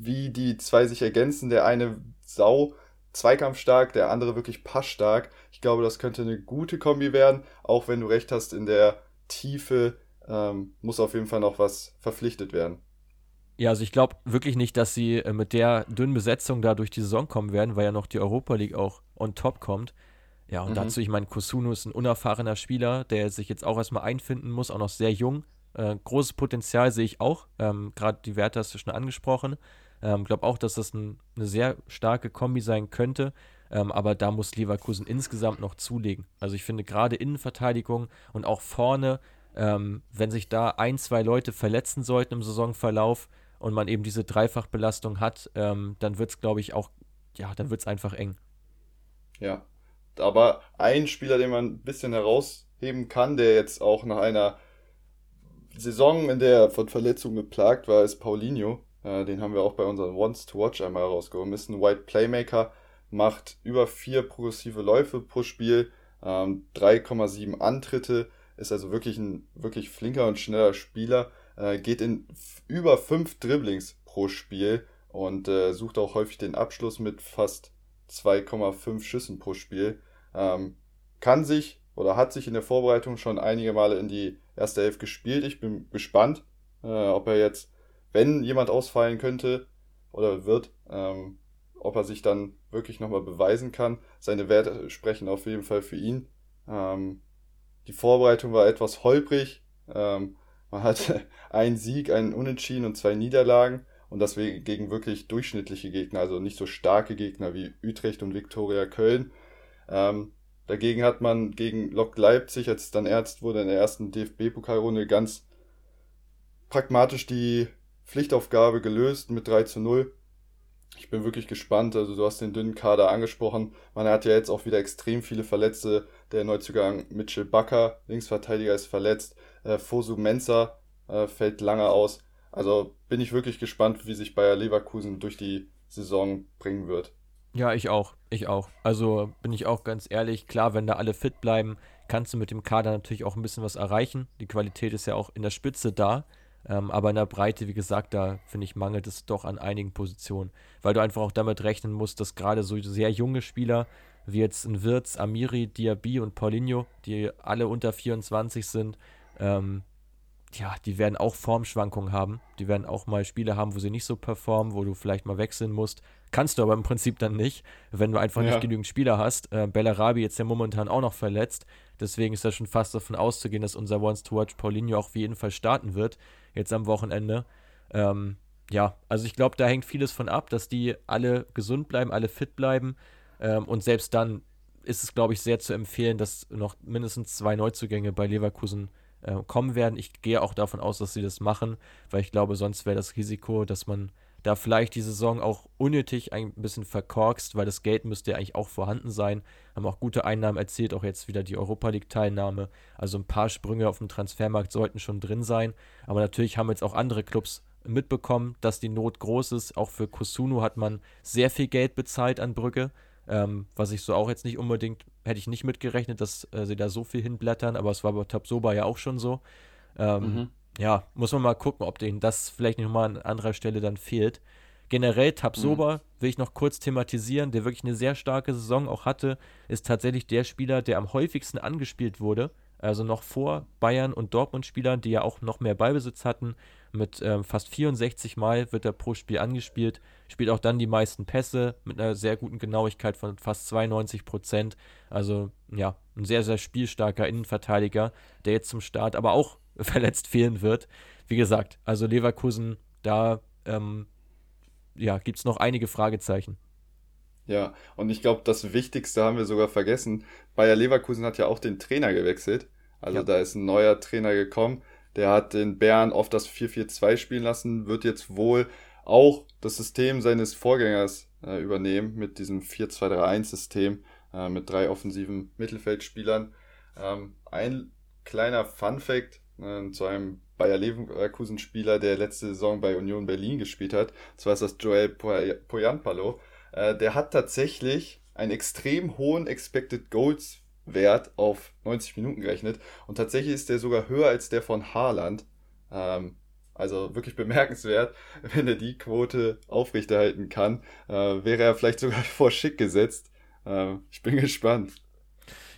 wie die zwei sich ergänzen. Der eine sau zweikampfstark, der andere wirklich passstark. Ich glaube, das könnte eine gute Kombi werden, auch wenn du recht hast, in der Tiefe ähm, muss auf jeden Fall noch was verpflichtet werden. Ja, also ich glaube wirklich nicht, dass sie äh, mit der dünnen Besetzung da durch die Saison kommen werden, weil ja noch die Europa League auch on top kommt. Ja, und mhm. dazu, ich meine, Kosunu ist ein unerfahrener Spieler, der sich jetzt auch erstmal einfinden muss, auch noch sehr jung. Äh, großes Potenzial sehe ich auch. Ähm, Gerade die Werte hast du schon angesprochen. Ähm, glaube auch, dass das ein, eine sehr starke Kombi sein könnte. Ähm, aber da muss Leverkusen insgesamt noch zulegen. Also ich finde gerade Innenverteidigung und auch vorne, ähm, wenn sich da ein, zwei Leute verletzen sollten im Saisonverlauf und man eben diese Dreifachbelastung hat, ähm, dann wird es, glaube ich, auch, ja, dann wird es einfach eng. Ja, aber ein Spieler, den man ein bisschen herausheben kann, der jetzt auch nach einer Saison, in der er von Verletzungen geplagt war, ist Paulinho. Äh, den haben wir auch bei unseren Wants to Watch einmal rausgeholt. Ist ein White Playmaker, macht über vier progressive Läufe pro Spiel, ähm, 3,7 Antritte, ist also wirklich ein wirklich flinker und schneller Spieler, äh, geht in über fünf Dribblings pro Spiel und äh, sucht auch häufig den Abschluss mit fast 2,5 Schüssen pro Spiel. Ähm, kann sich oder hat sich in der Vorbereitung schon einige Male in die erste Elf gespielt. Ich bin gespannt, äh, ob er jetzt, wenn jemand ausfallen könnte oder wird, ähm, ob er sich dann wirklich nochmal beweisen kann. Seine Werte sprechen auf jeden Fall für ihn. Ähm, die Vorbereitung war etwas holprig. Ähm, man hatte <laughs> einen Sieg, einen Unentschieden und zwei Niederlagen und das gegen wirklich durchschnittliche Gegner, also nicht so starke Gegner wie Utrecht und Viktoria Köln. Ähm, dagegen hat man gegen Lok Leipzig, als es dann ernst wurde in der ersten DFB-Pokalrunde, ganz pragmatisch die Pflichtaufgabe gelöst mit 3 zu 0. Ich bin wirklich gespannt. Also du hast den dünnen Kader angesprochen. Man hat ja jetzt auch wieder extrem viele Verletzte. Der Neuzugang Mitchell Bakker, Linksverteidiger, ist verletzt. Äh, Fosu Mensa äh, fällt lange aus. Also bin ich wirklich gespannt, wie sich Bayer Leverkusen durch die Saison bringen wird. Ja, ich auch. Ich auch. Also bin ich auch ganz ehrlich, klar, wenn da alle fit bleiben, kannst du mit dem Kader natürlich auch ein bisschen was erreichen. Die Qualität ist ja auch in der Spitze da. Ähm, aber in der Breite, wie gesagt, da finde ich, mangelt es doch an einigen Positionen. Weil du einfach auch damit rechnen musst, dass gerade so sehr junge Spieler wie jetzt ein Wirtz, Amiri, Diaby und Paulinho, die alle unter 24 sind, ähm, ja, die werden auch Formschwankungen haben. Die werden auch mal Spiele haben, wo sie nicht so performen, wo du vielleicht mal wechseln musst. Kannst du aber im Prinzip dann nicht, wenn du einfach ja. nicht genügend Spieler hast. Äh, Bellarabi jetzt ja momentan auch noch verletzt. Deswegen ist da schon fast davon auszugehen, dass unser Once to Watch Paulinho auch auf jeden Fall starten wird, jetzt am Wochenende. Ähm, ja, also ich glaube, da hängt vieles von ab, dass die alle gesund bleiben, alle fit bleiben. Ähm, und selbst dann ist es, glaube ich, sehr zu empfehlen, dass noch mindestens zwei Neuzugänge bei Leverkusen äh, kommen werden. Ich gehe auch davon aus, dass sie das machen, weil ich glaube, sonst wäre das Risiko, dass man da vielleicht die Saison auch unnötig ein bisschen verkorkst, weil das Geld müsste ja eigentlich auch vorhanden sein. Haben auch gute Einnahmen erzielt, auch jetzt wieder die Europa League-Teilnahme. Also ein paar Sprünge auf dem Transfermarkt sollten schon drin sein. Aber natürlich haben jetzt auch andere Clubs mitbekommen, dass die Not groß ist. Auch für Kusunu hat man sehr viel Geld bezahlt an Brücke. Ähm, was ich so auch jetzt nicht unbedingt, hätte ich nicht mitgerechnet, dass äh, sie da so viel hinblättern, aber es war bei Tabsoba ja auch schon so. Ähm, mhm. Ja, muss man mal gucken, ob denen das vielleicht nochmal an anderer Stelle dann fehlt. Generell Tabsoba mhm. will ich noch kurz thematisieren, der wirklich eine sehr starke Saison auch hatte, ist tatsächlich der Spieler, der am häufigsten angespielt wurde. Also noch vor Bayern und Dortmund-Spielern, die ja auch noch mehr Ballbesitz hatten. Mit ähm, fast 64 Mal wird er pro Spiel angespielt. Spielt auch dann die meisten Pässe mit einer sehr guten Genauigkeit von fast 92 Prozent. Also ja, ein sehr, sehr spielstarker Innenverteidiger, der jetzt zum Start aber auch <laughs> verletzt fehlen wird. Wie gesagt, also Leverkusen, da ähm, ja, gibt es noch einige Fragezeichen. Ja, und ich glaube, das Wichtigste haben wir sogar vergessen. Bayer Leverkusen hat ja auch den Trainer gewechselt. Also ja. da ist ein neuer Trainer gekommen. Der hat den Bären oft das 4-4-2 spielen lassen, wird jetzt wohl auch das System seines Vorgängers äh, übernehmen mit diesem 4-2-3-1-System äh, mit drei offensiven Mittelfeldspielern. Ähm, ein kleiner Fun-Fact äh, zu einem Bayer Leverkusen-Spieler, der letzte Saison bei Union Berlin gespielt hat. Zwar ist das Joel Poyanpalo. Äh, der hat tatsächlich einen extrem hohen Expected Goals Wert auf 90 Minuten gerechnet und tatsächlich ist der sogar höher als der von Haaland. Ähm, also wirklich bemerkenswert, <laughs> wenn er die Quote aufrechterhalten kann, äh, wäre er vielleicht sogar <laughs> vor Schick gesetzt. Äh, ich bin <laughs> gespannt.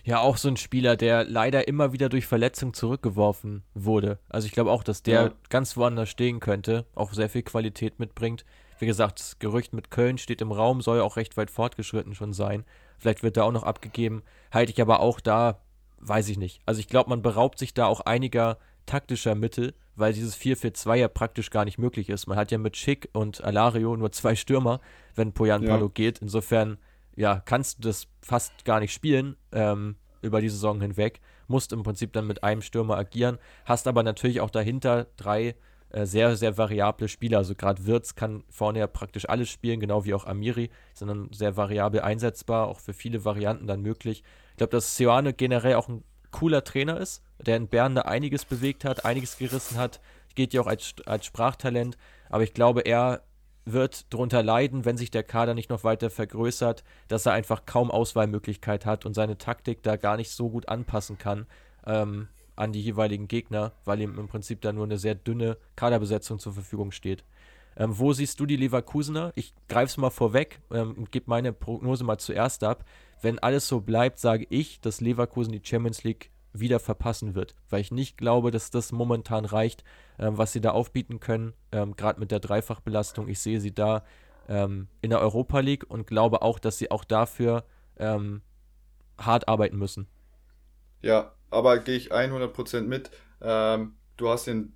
Ja, auch so ein Spieler, der leider immer wieder durch Verletzung zurückgeworfen wurde. Also ich glaube auch, dass der ja. ganz woanders stehen könnte, auch sehr viel Qualität mitbringt. Wie gesagt, das Gerücht mit Köln steht im Raum, soll auch recht weit fortgeschritten schon sein. Vielleicht wird er auch noch abgegeben. Halte ich aber auch da, weiß ich nicht. Also ich glaube, man beraubt sich da auch einiger taktischer Mittel, weil dieses 4-4-2 ja praktisch gar nicht möglich ist. Man hat ja mit Schick und Alario nur zwei Stürmer, wenn Poyan Palo ja. geht. Insofern, ja, kannst du das fast gar nicht spielen ähm, über die Saison hinweg. Musst im Prinzip dann mit einem Stürmer agieren, hast aber natürlich auch dahinter drei äh, sehr, sehr variable Spieler. Also gerade Wirtz kann vorne ja praktisch alles spielen, genau wie auch Amiri, sondern sehr variabel einsetzbar, auch für viele Varianten dann möglich. Ich glaube, dass Seoane generell auch ein cooler Trainer ist, der in Bern da einiges bewegt hat, einiges gerissen hat. Geht ja auch als, als Sprachtalent, aber ich glaube, er wird darunter leiden, wenn sich der Kader nicht noch weiter vergrößert, dass er einfach kaum Auswahlmöglichkeit hat und seine Taktik da gar nicht so gut anpassen kann. Ähm, an die jeweiligen Gegner, weil ihm im Prinzip da nur eine sehr dünne Kaderbesetzung zur Verfügung steht. Ähm, wo siehst du die Leverkusener? Ich greife es mal vorweg ähm, und gebe meine Prognose mal zuerst ab. wenn alles so bleibt, sage ich, dass Leverkusen die Champions League wieder verpassen wird, weil ich nicht glaube, dass das momentan reicht, ähm, was sie da aufbieten können, ähm, gerade mit der Dreifachbelastung. Ich sehe sie da ähm, in der Europa League und glaube auch, dass sie auch dafür ähm, hart arbeiten müssen. Ja, aber gehe ich 100% mit. Ähm, du hast den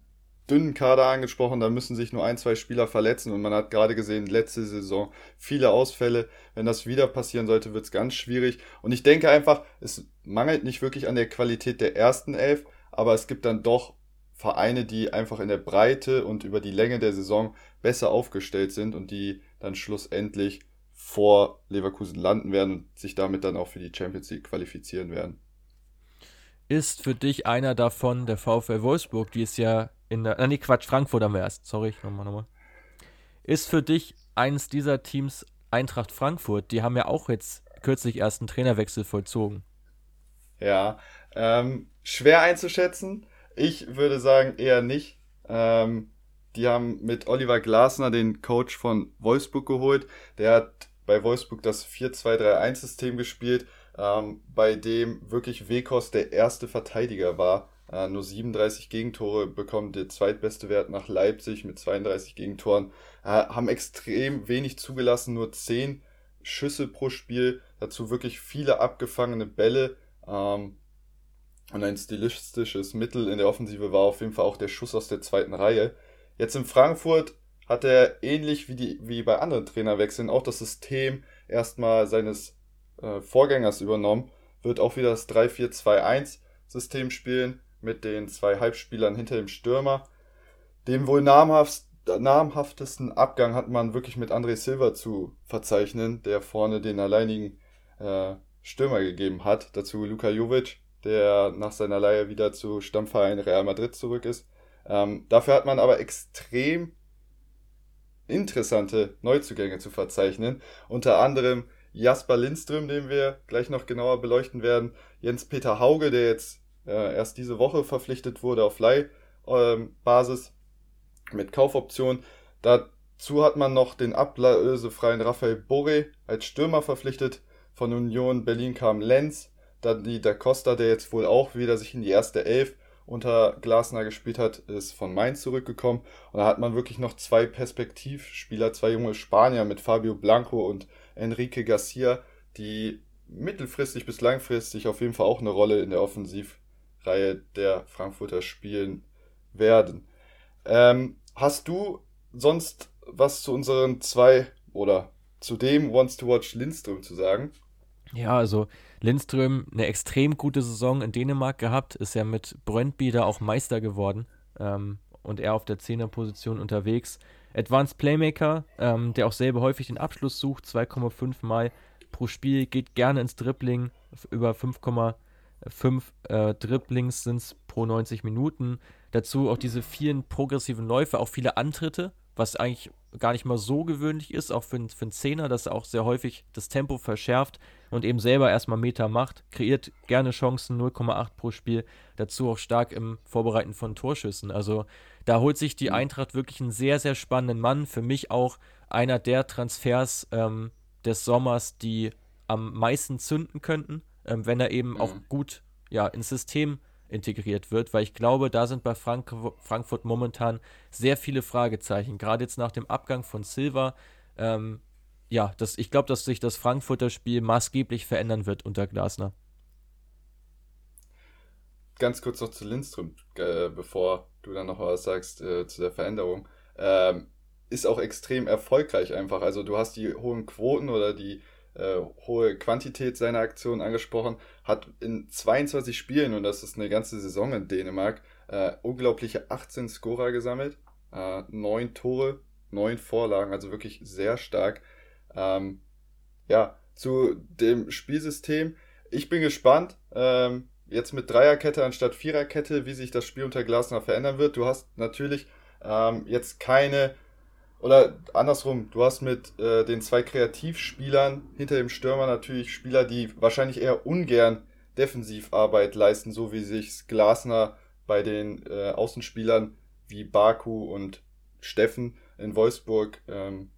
dünnen Kader angesprochen, da müssen sich nur ein, zwei Spieler verletzen und man hat gerade gesehen, letzte Saison viele Ausfälle. Wenn das wieder passieren sollte, wird es ganz schwierig. Und ich denke einfach, es mangelt nicht wirklich an der Qualität der ersten Elf, aber es gibt dann doch Vereine, die einfach in der Breite und über die Länge der Saison besser aufgestellt sind und die dann schlussendlich vor Leverkusen landen werden und sich damit dann auch für die Champions League qualifizieren werden. Ist für dich einer davon der VfL Wolfsburg, die ist ja in der. Nein, Quatsch, Frankfurt haben wir erst. Sorry, nochmal, nochmal. Ist für dich eines dieser Teams Eintracht Frankfurt? Die haben ja auch jetzt kürzlich erst einen Trainerwechsel vollzogen. Ja, ähm, schwer einzuschätzen. Ich würde sagen eher nicht. Ähm, die haben mit Oliver Glasner den Coach von Wolfsburg geholt. Der hat bei Wolfsburg das 4-2-3-1-System gespielt, ähm, bei dem wirklich Wekos der erste Verteidiger war. Äh, nur 37 Gegentore bekommt der zweitbeste Wert nach Leipzig mit 32 Gegentoren. Äh, haben extrem wenig zugelassen, nur 10 Schüsse pro Spiel. Dazu wirklich viele abgefangene Bälle. Ähm, und ein stilistisches Mittel in der Offensive war auf jeden Fall auch der Schuss aus der zweiten Reihe. Jetzt in Frankfurt hat er ähnlich wie, die, wie bei anderen Trainerwechseln auch das System erstmal seines äh, Vorgängers übernommen, wird auch wieder das 3-4-2-1 System spielen mit den zwei Halbspielern hinter dem Stürmer. Dem wohl namhaft, namhaftesten Abgang hat man wirklich mit André Silva zu verzeichnen, der vorne den alleinigen äh, Stürmer gegeben hat. Dazu Luka Jovic, der nach seiner Leihe wieder zu Stammverein Real Madrid zurück ist. Ähm, dafür hat man aber extrem interessante Neuzugänge zu verzeichnen. Unter anderem Jasper Lindström, den wir gleich noch genauer beleuchten werden. Jens-Peter Hauge, der jetzt äh, erst diese Woche verpflichtet wurde auf Leihbasis ähm, mit Kaufoption. Dazu hat man noch den ablösefreien Raphael Borre als Stürmer verpflichtet. Von Union Berlin kam Lenz. Dann die Da Costa, der jetzt wohl auch wieder sich in die erste Elf unter Glasner gespielt hat, ist von Mainz zurückgekommen. Und da hat man wirklich noch zwei Perspektivspieler, zwei junge Spanier mit Fabio Blanco und Enrique Garcia, die mittelfristig bis langfristig auf jeden Fall auch eine Rolle in der Offensivreihe der Frankfurter spielen werden. Ähm, hast du sonst was zu unseren zwei oder zu dem Wants to Watch Lindström zu sagen? Ja, also Lindström eine extrem gute Saison in Dänemark gehabt, ist ja mit Brøndby da auch Meister geworden ähm, und er auf der Zehnerposition unterwegs. Advanced Playmaker, ähm, der auch selber häufig den Abschluss sucht, 2,5 Mal pro Spiel, geht gerne ins Dribbling, über 5,5 äh, Dribblings sind es pro 90 Minuten. Dazu auch diese vielen progressiven Läufe, auch viele Antritte, was eigentlich gar nicht mal so gewöhnlich ist, auch für, für einen Zehner, dass er auch sehr häufig das Tempo verschärft und eben selber erstmal Meter macht, kreiert gerne Chancen, 0,8 pro Spiel, dazu auch stark im Vorbereiten von Torschüssen. Also da holt sich die. Eintracht wirklich einen sehr, sehr spannenden Mann. Für mich auch einer der Transfers ähm, des Sommers, die am meisten zünden könnten, ähm, wenn er eben mhm. auch gut ja, ins System integriert wird, weil ich glaube, da sind bei Frank Frankfurt momentan sehr viele Fragezeichen. Gerade jetzt nach dem Abgang von Silva. Ähm, ja, das, ich glaube, dass sich das Frankfurter Spiel maßgeblich verändern wird unter Glasner. Ganz kurz noch zu Lindström, äh, bevor du dann noch was sagst äh, zu der Veränderung. Ähm, ist auch extrem erfolgreich einfach. Also du hast die hohen Quoten oder die äh, hohe Quantität seiner Aktionen angesprochen, hat in 22 Spielen, und das ist eine ganze Saison in Dänemark, äh, unglaubliche 18 Scorer gesammelt, äh, 9 Tore, 9 Vorlagen, also wirklich sehr stark. Ähm, ja, zu dem Spielsystem. Ich bin gespannt, ähm, jetzt mit Dreierkette anstatt Viererkette, wie sich das Spiel unter Glasner verändern wird. Du hast natürlich ähm, jetzt keine oder andersrum, du hast mit äh, den zwei Kreativspielern hinter dem Stürmer natürlich Spieler, die wahrscheinlich eher ungern Defensivarbeit leisten, so wie sich Glasner bei den äh, Außenspielern wie Baku und Steffen in Wolfsburg ähm,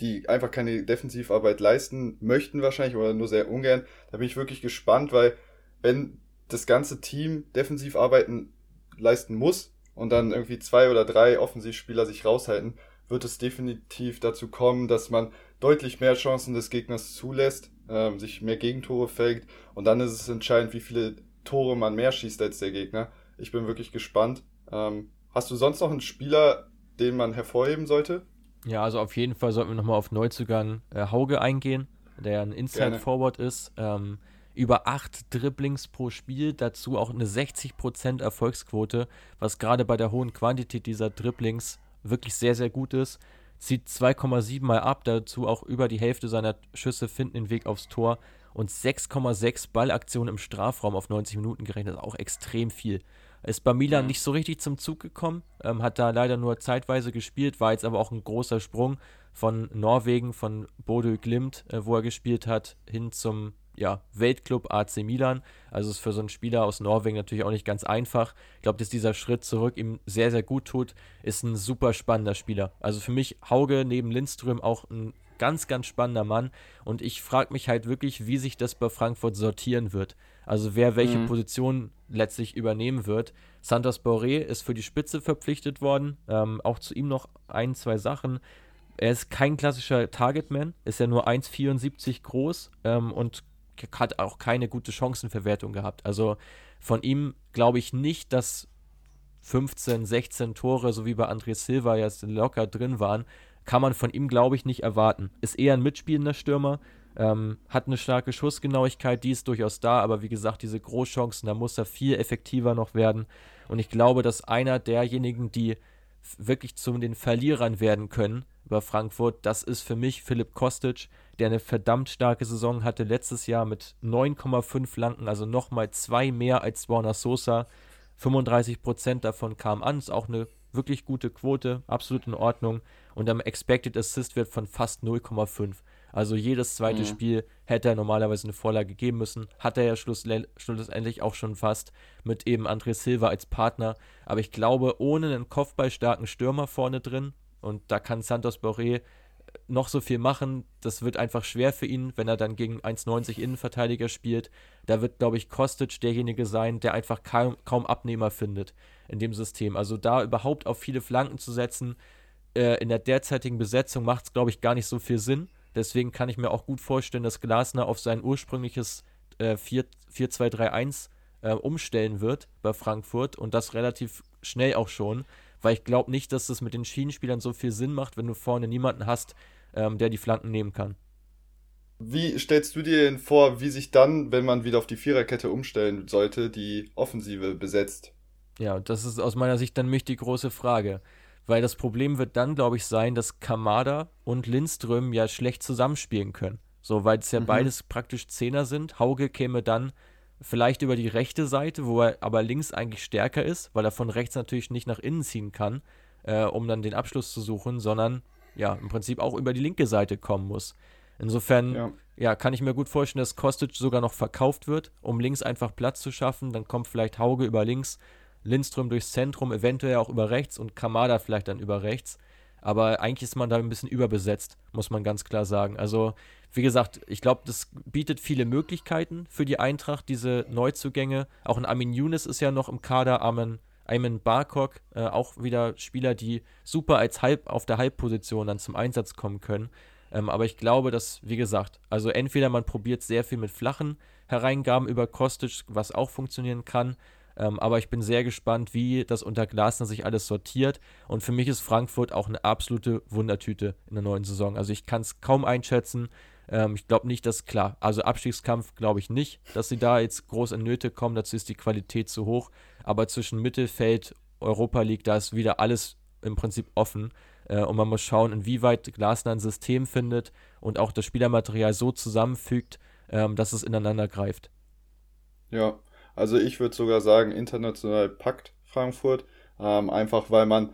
die einfach keine Defensivarbeit leisten möchten wahrscheinlich oder nur sehr ungern. Da bin ich wirklich gespannt, weil wenn das ganze Team Defensivarbeiten leisten muss und dann irgendwie zwei oder drei Offensivspieler sich raushalten, wird es definitiv dazu kommen, dass man deutlich mehr Chancen des Gegners zulässt, ähm, sich mehr Gegentore fängt und dann ist es entscheidend, wie viele Tore man mehr schießt als der Gegner. Ich bin wirklich gespannt. Ähm, hast du sonst noch einen Spieler, den man hervorheben sollte? Ja, also auf jeden Fall sollten wir nochmal auf Neuzugang äh, Hauge eingehen, der ein Inside Forward ist. Ähm, über acht Dribblings pro Spiel, dazu auch eine 60% Erfolgsquote, was gerade bei der hohen Quantität dieser Dribblings wirklich sehr, sehr gut ist. Zieht 2,7 mal ab, dazu auch über die Hälfte seiner Schüsse finden den Weg aufs Tor und 6,6 Ballaktionen im Strafraum auf 90 Minuten gerechnet, auch extrem viel. Ist bei Milan mhm. nicht so richtig zum Zug gekommen, ähm, hat da leider nur zeitweise gespielt, war jetzt aber auch ein großer Sprung von Norwegen, von Bodø Glimt, äh, wo er gespielt hat, hin zum ja, Weltclub AC Milan. Also ist für so einen Spieler aus Norwegen natürlich auch nicht ganz einfach. Ich glaube, dass dieser Schritt zurück ihm sehr, sehr gut tut. Ist ein super spannender Spieler. Also für mich Hauge neben Lindström auch ein ganz, ganz spannender Mann. Und ich frage mich halt wirklich, wie sich das bei Frankfurt sortieren wird. Also wer welche mhm. Position letztlich übernehmen wird. Santos Boré ist für die Spitze verpflichtet worden. Ähm, auch zu ihm noch ein, zwei Sachen. Er ist kein klassischer Targetman, ist ja nur 1,74 groß ähm, und hat auch keine gute Chancenverwertung gehabt. Also von ihm glaube ich nicht, dass 15, 16 Tore, so wie bei André Silva jetzt locker drin waren, kann man von ihm, glaube ich, nicht erwarten. Ist eher ein mitspielender Stürmer, ähm, hat eine starke Schussgenauigkeit, die ist durchaus da, aber wie gesagt, diese Großchancen, da muss er viel effektiver noch werden. Und ich glaube, dass einer derjenigen, die wirklich zu den Verlierern werden können über Frankfurt, das ist für mich Philipp Kostic, der eine verdammt starke Saison hatte letztes Jahr mit 9,5 Flanken, also nochmal zwei mehr als Warner Sosa. 35% davon kamen an, ist auch eine wirklich gute Quote, absolut in Ordnung. Und am Expected Assist wird von fast 0,5. Also jedes zweite mhm. Spiel hätte er normalerweise eine Vorlage geben müssen. Hat er ja schlussendlich auch schon fast mit eben André Silva als Partner. Aber ich glaube, ohne einen kopfballstarken Stürmer vorne drin, und da kann Santos Boré noch so viel machen. Das wird einfach schwer für ihn, wenn er dann gegen 1,90 Innenverteidiger spielt. Da wird, glaube ich, Kostic derjenige sein, der einfach kaum, kaum Abnehmer findet in dem System. Also da überhaupt auf viele Flanken zu setzen, äh, in der derzeitigen Besetzung macht es, glaube ich, gar nicht so viel Sinn. Deswegen kann ich mir auch gut vorstellen, dass Glasner auf sein ursprüngliches äh, 4-2-3-1 äh, umstellen wird bei Frankfurt und das relativ schnell auch schon weil ich glaube nicht, dass das mit den Schienenspielern so viel Sinn macht, wenn du vorne niemanden hast, ähm, der die Flanken nehmen kann. Wie stellst du dir denn vor, wie sich dann, wenn man wieder auf die Viererkette umstellen sollte, die Offensive besetzt? Ja, das ist aus meiner Sicht dann mich die große Frage. Weil das Problem wird dann, glaube ich, sein, dass Kamada und Lindström ja schlecht zusammenspielen können. So, weil es ja mhm. beides praktisch Zehner sind. Hauge käme dann Vielleicht über die rechte Seite, wo er aber links eigentlich stärker ist, weil er von rechts natürlich nicht nach innen ziehen kann, äh, um dann den Abschluss zu suchen, sondern ja, im Prinzip auch über die linke Seite kommen muss. Insofern, ja. ja. kann ich mir gut vorstellen, dass Kostic sogar noch verkauft wird, um links einfach Platz zu schaffen. Dann kommt vielleicht Hauge über links, Lindström durchs Zentrum, eventuell auch über rechts und Kamada vielleicht dann über rechts. Aber eigentlich ist man da ein bisschen überbesetzt, muss man ganz klar sagen. Also wie gesagt, ich glaube, das bietet viele Möglichkeiten für die Eintracht, diese Neuzugänge. Auch ein Armin Younes ist ja noch im Kader, Armin, Ayman Barkok, äh, auch wieder Spieler, die super als Halb auf der Halbposition dann zum Einsatz kommen können. Ähm, aber ich glaube, dass, wie gesagt, also entweder man probiert sehr viel mit flachen Hereingaben über Kostic, was auch funktionieren kann, ähm, aber ich bin sehr gespannt, wie das unter Glasner sich alles sortiert. Und für mich ist Frankfurt auch eine absolute Wundertüte in der neuen Saison. Also ich kann es kaum einschätzen. Ähm, ich glaube nicht, dass klar, also Abstiegskampf glaube ich nicht, dass sie da jetzt groß in Nöte kommen. Dazu ist die Qualität zu hoch. Aber zwischen Mittelfeld, Europa League, da ist wieder alles im Prinzip offen. Äh, und man muss schauen, inwieweit Glasner ein System findet und auch das Spielermaterial so zusammenfügt, ähm, dass es ineinander greift. Ja, also ich würde sogar sagen, international packt Frankfurt. Ähm, einfach weil man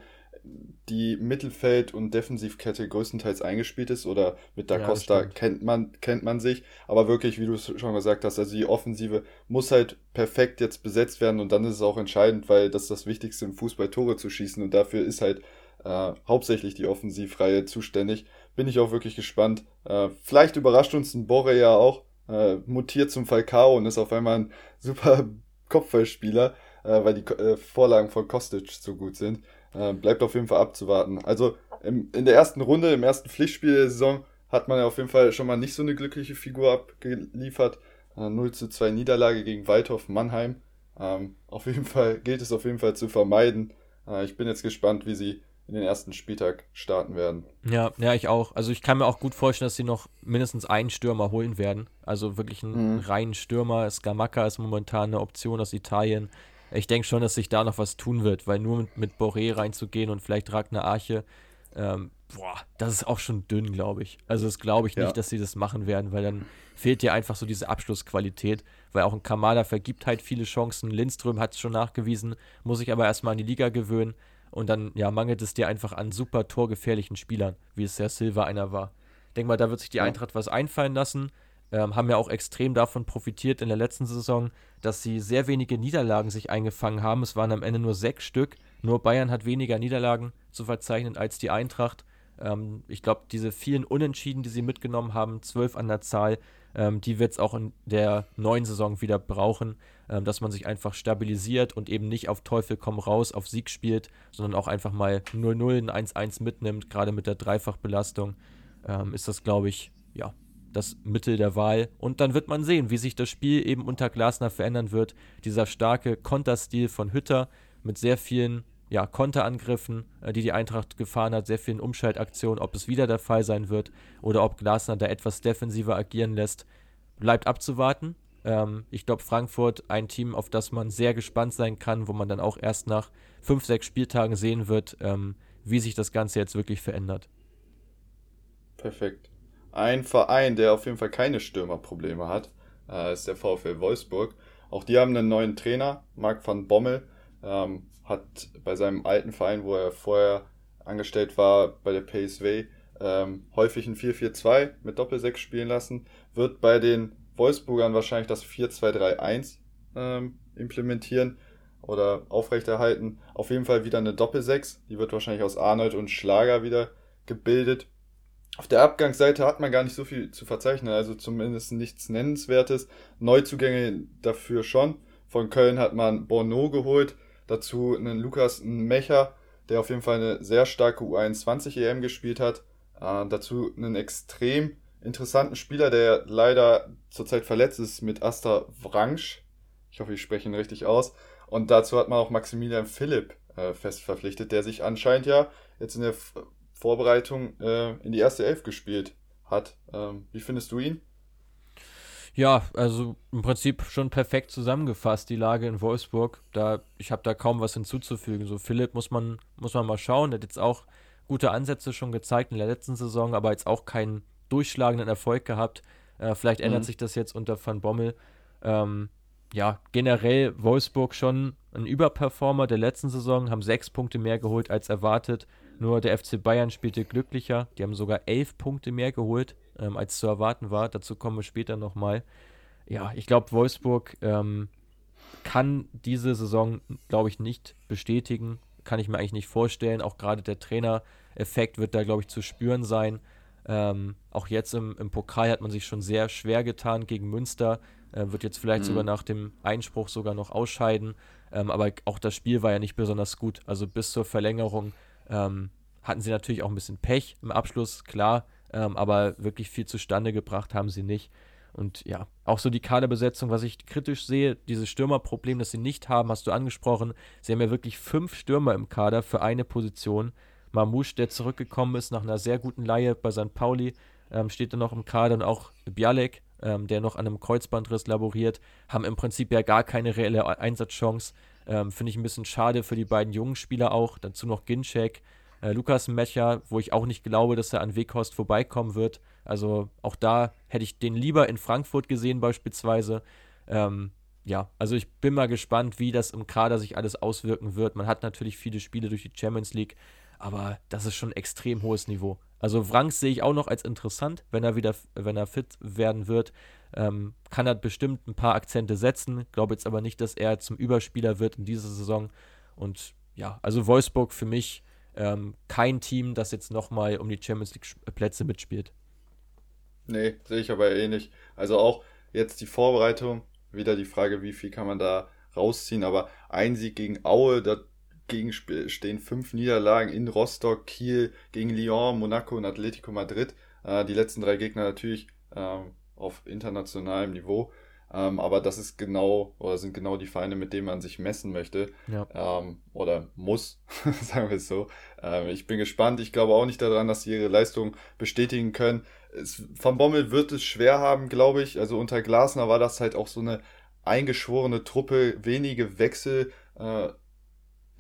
die Mittelfeld- und Defensivkette größtenteils eingespielt ist oder mit Da Costa kennt man, kennt man sich. Aber wirklich, wie du es schon gesagt hast, also die Offensive muss halt perfekt jetzt besetzt werden und dann ist es auch entscheidend, weil das ist das Wichtigste im Fußball, Tore zu schießen und dafür ist halt äh, hauptsächlich die Offensivreihe zuständig. bin ich auch wirklich gespannt. Äh, vielleicht überrascht uns ein Borre ja auch, äh, mutiert zum Falcao und ist auf einmal ein <laughs> super Kopfballspieler, äh, weil die äh, Vorlagen von Kostic so gut sind. Äh, bleibt auf jeden Fall abzuwarten. Also im, in der ersten Runde, im ersten Pflichtspiel der Saison, hat man ja auf jeden Fall schon mal nicht so eine glückliche Figur abgeliefert. Äh, 0 zu 2 Niederlage gegen Waldhof Mannheim. Ähm, auf jeden Fall gilt es auf jeden Fall zu vermeiden. Äh, ich bin jetzt gespannt, wie sie in den ersten Spieltag starten werden. Ja, ja, ich auch. Also ich kann mir auch gut vorstellen, dass sie noch mindestens einen Stürmer holen werden. Also wirklich einen mhm. reinen Stürmer. Skamaka ist momentan eine Option aus Italien. Ich denke schon, dass sich da noch was tun wird, weil nur mit, mit Boré reinzugehen und vielleicht Ragnar Arche, ähm, boah, das ist auch schon dünn, glaube ich. Also das glaube ich ja. nicht, dass sie das machen werden, weil dann fehlt dir einfach so diese Abschlussqualität, weil auch ein Kamada vergibt halt viele Chancen. Lindström hat es schon nachgewiesen, muss sich aber erstmal an die Liga gewöhnen. Und dann ja, mangelt es dir einfach an super torgefährlichen Spielern, wie es der Silva einer war. Ich denke mal, da wird sich die Eintracht was einfallen lassen. Ähm, haben ja auch extrem davon profitiert in der letzten Saison, dass sie sehr wenige Niederlagen sich eingefangen haben. Es waren am Ende nur sechs Stück. Nur Bayern hat weniger Niederlagen zu verzeichnen als die Eintracht. Ähm, ich glaube, diese vielen Unentschieden, die sie mitgenommen haben, zwölf an der Zahl, ähm, die wird es auch in der neuen Saison wieder brauchen, ähm, dass man sich einfach stabilisiert und eben nicht auf Teufel komm raus auf Sieg spielt, sondern auch einfach mal 0-0, ein 1-1 mitnimmt. Gerade mit der Dreifachbelastung ähm, ist das, glaube ich, ja, das Mittel der Wahl. Und dann wird man sehen, wie sich das Spiel eben unter Glasner verändern wird. Dieser starke Konterstil von Hütter mit sehr vielen ja, Konterangriffen, äh, die die Eintracht gefahren hat, sehr vielen Umschaltaktionen, ob es wieder der Fall sein wird oder ob Glasner da etwas defensiver agieren lässt, bleibt abzuwarten. Ähm, ich glaube, Frankfurt ein Team, auf das man sehr gespannt sein kann, wo man dann auch erst nach fünf, sechs Spieltagen sehen wird, ähm, wie sich das Ganze jetzt wirklich verändert. Perfekt. Ein Verein, der auf jeden Fall keine Stürmerprobleme hat, äh, ist der VfL Wolfsburg. Auch die haben einen neuen Trainer, Marc van Bommel. Ähm, hat bei seinem alten Verein, wo er vorher angestellt war, bei der PSV, ähm, häufig ein 4-4-2 mit Doppel-6 spielen lassen. Wird bei den Wolfsburgern wahrscheinlich das 4-2-3-1 ähm, implementieren oder aufrechterhalten. Auf jeden Fall wieder eine Doppel-6. Die wird wahrscheinlich aus Arnold und Schlager wieder gebildet. Auf der Abgangsseite hat man gar nicht so viel zu verzeichnen, also zumindest nichts Nennenswertes. Neuzugänge dafür schon. Von Köln hat man Bono geholt, Dazu einen Lukas Mecher, der auf jeden Fall eine sehr starke U21 EM gespielt hat. Äh, dazu einen extrem interessanten Spieler, der leider zurzeit verletzt ist mit Asta Wransch. Ich hoffe, ich spreche ihn richtig aus. Und dazu hat man auch Maximilian Philipp äh, fest verpflichtet, der sich anscheinend ja jetzt in der Vorbereitung äh, in die erste Elf gespielt hat. Ähm, wie findest du ihn? Ja, also im Prinzip schon perfekt zusammengefasst, die Lage in Wolfsburg. Da, ich habe da kaum was hinzuzufügen. So Philipp muss man, muss man mal schauen. Der hat jetzt auch gute Ansätze schon gezeigt in der letzten Saison, aber jetzt auch keinen durchschlagenden Erfolg gehabt. Äh, vielleicht mhm. ändert sich das jetzt unter Van Bommel. Ähm, ja, generell Wolfsburg schon ein Überperformer der letzten Saison, haben sechs Punkte mehr geholt als erwartet. Nur der FC Bayern spielte glücklicher. Die haben sogar elf Punkte mehr geholt ähm, als zu erwarten war. Dazu kommen wir später nochmal. Ja, ich glaube, Wolfsburg ähm, kann diese Saison, glaube ich, nicht bestätigen. Kann ich mir eigentlich nicht vorstellen. Auch gerade der Trainereffekt wird da, glaube ich, zu spüren sein. Ähm, auch jetzt im, im, Pokal hat man sich schon sehr schwer getan gegen Münster. Äh, wird jetzt vielleicht mhm. sogar nach dem Einspruch sogar noch ausscheiden. Ähm, aber auch das Spiel war ja nicht besonders gut. Also bis zur Verlängerung ähm, hatten sie natürlich auch ein bisschen Pech im Abschluss, klar ähm, aber wirklich viel zustande gebracht haben sie nicht. Und ja, auch so die Kaderbesetzung, was ich kritisch sehe, dieses Stürmerproblem, das sie nicht haben, hast du angesprochen. Sie haben ja wirklich fünf Stürmer im Kader für eine Position. Mamouche, der zurückgekommen ist nach einer sehr guten Laie bei St. Pauli, ähm, steht da noch im Kader und auch Bialek, ähm, der noch an einem Kreuzbandriss laboriert, haben im Prinzip ja gar keine reelle Einsatzchance. Ähm, Finde ich ein bisschen schade für die beiden jungen Spieler auch. Dazu noch Ginczek, äh, Lukas Mecher, wo ich auch nicht glaube, dass er an Weghorst vorbeikommen wird. Also auch da hätte ich den lieber in Frankfurt gesehen beispielsweise. Ähm, ja, also ich bin mal gespannt, wie das im Kader sich alles auswirken wird. Man hat natürlich viele Spiele durch die Champions League, aber das ist schon ein extrem hohes Niveau. Also Wrangs sehe ich auch noch als interessant, wenn er wieder, wenn er fit werden wird. Ähm, kann er bestimmt ein paar Akzente setzen. Glaube jetzt aber nicht, dass er zum Überspieler wird in dieser Saison. Und ja, also Wolfsburg für mich ähm, kein Team, das jetzt nochmal um die Champions League-Plätze mitspielt. Nee, sehe ich aber eh nicht. Also auch jetzt die Vorbereitung, wieder die Frage, wie viel kann man da rausziehen, aber ein Sieg gegen Aue, dagegen stehen fünf Niederlagen in Rostock, Kiel, gegen Lyon, Monaco und Atletico Madrid. Äh, die letzten drei Gegner natürlich ähm, auf internationalem Niveau. Ähm, aber das ist genau, oder sind genau die Feinde, mit denen man sich messen möchte. Ja. Ähm, oder muss, <laughs> sagen wir es so. Ähm, ich bin gespannt. Ich glaube auch nicht daran, dass sie ihre Leistung bestätigen können. Es, Van Bommel wird es schwer haben, glaube ich. Also unter Glasner war das halt auch so eine eingeschworene Truppe, wenige Wechsel äh,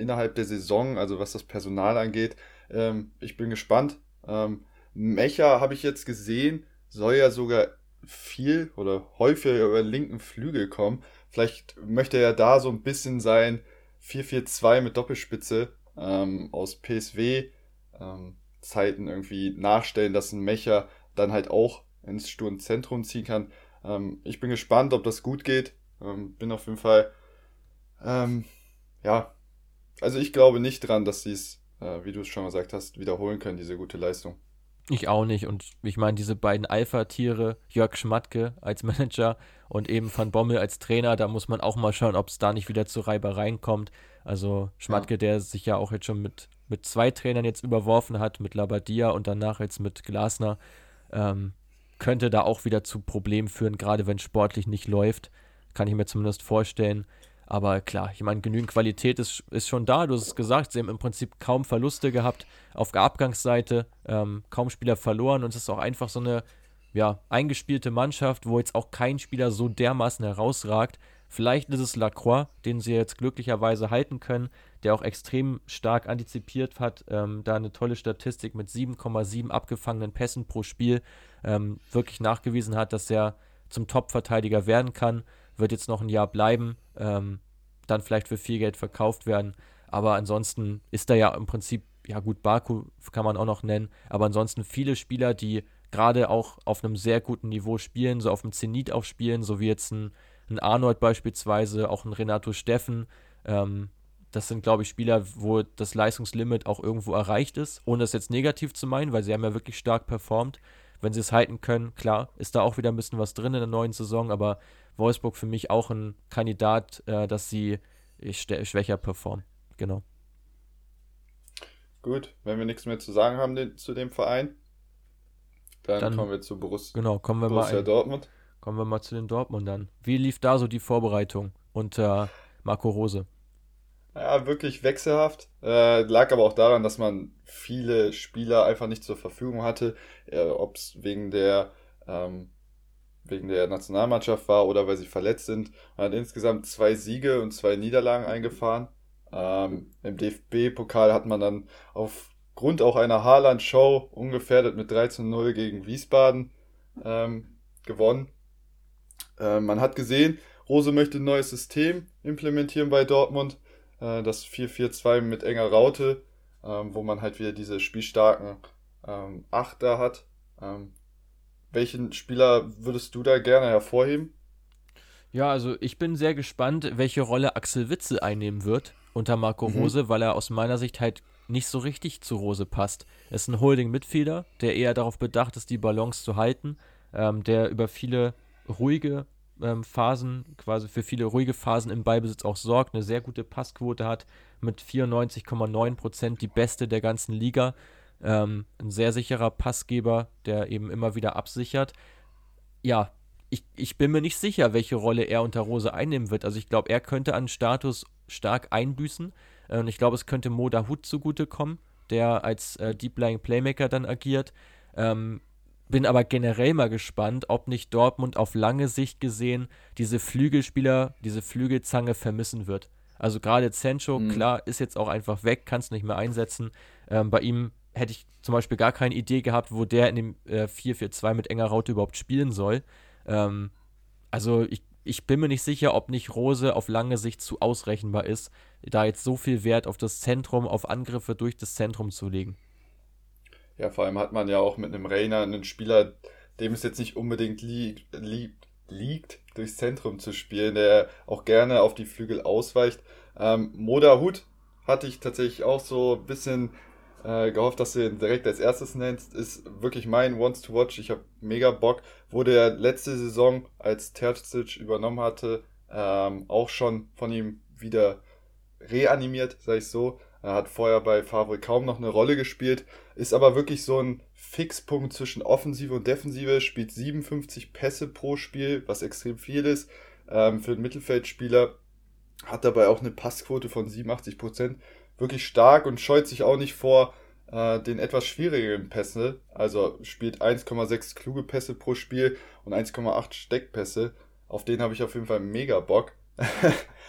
innerhalb der Saison, also was das Personal angeht. Ähm, ich bin gespannt. Ähm, Mecha habe ich jetzt gesehen, soll ja sogar viel oder häufiger über den linken Flügel kommen. Vielleicht möchte er da so ein bisschen sein 4-4-2 mit Doppelspitze ähm, aus PSW ähm, irgendwie nachstellen, dass ein Mecher dann halt auch ins Sturmzentrum ziehen kann. Ähm, ich bin gespannt, ob das gut geht. Ähm, bin auf jeden Fall, ähm, ja, also ich glaube nicht dran, dass sie es, äh, wie du es schon gesagt hast, wiederholen können, diese gute Leistung. Ich auch nicht. Und ich meine, diese beiden Alpha-Tiere, Jörg Schmatke als <laughs> Manager und eben Van Bommel als Trainer, da muss man auch mal schauen, ob es da nicht wieder zu Reibereien kommt. Also Schmatke, ja. der sich ja auch jetzt schon mit, mit zwei Trainern jetzt überworfen hat, mit Labadia und danach jetzt mit Glasner, ähm, könnte da auch wieder zu Problemen führen, gerade wenn sportlich nicht läuft. Kann ich mir zumindest vorstellen. Aber klar, ich meine, genügend Qualität ist, ist schon da. Du hast es gesagt, sie haben im Prinzip kaum Verluste gehabt auf der Abgangsseite, ähm, kaum Spieler verloren und es ist auch einfach so eine ja, eingespielte Mannschaft, wo jetzt auch kein Spieler so dermaßen herausragt. Vielleicht ist es Lacroix, den sie jetzt glücklicherweise halten können, der auch extrem stark antizipiert hat, ähm, da eine tolle Statistik mit 7,7 abgefangenen Pässen pro Spiel ähm, wirklich nachgewiesen hat, dass er zum Top-Verteidiger werden kann wird jetzt noch ein Jahr bleiben, ähm, dann vielleicht für viel Geld verkauft werden. Aber ansonsten ist da ja im Prinzip, ja gut, Baku kann man auch noch nennen, aber ansonsten viele Spieler, die gerade auch auf einem sehr guten Niveau spielen, so auf dem Zenit aufspielen, so wie jetzt ein, ein Arnold beispielsweise, auch ein Renato Steffen. Ähm, das sind, glaube ich, Spieler, wo das Leistungslimit auch irgendwo erreicht ist, ohne es jetzt negativ zu meinen, weil sie haben ja wirklich stark performt. Wenn sie es halten können, klar, ist da auch wieder ein bisschen was drin in der neuen Saison, aber Wolfsburg für mich auch ein Kandidat, äh, dass sie schwächer performen. Genau. Gut, wenn wir nichts mehr zu sagen haben den, zu dem Verein, dann, dann, kommen wir zu Borussia, genau, kommen wir Borussia mal Dortmund. Kommen wir mal zu den Dortmundern. Wie lief da so die Vorbereitung unter Marco Rose? Ja, wirklich wechselhaft. Äh, lag aber auch daran, dass man viele Spieler einfach nicht zur Verfügung hatte. Äh, Ob es wegen der ähm, wegen der Nationalmannschaft war oder weil sie verletzt sind. Man hat insgesamt zwei Siege und zwei Niederlagen eingefahren. Ähm, Im DFB-Pokal hat man dann aufgrund auch einer Haaland-Show ungefährdet mit 3 zu 0 gegen Wiesbaden ähm, gewonnen. Äh, man hat gesehen, Rose möchte ein neues System implementieren bei Dortmund. Äh, das 4-4-2 mit enger Raute, ähm, wo man halt wieder diese spielstarken ähm, Achter hat. Ähm, welchen Spieler würdest du da gerne hervorheben? Ja, also ich bin sehr gespannt, welche Rolle Axel Witze einnehmen wird unter Marco mhm. Rose, weil er aus meiner Sicht halt nicht so richtig zu Rose passt. Er ist ein Holding-Mitfielder, der eher darauf bedacht ist, die Balance zu halten, ähm, der über viele ruhige ähm, Phasen, quasi für viele ruhige Phasen im Ballbesitz auch sorgt, eine sehr gute Passquote hat, mit 94,9 Prozent die beste der ganzen Liga. Ähm, ein sehr sicherer Passgeber, der eben immer wieder absichert. Ja, ich, ich bin mir nicht sicher, welche Rolle er unter Rose einnehmen wird. Also ich glaube, er könnte an Status stark einbüßen. Äh, und ich glaube, es könnte Moda Hut zugutekommen, der als äh, Deep Lying Playmaker dann agiert. Ähm, bin aber generell mal gespannt, ob nicht Dortmund auf lange Sicht gesehen diese Flügelspieler, diese Flügelzange vermissen wird. Also gerade Sancho, mhm. klar, ist jetzt auch einfach weg, kann es nicht mehr einsetzen. Ähm, bei ihm hätte ich zum Beispiel gar keine Idee gehabt, wo der in dem äh, 4-4-2 mit enger Raute überhaupt spielen soll. Ähm, also ich, ich bin mir nicht sicher, ob nicht Rose auf lange Sicht zu ausrechenbar ist, da jetzt so viel Wert auf das Zentrum, auf Angriffe durch das Zentrum zu legen. Ja, vor allem hat man ja auch mit einem Rainer einen Spieler, dem es jetzt nicht unbedingt liegt, liegt, liegt durchs Zentrum zu spielen, der auch gerne auf die Flügel ausweicht. Ähm, Moda Hut hatte ich tatsächlich auch so ein bisschen äh, gehofft, dass du ihn direkt als erstes nennst. Ist wirklich mein Wants to Watch. Ich habe mega Bock. Wurde er letzte Saison, als Terzic übernommen hatte, ähm, auch schon von ihm wieder reanimiert, sag ich so. Er hat vorher bei Favre kaum noch eine Rolle gespielt, ist aber wirklich so ein Fixpunkt zwischen Offensive und Defensive, spielt 57 Pässe pro Spiel, was extrem viel ist ähm, für einen Mittelfeldspieler, hat dabei auch eine Passquote von 87 Prozent wirklich stark und scheut sich auch nicht vor äh, den etwas schwierigeren Pässe. Also spielt 1,6 kluge Pässe pro Spiel und 1,8 Steckpässe. Auf den habe ich auf jeden Fall mega Bock. <laughs>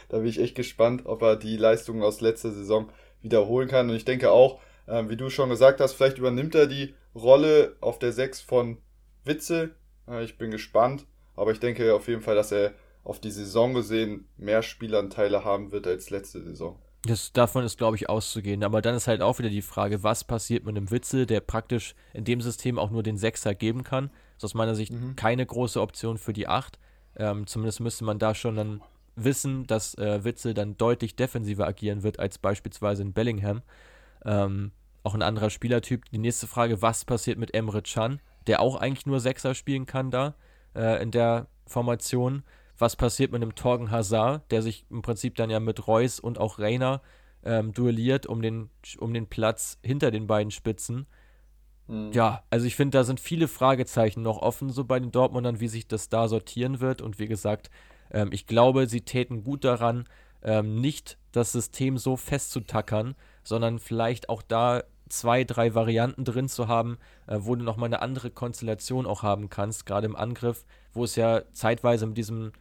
da bin ich echt gespannt, ob er die Leistungen aus letzter Saison wiederholen kann. Und ich denke auch, äh, wie du schon gesagt hast, vielleicht übernimmt er die Rolle auf der 6 von Witze. Äh, ich bin gespannt. Aber ich denke auf jeden Fall, dass er auf die Saison gesehen mehr Spielanteile haben wird als letzte Saison. Das, davon ist, glaube ich, auszugehen. Aber dann ist halt auch wieder die Frage, was passiert mit einem Witzel, der praktisch in dem System auch nur den Sechser geben kann. Das ist aus meiner Sicht mhm. keine große Option für die Acht. Ähm, zumindest müsste man da schon dann wissen, dass äh, Witzel dann deutlich defensiver agieren wird als beispielsweise in Bellingham. Ähm, auch ein anderer Spielertyp. Die nächste Frage, was passiert mit Emre Can, der auch eigentlich nur Sechser spielen kann da äh, in der Formation was passiert mit einem Torgen Hazard, der sich im Prinzip dann ja mit Reus und auch Reiner ähm, duelliert um den, um den Platz hinter den beiden Spitzen. Mhm. Ja, also ich finde, da sind viele Fragezeichen noch offen, so bei den Dortmundern, wie sich das da sortieren wird. Und wie gesagt, ähm, ich glaube, sie täten gut daran, ähm, nicht das System so festzutackern, sondern vielleicht auch da zwei, drei Varianten drin zu haben, äh, wo du nochmal eine andere Konstellation auch haben kannst, gerade im Angriff, wo es ja zeitweise mit diesem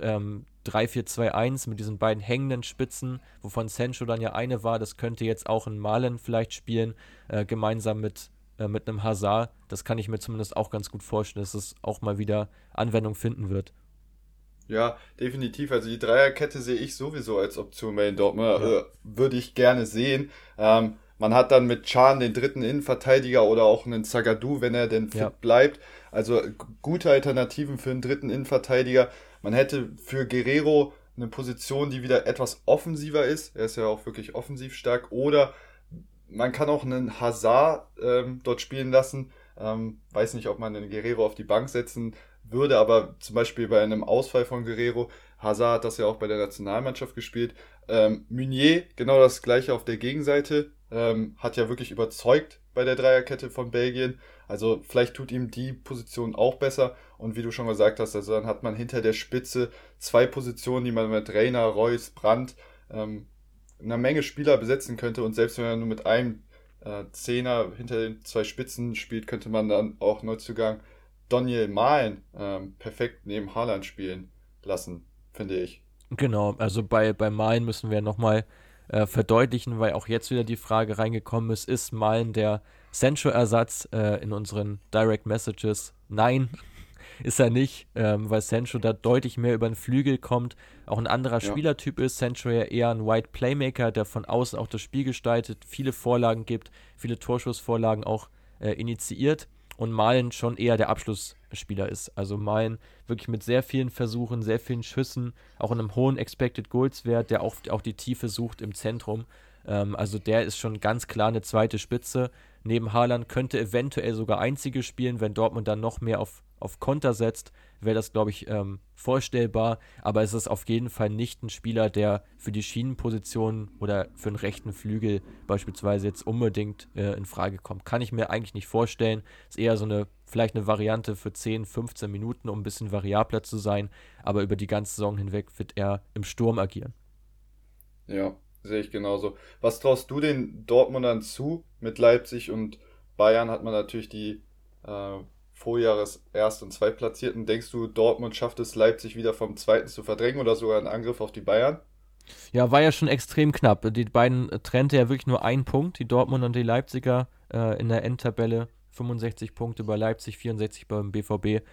ähm, 3-4-2-1 mit diesen beiden hängenden Spitzen, wovon Sancho dann ja eine war, das könnte jetzt auch ein Malen vielleicht spielen, äh, gemeinsam mit, äh, mit einem Hazard. Das kann ich mir zumindest auch ganz gut vorstellen, dass es auch mal wieder Anwendung finden wird. Ja, definitiv. Also die Dreierkette sehe ich sowieso als Option bei den Dortmund. Ja. Äh, würde ich gerne sehen. Ähm, man hat dann mit Chan den dritten Innenverteidiger oder auch einen Zagadou, wenn er denn fit ja. bleibt. Also gute Alternativen für einen dritten Innenverteidiger. Man hätte für Guerrero eine Position, die wieder etwas offensiver ist. Er ist ja auch wirklich offensiv stark. Oder man kann auch einen Hazard ähm, dort spielen lassen. Ähm, weiß nicht, ob man einen Guerrero auf die Bank setzen würde, aber zum Beispiel bei einem Ausfall von Guerrero, Hazard hat das ja auch bei der Nationalmannschaft gespielt. Ähm, Meunier, genau das gleiche auf der Gegenseite, ähm, hat ja wirklich überzeugt bei der Dreierkette von Belgien. Also vielleicht tut ihm die Position auch besser. Und wie du schon gesagt hast, also dann hat man hinter der Spitze zwei Positionen, die man mit Reiner, Reus, Brandt ähm, eine Menge Spieler besetzen könnte. Und selbst wenn man nur mit einem äh, Zehner hinter den zwei Spitzen spielt, könnte man dann auch Neuzugang Daniel Mahlen ähm, perfekt neben Haaland spielen lassen, finde ich. Genau, also bei, bei Malen müssen wir nochmal äh, verdeutlichen, weil auch jetzt wieder die Frage reingekommen ist, ist Malen der Sancho-Ersatz äh, in unseren Direct Messages. Nein, ist er nicht, ähm, weil Sancho da deutlich mehr über den Flügel kommt, auch ein anderer ja. Spielertyp ist. Sancho ja eher ein White Playmaker, der von außen auch das Spiel gestaltet, viele Vorlagen gibt, viele Torschussvorlagen auch äh, initiiert und Malen schon eher der Abschlussspieler ist. Also Malen wirklich mit sehr vielen Versuchen, sehr vielen Schüssen, auch in einem hohen Expected Goals Wert, der auch, auch die Tiefe sucht im Zentrum. Ähm, also der ist schon ganz klar eine zweite Spitze. Neben Haaland könnte eventuell sogar einzige spielen, wenn Dortmund dann noch mehr auf, auf Konter setzt, wäre das, glaube ich, ähm, vorstellbar. Aber es ist auf jeden Fall nicht ein Spieler, der für die Schienenposition oder für den rechten Flügel beispielsweise jetzt unbedingt äh, in Frage kommt. Kann ich mir eigentlich nicht vorstellen. Ist eher so eine, vielleicht eine Variante für 10, 15 Minuten, um ein bisschen variabler zu sein. Aber über die ganze Saison hinweg wird er im Sturm agieren. Ja, Sehe ich genauso. Was traust du den Dortmundern zu? Mit Leipzig und Bayern hat man natürlich die äh, Vorjahres Erst- und Zweitplatzierten. Denkst du, Dortmund schafft es, Leipzig wieder vom Zweiten zu verdrängen oder sogar einen Angriff auf die Bayern? Ja, war ja schon extrem knapp. Die beiden trennte ja wirklich nur ein Punkt, die Dortmund und die Leipziger äh, in der Endtabelle. 65 Punkte bei Leipzig, 64 beim BVB.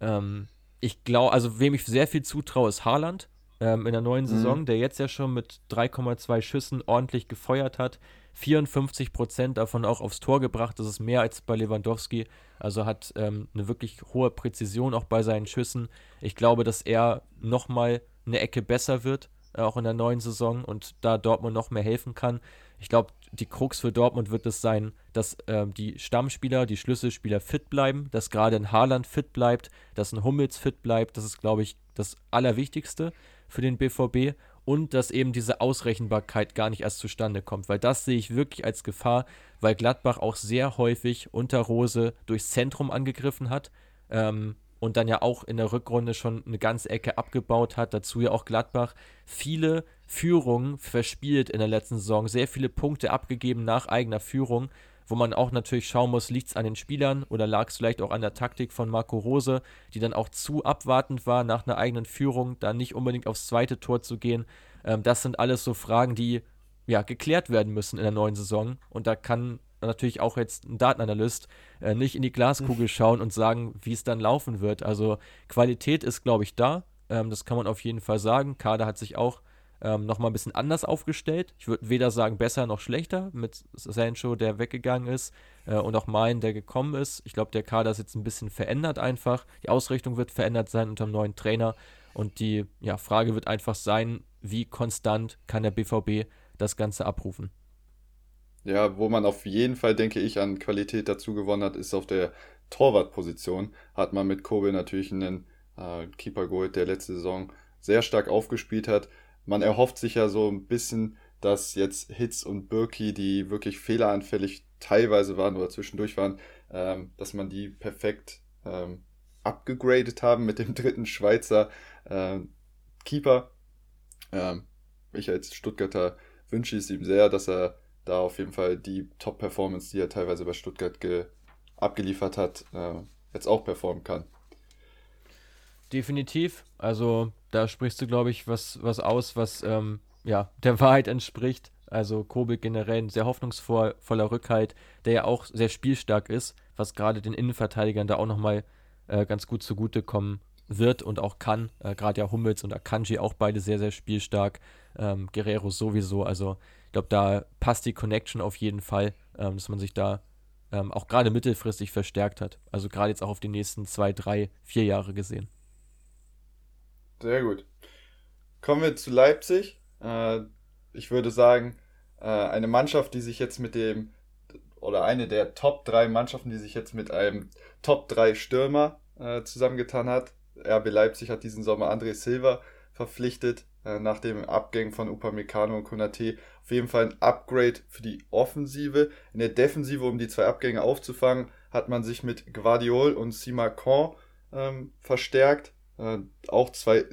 Ähm, ich glaube, also wem ich sehr viel zutraue, ist Haaland ähm, in der neuen mhm. Saison, der jetzt ja schon mit 3,2 Schüssen ordentlich gefeuert hat. 54 Prozent davon auch aufs Tor gebracht. Das ist mehr als bei Lewandowski. Also hat ähm, eine wirklich hohe Präzision auch bei seinen Schüssen. Ich glaube, dass er nochmal eine Ecke besser wird auch in der neuen Saison und da Dortmund noch mehr helfen kann. Ich glaube, die Krux für Dortmund wird es sein, dass äh, die Stammspieler, die Schlüsselspieler fit bleiben, dass gerade ein Haaland fit bleibt, dass ein Hummels fit bleibt. Das ist, glaube ich, das Allerwichtigste für den BVB und dass eben diese Ausrechenbarkeit gar nicht erst zustande kommt, weil das sehe ich wirklich als Gefahr, weil Gladbach auch sehr häufig unter Rose durchs Zentrum angegriffen hat ähm, und dann ja auch in der Rückrunde schon eine ganze Ecke abgebaut hat. Dazu ja auch Gladbach viele Führungen verspielt in der letzten Saison, sehr viele Punkte abgegeben nach eigener Führung wo man auch natürlich schauen muss, liegt es an den Spielern oder lag es vielleicht auch an der Taktik von Marco Rose, die dann auch zu abwartend war, nach einer eigenen Führung da nicht unbedingt aufs zweite Tor zu gehen. Ähm, das sind alles so Fragen, die ja geklärt werden müssen in der neuen Saison. Und da kann natürlich auch jetzt ein Datenanalyst äh, nicht in die Glaskugel mhm. schauen und sagen, wie es dann laufen wird. Also Qualität ist, glaube ich, da. Ähm, das kann man auf jeden Fall sagen. Kader hat sich auch ähm, nochmal ein bisschen anders aufgestellt. Ich würde weder sagen besser noch schlechter mit Sancho, der weggegangen ist äh, und auch Malen, der gekommen ist. Ich glaube, der Kader ist jetzt ein bisschen verändert einfach. Die Ausrichtung wird verändert sein unter dem neuen Trainer. Und die ja, Frage wird einfach sein, wie konstant kann der BVB das Ganze abrufen. Ja, wo man auf jeden Fall, denke ich, an Qualität dazu gewonnen hat, ist auf der Torwartposition. Hat man mit Kobe natürlich einen äh, Keeper geholt, der letzte Saison sehr stark aufgespielt hat man erhofft sich ja so ein bisschen, dass jetzt Hitz und Birki, die wirklich fehleranfällig teilweise waren oder zwischendurch waren, ähm, dass man die perfekt ähm, abgegradet haben mit dem <laughs> dritten Schweizer ähm, Keeper. Ähm, ich als Stuttgarter wünsche es ihm sehr, dass er da auf jeden Fall die Top-Performance, die er teilweise bei Stuttgart abgeliefert hat, äh, jetzt auch performen kann. Definitiv. Also da sprichst du, glaube ich, was, was aus, was ähm, ja, <laughs> der Wahrheit entspricht. Also Kobe generell ein sehr hoffnungsvoller Rückhalt, der ja auch sehr spielstark ist, was gerade den Innenverteidigern da auch nochmal äh, ganz gut zugutekommen wird und auch kann. Äh, gerade ja Hummels und Akanji auch beide sehr, sehr spielstark. Ähm, Guerrero sowieso. Also ich glaube, da passt die Connection auf jeden Fall, ähm, dass man sich da ähm, auch gerade mittelfristig verstärkt hat. Also gerade jetzt auch auf die nächsten zwei, drei, vier Jahre gesehen. Sehr gut. Kommen wir zu Leipzig. Äh, ich würde sagen, äh, eine Mannschaft, die sich jetzt mit dem, oder eine der Top 3 Mannschaften, die sich jetzt mit einem Top 3 Stürmer äh, zusammengetan hat. RB Leipzig hat diesen Sommer André Silva verpflichtet, nach dem Abgängen von Upamecano und Konate. Auf jeden Fall ein Upgrade für die Offensive. In der Defensive, um die zwei Abgänge aufzufangen, hat man sich mit Guardiol und Simakon ähm, verstärkt. Äh, auch zwei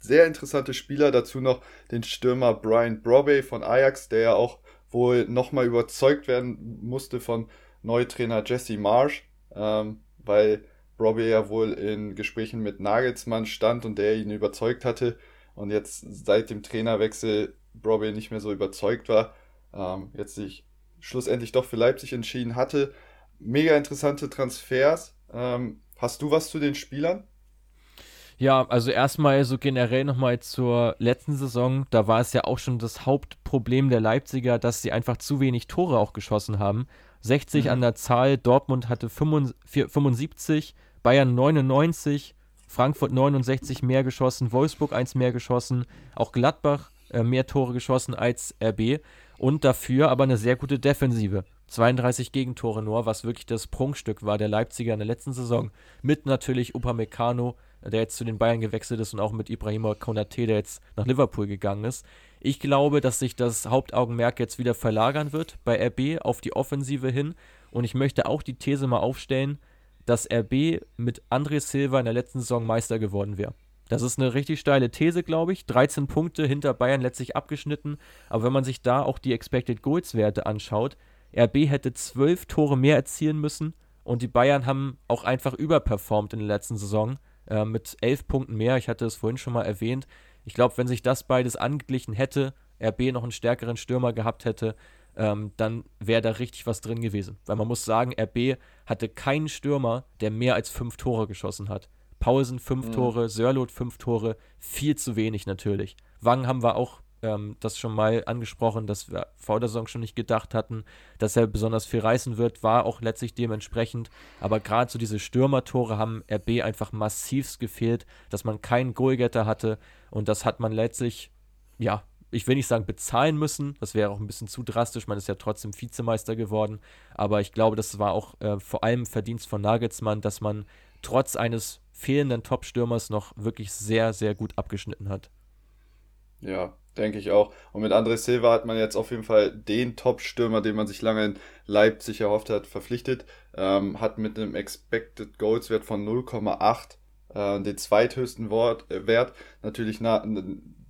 sehr interessante Spieler. Dazu noch den Stürmer Brian Brobey von Ajax, der ja auch wohl nochmal überzeugt werden musste von Neutrainer Jesse Marsh, ähm, weil Brobey ja wohl in Gesprächen mit Nagelsmann stand und der ihn überzeugt hatte und jetzt seit dem Trainerwechsel Brobey nicht mehr so überzeugt war, ähm, jetzt sich schlussendlich doch für Leipzig entschieden hatte. Mega interessante Transfers. Ähm, hast du was zu den Spielern? Ja, also erstmal so generell nochmal zur letzten Saison. Da war es ja auch schon das Hauptproblem der Leipziger, dass sie einfach zu wenig Tore auch geschossen haben. 60 mhm. an der Zahl, Dortmund hatte 75, Bayern 99, Frankfurt 69 mehr geschossen, Wolfsburg 1 mehr geschossen, auch Gladbach äh, mehr Tore geschossen als RB und dafür aber eine sehr gute Defensive. 32 Gegentore nur, was wirklich das Prunkstück war der Leipziger in der letzten Saison. Mit natürlich Upamecano, der jetzt zu den Bayern gewechselt ist und auch mit Ibrahima Konate, der jetzt nach Liverpool gegangen ist. Ich glaube, dass sich das Hauptaugenmerk jetzt wieder verlagern wird bei RB auf die Offensive hin. Und ich möchte auch die These mal aufstellen, dass RB mit André Silva in der letzten Saison Meister geworden wäre. Das ist eine richtig steile These, glaube ich. 13 Punkte hinter Bayern letztlich abgeschnitten. Aber wenn man sich da auch die Expected Goals Werte anschaut, RB hätte 12 Tore mehr erzielen müssen und die Bayern haben auch einfach überperformt in der letzten Saison äh, mit elf Punkten mehr. Ich hatte es vorhin schon mal erwähnt. Ich glaube, wenn sich das beides angeglichen hätte, RB noch einen stärkeren Stürmer gehabt hätte, ähm, dann wäre da richtig was drin gewesen. Weil man muss sagen, RB hatte keinen Stürmer, der mehr als fünf Tore geschossen hat. Paulsen fünf mhm. Tore, Sörlot fünf Tore, viel zu wenig natürlich. Wang haben wir auch ähm, das schon mal angesprochen, dass wir vor der Saison schon nicht gedacht hatten, dass er besonders viel reißen wird, war auch letztlich dementsprechend. Aber gerade so diese Stürmertore haben RB einfach massivst gefehlt, dass man keinen Goalgetter hatte und das hat man letztlich ja, ich will nicht sagen bezahlen müssen, das wäre auch ein bisschen zu drastisch, man ist ja trotzdem Vizemeister geworden, aber ich glaube, das war auch äh, vor allem Verdienst von Nagelsmann, dass man trotz eines fehlenden Top-Stürmers noch wirklich sehr, sehr gut abgeschnitten hat. Ja, denke ich auch. Und mit André Silva hat man jetzt auf jeden Fall den Top-Stürmer, den man sich lange in Leipzig erhofft hat, verpflichtet. Ähm, hat mit einem Expected Goals Wert von 0,8 äh, den zweithöchsten Wort, äh, Wert, natürlich na,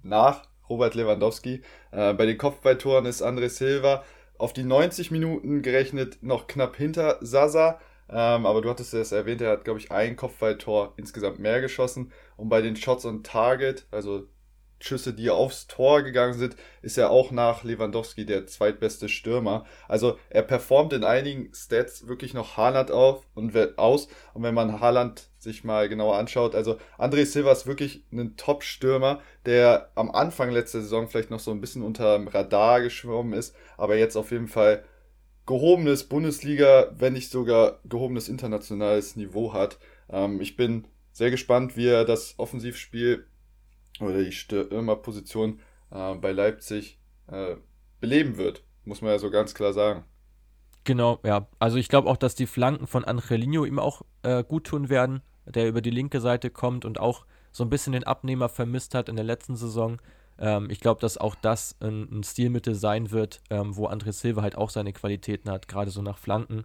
nach Robert Lewandowski. Äh, bei den Kopfballtoren ist André Silva auf die 90 Minuten gerechnet noch knapp hinter Sasa. Ähm, aber du hattest es erwähnt, er hat, glaube ich, ein Kopfballtor insgesamt mehr geschossen. Und bei den Shots on Target, also Schüsse, die aufs Tor gegangen sind, ist er auch nach Lewandowski der zweitbeste Stürmer. Also er performt in einigen Stats wirklich noch Haaland auf und aus. Und wenn man Haaland sich mal genauer anschaut, also André Silva ist wirklich ein Top-Stürmer, der am Anfang letzter Saison vielleicht noch so ein bisschen unter dem Radar geschwommen ist, aber jetzt auf jeden Fall gehobenes Bundesliga, wenn nicht sogar gehobenes internationales Niveau hat. Ähm, ich bin sehr gespannt, wie er das Offensivspiel oder die Stürmerposition äh, bei Leipzig äh, beleben wird, muss man ja so ganz klar sagen. Genau, ja. Also ich glaube auch, dass die Flanken von Angelino ihm auch äh, gut tun werden, der über die linke Seite kommt und auch so ein bisschen den Abnehmer vermisst hat in der letzten Saison. Ähm, ich glaube, dass auch das ein, ein Stilmittel sein wird, ähm, wo André Silva halt auch seine Qualitäten hat, gerade so nach Flanken.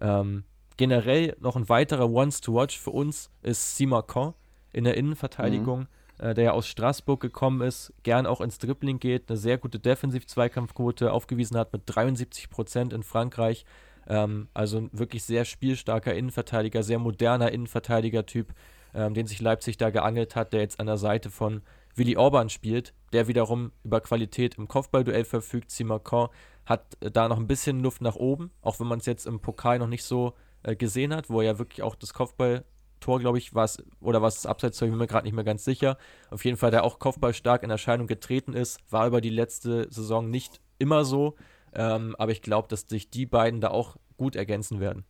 Ähm, generell noch ein weiterer Once to Watch für uns ist Simakon in der Innenverteidigung. Mhm äh, der ja aus Straßburg gekommen ist, gern auch ins Dribbling geht, eine sehr gute Defensiv-Zweikampfquote aufgewiesen hat mit 73 Prozent in Frankreich. Ähm, also ein wirklich sehr spielstarker Innenverteidiger, sehr moderner Innenverteidiger-Typ, ähm, den sich Leipzig da geangelt hat, der jetzt an der Seite von Willi Orban spielt, der wiederum über Qualität im Kopfballduell verfügt. Simacon hat äh, da noch ein bisschen Luft nach oben, auch wenn man es jetzt im Pokal noch nicht so äh, gesehen hat, wo er ja wirklich auch das Kopfball Tor, glaube ich, war es, oder was das Abseits, ich bin mir gerade nicht mehr ganz sicher. Auf jeden Fall, der auch kopfballstark in Erscheinung getreten ist, war über die letzte Saison nicht immer so. Ähm, aber ich glaube, dass sich die beiden da auch gut ergänzen werden.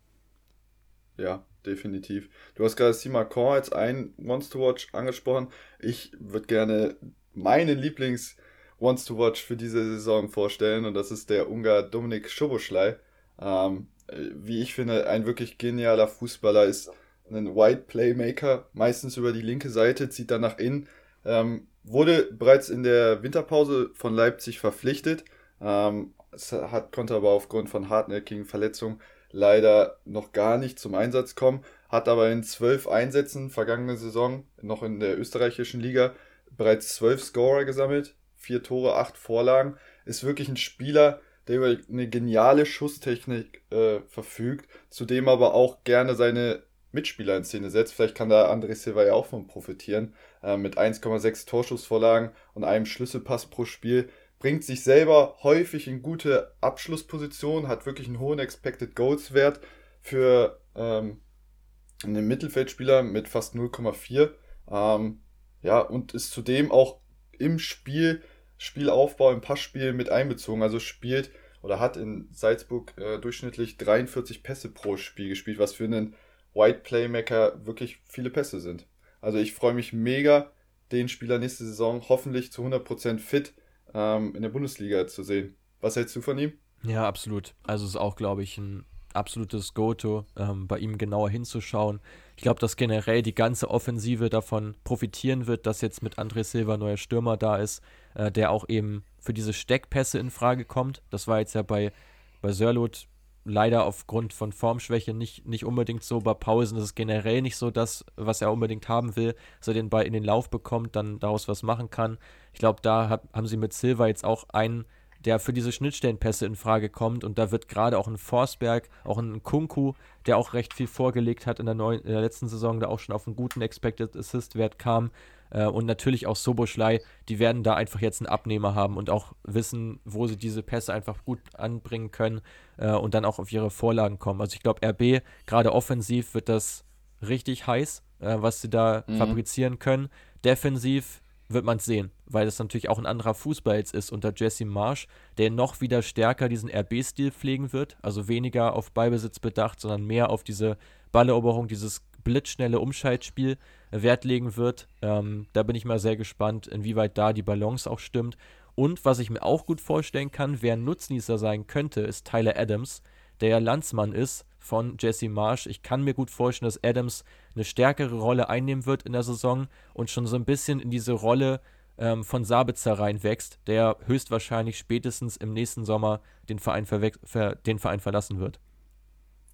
Ja, definitiv. Du hast gerade Sima Korn als ein Monster Watch angesprochen. Ich würde gerne meinen Lieblings Wants to Watch für diese Saison vorstellen und das ist der Ungar Dominik Schoboschlei. Ähm, wie ich finde, ein wirklich genialer Fußballer ist einen White Playmaker, meistens über die linke Seite, zieht dann nach innen. Ähm, wurde bereits in der Winterpause von Leipzig verpflichtet. Ähm, hat, konnte aber aufgrund von hartnäckigen Verletzungen leider noch gar nicht zum Einsatz kommen. Hat aber in zwölf Einsätzen vergangene Saison, noch in der österreichischen Liga, bereits zwölf Scorer gesammelt. Vier Tore, acht Vorlagen. Ist wirklich ein Spieler, der über eine geniale Schusstechnik äh, verfügt, zudem aber auch gerne seine Mitspieler in Szene setzt. Vielleicht kann da André Silva ja auch von profitieren. Äh, mit 1,6 Torschussvorlagen und einem Schlüsselpass pro Spiel. Bringt sich selber häufig in gute Abschlusspositionen, hat wirklich einen hohen Expected Goals Wert für ähm, einen Mittelfeldspieler mit fast 0,4. Ähm, ja, und ist zudem auch im Spiel, Spielaufbau, im Passspiel mit einbezogen. Also spielt oder hat in Salzburg äh, durchschnittlich 43 Pässe pro Spiel gespielt, was für einen White Playmaker wirklich viele Pässe sind. Also ich freue mich mega, den Spieler nächste Saison hoffentlich zu 100% fit ähm, in der Bundesliga zu sehen. Was hältst du von ihm? Ja, absolut. Also ist auch, glaube ich, ein absolutes Go-To, ähm, bei ihm genauer hinzuschauen. Ich glaube, dass generell die ganze Offensive davon profitieren wird, dass jetzt mit André Silva neuer Stürmer da ist, äh, der auch eben für diese Steckpässe in Frage kommt. Das war jetzt ja bei, bei Sörlot leider aufgrund von Formschwäche nicht, nicht unbedingt so. Bei Pausen ist es generell nicht so das, was er unbedingt haben will, dass er den Ball in den Lauf bekommt, dann daraus was machen kann. Ich glaube, da hat, haben sie mit Silva jetzt auch einen, der für diese Schnittstellenpässe in Frage kommt und da wird gerade auch ein Forsberg, auch ein Kunku, der auch recht viel vorgelegt hat in der, neuen, in der letzten Saison, der auch schon auf einen guten Expected Assist Wert kam, äh, und natürlich auch Soboschlei, die werden da einfach jetzt einen Abnehmer haben und auch wissen, wo sie diese Pässe einfach gut anbringen können äh, und dann auch auf ihre Vorlagen kommen. Also ich glaube, RB, gerade offensiv, wird das richtig heiß, äh, was sie da mhm. fabrizieren können. Defensiv wird man es sehen, weil das natürlich auch ein anderer Fußball jetzt ist unter Jesse Marsch, der noch wieder stärker diesen RB-Stil pflegen wird, also weniger auf Ballbesitz bedacht, sondern mehr auf diese Balleroberung, dieses blitzschnelle Umschaltspiel Wert legen wird. Ähm, da bin ich mal sehr gespannt, inwieweit da die Balance auch stimmt. Und was ich mir auch gut vorstellen kann, wer ein Nutznießer sein könnte, ist Tyler Adams, der ja Landsmann ist von Jesse Marsh. Ich kann mir gut vorstellen, dass Adams eine stärkere Rolle einnehmen wird in der Saison und schon so ein bisschen in diese Rolle ähm, von Sabitzer reinwächst, der höchstwahrscheinlich spätestens im nächsten Sommer den Verein, ver den Verein verlassen wird.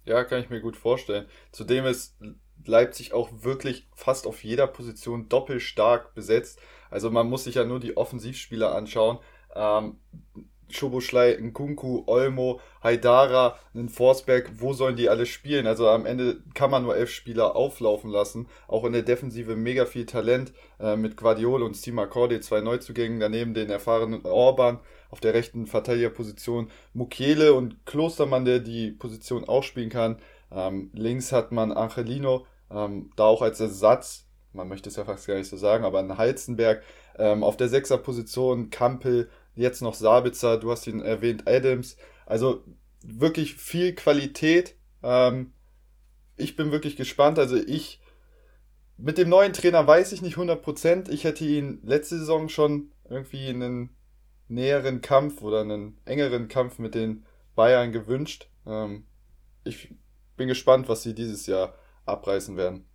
Ja, kann ich mir gut vorstellen. Zudem ist Leipzig auch wirklich fast auf jeder Position doppelt stark besetzt. Also man muss sich ja nur die Offensivspieler anschauen. Ähm, Schoboschlei, Nkunku, Olmo, Haidara, Forsberg, wo sollen die alle spielen? Also am Ende kann man nur elf Spieler auflaufen lassen. Auch in der Defensive mega viel Talent äh, mit Guardiol und Steve Accordi, zwei Neuzugängen, daneben den erfahrenen Orban auf der rechten Verteidigerposition, Mukiele und Klostermann, der die Position auch spielen kann. Ähm, links hat man Angelino, ähm, da auch als Ersatz, man möchte es ja fast gar nicht so sagen, aber ein Heizenberg. Ähm, auf der Sechserposition Kampel, jetzt noch Sabitzer, du hast ihn erwähnt, Adams. Also wirklich viel Qualität. Ähm, ich bin wirklich gespannt. Also ich, mit dem neuen Trainer weiß ich nicht 100%. Ich hätte ihn letzte Saison schon irgendwie einen näheren Kampf oder einen engeren Kampf mit den Bayern gewünscht. Ähm, ich bin gespannt, was sie dieses Jahr abreißen werden.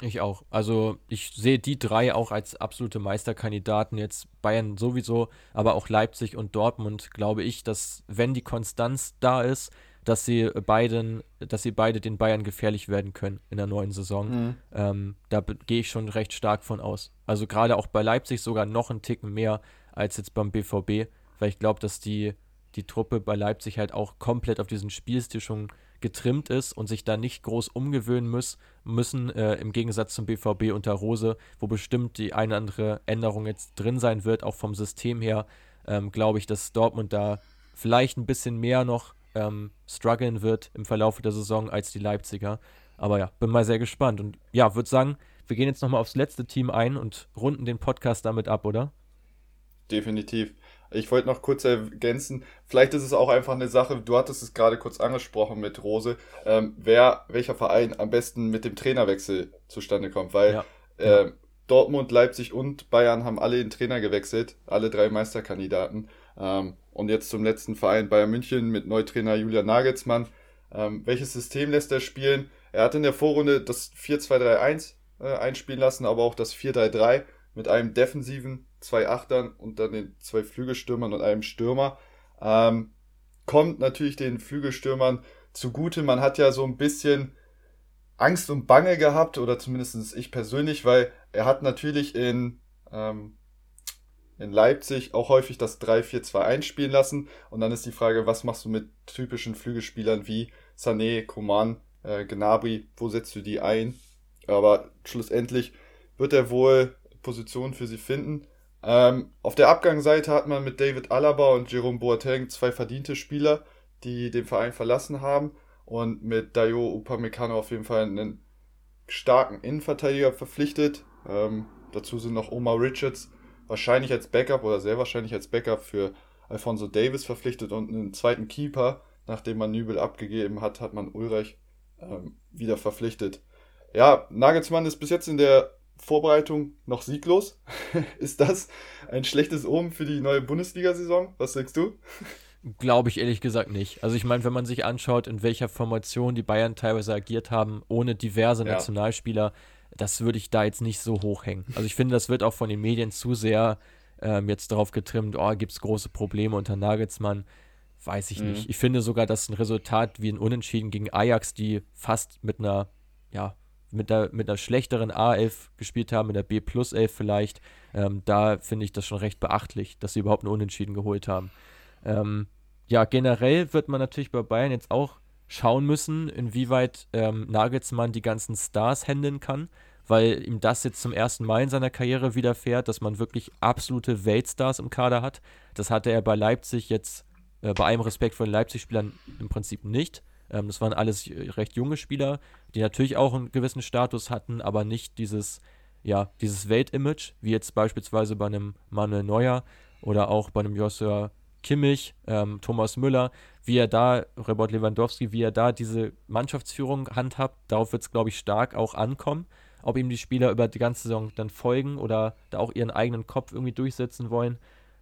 Ich auch. Also ich sehe die drei auch als absolute Meisterkandidaten. Jetzt Bayern sowieso, aber auch Leipzig und Dortmund, glaube ich, dass wenn die Konstanz da ist, dass sie beiden, dass sie beide den Bayern gefährlich werden können in der neuen Saison. Mhm. Ähm, da gehe ich schon recht stark von aus. Also gerade auch bei Leipzig sogar noch einen Ticken mehr als jetzt beim BVB, weil ich glaube, dass die, die Truppe bei Leipzig halt auch komplett auf diesen Spielstil schon getrimmt ist und sich da nicht groß umgewöhnen muss, müssen, äh, im Gegensatz zum BVB unter Rose, wo bestimmt die eine andere Änderung jetzt drin sein wird, auch vom System her, ähm, glaube ich, dass Dortmund da vielleicht ein bisschen mehr noch ähm, strugglen wird im Verlauf der Saison als die Leipziger. Aber ja, bin mal sehr gespannt und ja, würde sagen, wir gehen jetzt nochmal aufs letzte Team ein und runden den Podcast damit ab, oder? Definitiv. Ich wollte noch kurz ergänzen, vielleicht ist es auch einfach eine Sache, du hattest es gerade kurz angesprochen mit Rose, ähm, wer, welcher Verein am besten mit dem Trainerwechsel zustande kommt, weil ja. äh, Dortmund, Leipzig und Bayern haben alle den Trainer gewechselt, alle drei Meisterkandidaten. Ähm, und jetzt zum letzten Verein Bayern München mit Neutrainer Julian Nagelsmann. Ähm, welches System lässt er spielen? Er hat in der Vorrunde das 4-2-3-1 äh, einspielen lassen, aber auch das 4-3-3 mit einem defensiven zwei Achtern und dann den zwei Flügelstürmern und einem Stürmer. Ähm, kommt natürlich den Flügelstürmern zugute. Man hat ja so ein bisschen Angst und Bange gehabt, oder zumindest ich persönlich, weil er hat natürlich in, ähm, in Leipzig auch häufig das 3-4-2-1 spielen lassen. Und dann ist die Frage, was machst du mit typischen Flügelspielern wie Sané, Coman, äh, Gnabry, wo setzt du die ein? Aber schlussendlich wird er wohl Positionen für sie finden. Ähm, auf der Abgangsseite hat man mit David Alaba und Jerome Boateng zwei verdiente Spieler, die den Verein verlassen haben und mit Dayo Upamecano auf jeden Fall einen starken Innenverteidiger verpflichtet. Ähm, dazu sind noch Omar Richards wahrscheinlich als Backup oder sehr wahrscheinlich als Backup für Alfonso Davis verpflichtet und einen zweiten Keeper, nachdem man Nübel abgegeben hat, hat man Ulreich ähm, wieder verpflichtet. Ja, Nagelsmann ist bis jetzt in der Vorbereitung noch sieglos. <laughs> ist das ein schlechtes Omen für die neue Bundesliga-Saison? Was sagst du? Glaube ich ehrlich gesagt nicht. Also ich meine, wenn man sich anschaut, in welcher Formation die Bayern teilweise agiert haben, ohne diverse ja. Nationalspieler, das würde ich da jetzt nicht so hochhängen. Also ich finde, das wird auch von den Medien zu sehr ähm, jetzt darauf getrimmt, oh, gibt es große Probleme unter Nagelsmann. Weiß ich mhm. nicht. Ich finde sogar, dass ein Resultat wie ein Unentschieden gegen Ajax, die fast mit einer, ja, mit, der, mit einer schlechteren A11 gespielt haben, mit der B plus 11 vielleicht, ähm, da finde ich das schon recht beachtlich, dass sie überhaupt einen Unentschieden geholt haben. Ähm, ja, generell wird man natürlich bei Bayern jetzt auch schauen müssen, inwieweit ähm, Nagelsmann die ganzen Stars handeln kann, weil ihm das jetzt zum ersten Mal in seiner Karriere widerfährt, dass man wirklich absolute Weltstars im Kader hat. Das hatte er bei Leipzig jetzt, äh, bei allem Respekt vor den Leipzig-Spielern im Prinzip nicht. Ähm, das waren alles recht junge Spieler, die natürlich auch einen gewissen Status hatten, aber nicht dieses, ja, dieses Weltimage, wie jetzt beispielsweise bei einem Manuel Neuer oder auch bei einem Joshua Kimmich, ähm, Thomas Müller, wie er da, Robert Lewandowski, wie er da diese Mannschaftsführung handhabt, darauf wird es, glaube ich, stark auch ankommen. Ob ihm die Spieler über die ganze Saison dann folgen oder da auch ihren eigenen Kopf irgendwie durchsetzen wollen.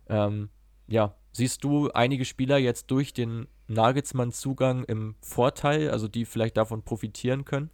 Ähm, ja, siehst du einige Spieler jetzt durch den Nagelsmann-Zugang im Vorteil, also die vielleicht davon profitieren können?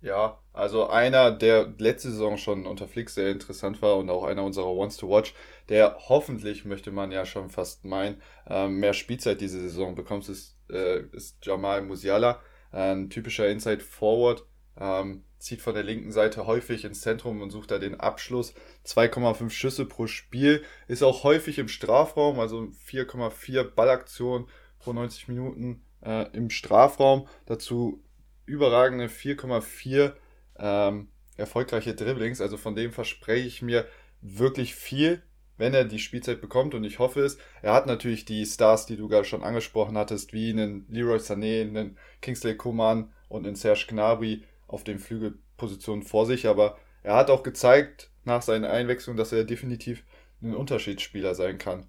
Ja, also einer, der letzte Saison schon unter Flick sehr interessant war und auch einer unserer Ones to Watch, der hoffentlich, möchte man ja schon fast meinen, ähm, mehr Spielzeit diese Saison bekommt, ist, äh, ist Jamal Musiala, ein typischer Inside Forward, ähm, zieht von der linken Seite häufig ins Zentrum und sucht da den Abschluss. 2,5 Schüsse pro Spiel, ist auch häufig im Strafraum, also 4,4 Ballaktionen pro 90 Minuten äh, im Strafraum. Dazu überragende 4,4 ähm, erfolgreiche Dribblings. Also von dem verspreche ich mir wirklich viel, wenn er die Spielzeit bekommt und ich hoffe es. Er hat natürlich die Stars, die du gerade schon angesprochen hattest, wie einen Leroy Sané, einen Kingsley Coman und einen Serge Gnabry auf den Flügelpositionen vor sich, aber er hat auch gezeigt nach seiner Einwechslung, dass er definitiv ein Unterschiedsspieler sein kann.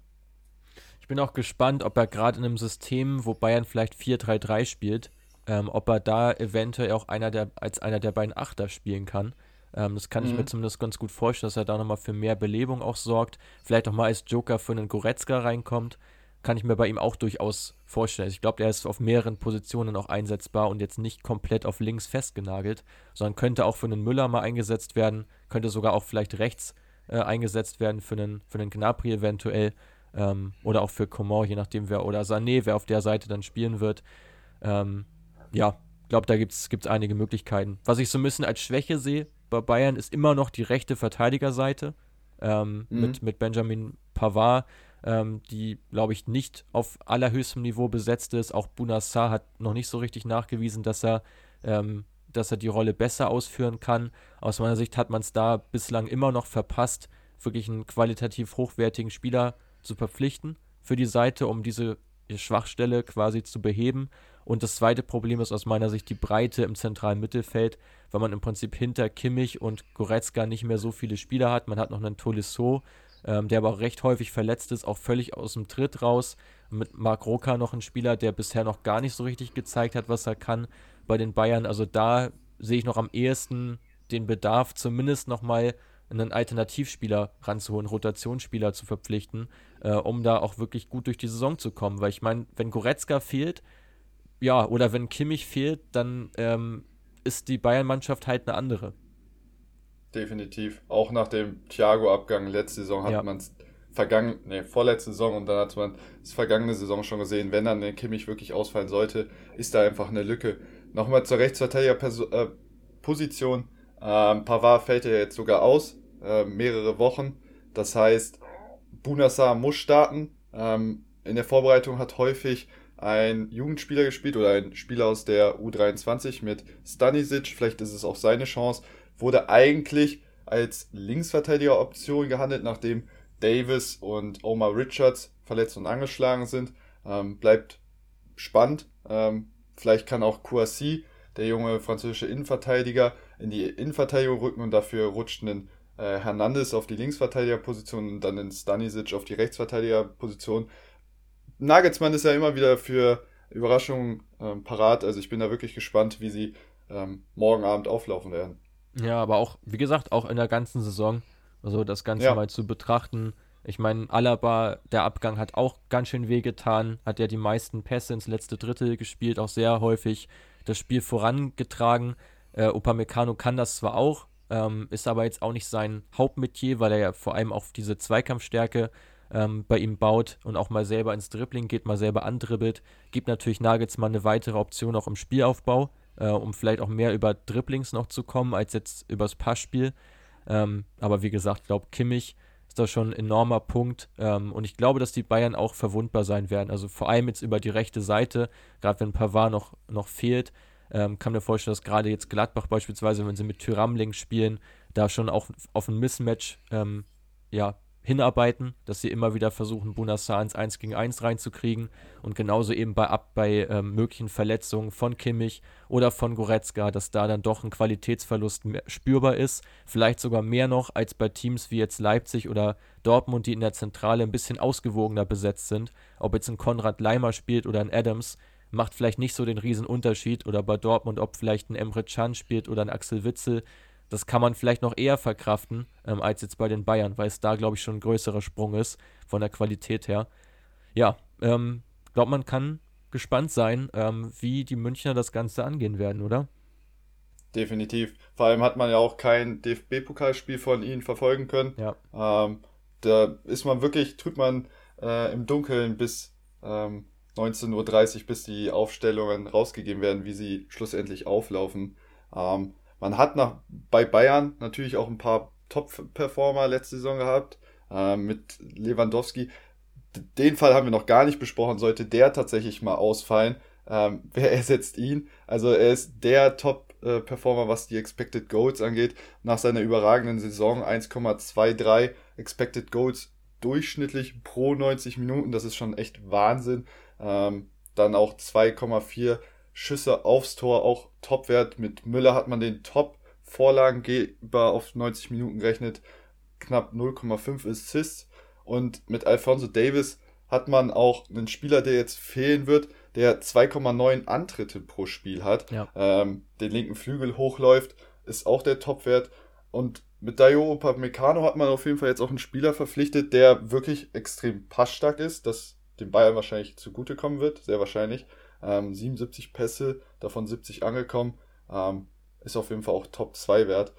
Ich bin auch gespannt, ob er gerade in einem System, wo Bayern vielleicht 4-3-3 spielt, ähm, ob er da eventuell auch einer der, als einer der beiden Achter spielen kann. Ähm, das kann mhm. ich mir mhm. zumindest ganz gut vorstellen, dass er da nochmal für mehr Belebung auch sorgt. Vielleicht auch mal als Joker für einen Goretzka reinkommt. Kann ich mir bei ihm auch durchaus vorstellen. Ich glaube, er ist auf mehreren Positionen auch einsetzbar und jetzt nicht komplett auf links festgenagelt, sondern könnte auch für einen Müller mal eingesetzt werden, könnte sogar auch vielleicht rechts äh, eingesetzt werden für einen, für einen Gnabry eventuell ähm, oder auch für Coman, je nachdem wer, oder Sané, wer auf der Seite dann spielen wird. Ähm, ja, ich glaube, da gibt es einige Möglichkeiten. Was ich so ein bisschen als Schwäche sehe bei Bayern, ist immer noch die rechte Verteidigerseite ähm, mhm. mit, mit Benjamin Pavard, ähm, die, glaube ich, nicht auf allerhöchstem Niveau besetzt ist. Auch Bunassar hat noch nicht so richtig nachgewiesen, dass er, ähm, dass er die Rolle besser ausführen kann. Aus meiner Sicht hat man es da bislang immer noch verpasst, wirklich einen qualitativ hochwertigen Spieler zu verpflichten für die Seite, um diese Schwachstelle quasi zu beheben. Und das zweite Problem ist aus meiner Sicht die Breite im zentralen Mittelfeld, weil man im Prinzip hinter Kimmich und Goretzka nicht mehr so viele Spieler hat. Man hat noch einen Tolisso, ähm, der aber auch recht häufig verletzt ist, auch völlig aus dem Tritt raus. Mit Marc Roca noch ein Spieler, der bisher noch gar nicht so richtig gezeigt hat, was er kann bei den Bayern. Also da sehe ich noch am ehesten den Bedarf, zumindest nochmal einen Alternativspieler ranzuholen, Rotationsspieler zu verpflichten, äh, um da auch wirklich gut durch die Saison zu kommen. Weil ich meine, wenn Goretzka fehlt, ja, oder wenn Kimmich fehlt, dann ähm, ist die Bayern-Mannschaft halt eine andere. Definitiv. Auch nach dem Thiago-Abgang letzte Saison hat ja. man es vergangen, nee, vorletzte Saison und dann hat man es vergangene Saison schon gesehen, wenn dann der Kimmich wirklich ausfallen sollte, ist da einfach eine Lücke. Nochmal zur Rechtsverteidiger-Position. Äh, ähm, Pavard fällt ja jetzt sogar aus, äh, mehrere Wochen. Das heißt, Bunassar muss starten. Ähm, in der Vorbereitung hat häufig ein Jugendspieler gespielt oder ein Spieler aus der U23 mit Stanisic, vielleicht ist es auch seine Chance, wurde eigentlich als Linksverteidiger-Option gehandelt, nachdem Davis und Omar Richards verletzt und angeschlagen sind. Ähm, bleibt spannend. Ähm, vielleicht kann auch Kouassi, der junge französische Innenverteidiger, in die Innenverteidigung rücken und dafür rutscht ein äh, Hernandez auf die Linksverteidigerposition und dann in Stanisic auf die Rechtsverteidigerposition. Nagelsmann ist ja immer wieder für Überraschungen ähm, parat. Also ich bin da wirklich gespannt, wie sie ähm, morgen Abend auflaufen werden. Ja, aber auch, wie gesagt, auch in der ganzen Saison, also das Ganze ja. mal zu betrachten. Ich meine, Alaba, der Abgang hat auch ganz schön wehgetan, hat ja die meisten Pässe ins letzte Drittel gespielt, auch sehr häufig das Spiel vorangetragen. Äh, Upamecano kann das zwar auch, ähm, ist aber jetzt auch nicht sein Hauptmetier, weil er ja vor allem auf diese Zweikampfstärke ähm, bei ihm baut und auch mal selber ins Dribbling geht, mal selber andribbelt. Gibt natürlich Nagelsmann eine weitere Option auch im Spielaufbau, äh, um vielleicht auch mehr über Dribblings noch zu kommen, als jetzt übers Passspiel. Ähm, aber wie gesagt, ich glaube, Kimmich ist da schon ein enormer Punkt. Ähm, und ich glaube, dass die Bayern auch verwundbar sein werden. Also vor allem jetzt über die rechte Seite, gerade wenn Pavard noch, noch fehlt. Ähm, kann mir vorstellen, dass gerade jetzt Gladbach beispielsweise, wenn sie mit Tyram links spielen, da schon auch auf ein Mismatch ähm, ja, hinarbeiten, dass sie immer wieder versuchen, Bunassar ins 1 gegen 1 reinzukriegen. Und genauso eben bei, bei ähm, möglichen Verletzungen von Kimmich oder von Goretzka, dass da dann doch ein Qualitätsverlust spürbar ist, vielleicht sogar mehr noch als bei Teams wie jetzt Leipzig oder Dortmund, die in der Zentrale ein bisschen ausgewogener besetzt sind. Ob jetzt ein Konrad Leimer spielt oder ein Adams, macht vielleicht nicht so den riesen Unterschied oder bei Dortmund, ob vielleicht ein Emre Can spielt oder ein Axel Witzel, das kann man vielleicht noch eher verkraften ähm, als jetzt bei den Bayern, weil es da, glaube ich, schon ein größerer Sprung ist von der Qualität her. Ja, ähm, glaube, man kann gespannt sein, ähm, wie die Münchner das Ganze angehen werden, oder? Definitiv. Vor allem hat man ja auch kein DFB-Pokalspiel von ihnen verfolgen können. Ja. Ähm, da ist man wirklich, tut man äh, im Dunkeln bis ähm, 19.30 Uhr, bis die Aufstellungen rausgegeben werden, wie sie schlussendlich auflaufen. Ähm, man hat nach, bei Bayern natürlich auch ein paar Top-Performer letzte Saison gehabt, äh, mit Lewandowski. Den Fall haben wir noch gar nicht besprochen. Sollte der tatsächlich mal ausfallen, ähm, <laughs> wer ersetzt ihn? Also er ist der Top-Performer, was die Expected Goals angeht. Nach seiner überragenden Saison 1,23 Expected Goals durchschnittlich pro 90 Minuten. Das ist schon echt Wahnsinn. Ähm, dann auch 2,4 Schüsse aufs Tor, auch Topwert. Mit Müller hat man den Top-Vorlagengeber auf 90 Minuten gerechnet, knapp 0,5 Assists. Und mit Alfonso Davis hat man auch einen Spieler, der jetzt fehlen wird, der 2,9 Antritte pro Spiel hat, ja. ähm, den linken Flügel hochläuft, ist auch der Topwert. Und mit Dayo Upamecano hat man auf jeden Fall jetzt auch einen Spieler verpflichtet, der wirklich extrem passstark ist, das dem Bayern wahrscheinlich zugutekommen wird, sehr wahrscheinlich. Ähm, 77 Pässe, davon 70 angekommen. Ähm, ist auf jeden Fall auch Top 2 wert.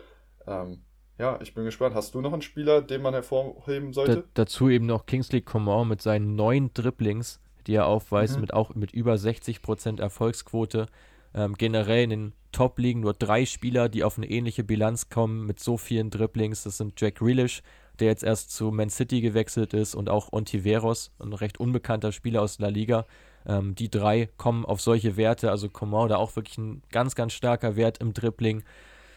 Ähm, ja, ich bin gespannt. Hast du noch einen Spieler, den man hervorheben sollte? Da, dazu eben noch Kingsley Coman mit seinen neun Dribblings, die er aufweist, mhm. mit auch mit über 60% Erfolgsquote. Ähm, generell in den Top-Ligen nur drei Spieler, die auf eine ähnliche Bilanz kommen mit so vielen Dribblings. Das sind Jack Grealish, der jetzt erst zu Man City gewechselt ist, und auch Ontiveros, ein recht unbekannter Spieler aus La Liga. Ähm, die drei kommen auf solche Werte, also Coman da auch wirklich ein ganz, ganz starker Wert im Dribbling.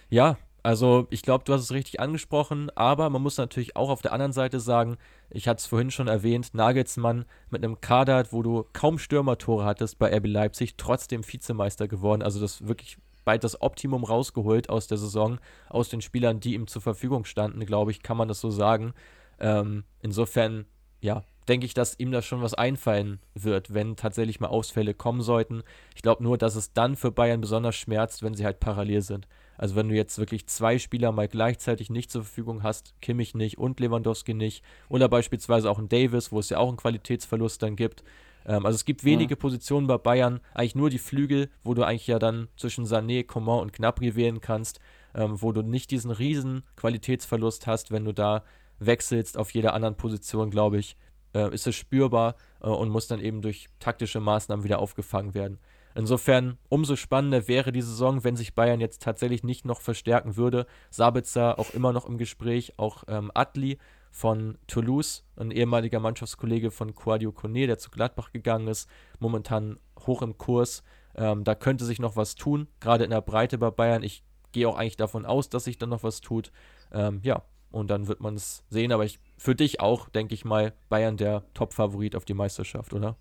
Ja, also ich glaube, du hast es richtig angesprochen, aber man muss natürlich auch auf der anderen Seite sagen, ich hatte es vorhin schon erwähnt, Nagelsmann mit einem Kader, wo du kaum Stürmertore hattest bei RB Leipzig, trotzdem Vizemeister geworden. Also das wirklich bald das Optimum rausgeholt aus der Saison, aus den Spielern, die ihm zur Verfügung standen, glaube ich, kann man das so sagen. Ähm, insofern, ja, denke ich, dass ihm da schon was einfallen wird, wenn tatsächlich mal Ausfälle kommen sollten. Ich glaube nur, dass es dann für Bayern besonders schmerzt, wenn sie halt parallel sind. Also wenn du jetzt wirklich zwei Spieler mal gleichzeitig nicht zur Verfügung hast, Kimmich nicht und Lewandowski nicht, oder beispielsweise auch ein Davis, wo es ja auch einen Qualitätsverlust dann gibt. Ähm, also es gibt wenige ja. Positionen bei Bayern, eigentlich nur die Flügel, wo du eigentlich ja dann zwischen Sané, Coman und Gnabry wählen kannst, ähm, wo du nicht diesen riesen Qualitätsverlust hast, wenn du da wechselst auf jeder anderen Position, glaube ich, äh, ist es spürbar äh, und muss dann eben durch taktische Maßnahmen wieder aufgefangen werden. Insofern umso spannender wäre die Saison, wenn sich Bayern jetzt tatsächlich nicht noch verstärken würde. Sabitzer auch immer noch im Gespräch, auch ähm, Atli von Toulouse, ein ehemaliger Mannschaftskollege von Quadio Kone, der zu Gladbach gegangen ist, momentan hoch im Kurs. Ähm, da könnte sich noch was tun, gerade in der Breite bei Bayern. Ich gehe auch eigentlich davon aus, dass sich dann noch was tut. Ähm, ja, und dann wird man es sehen. Aber ich, für dich auch, denke ich mal, Bayern der Top-Favorit auf die Meisterschaft, oder?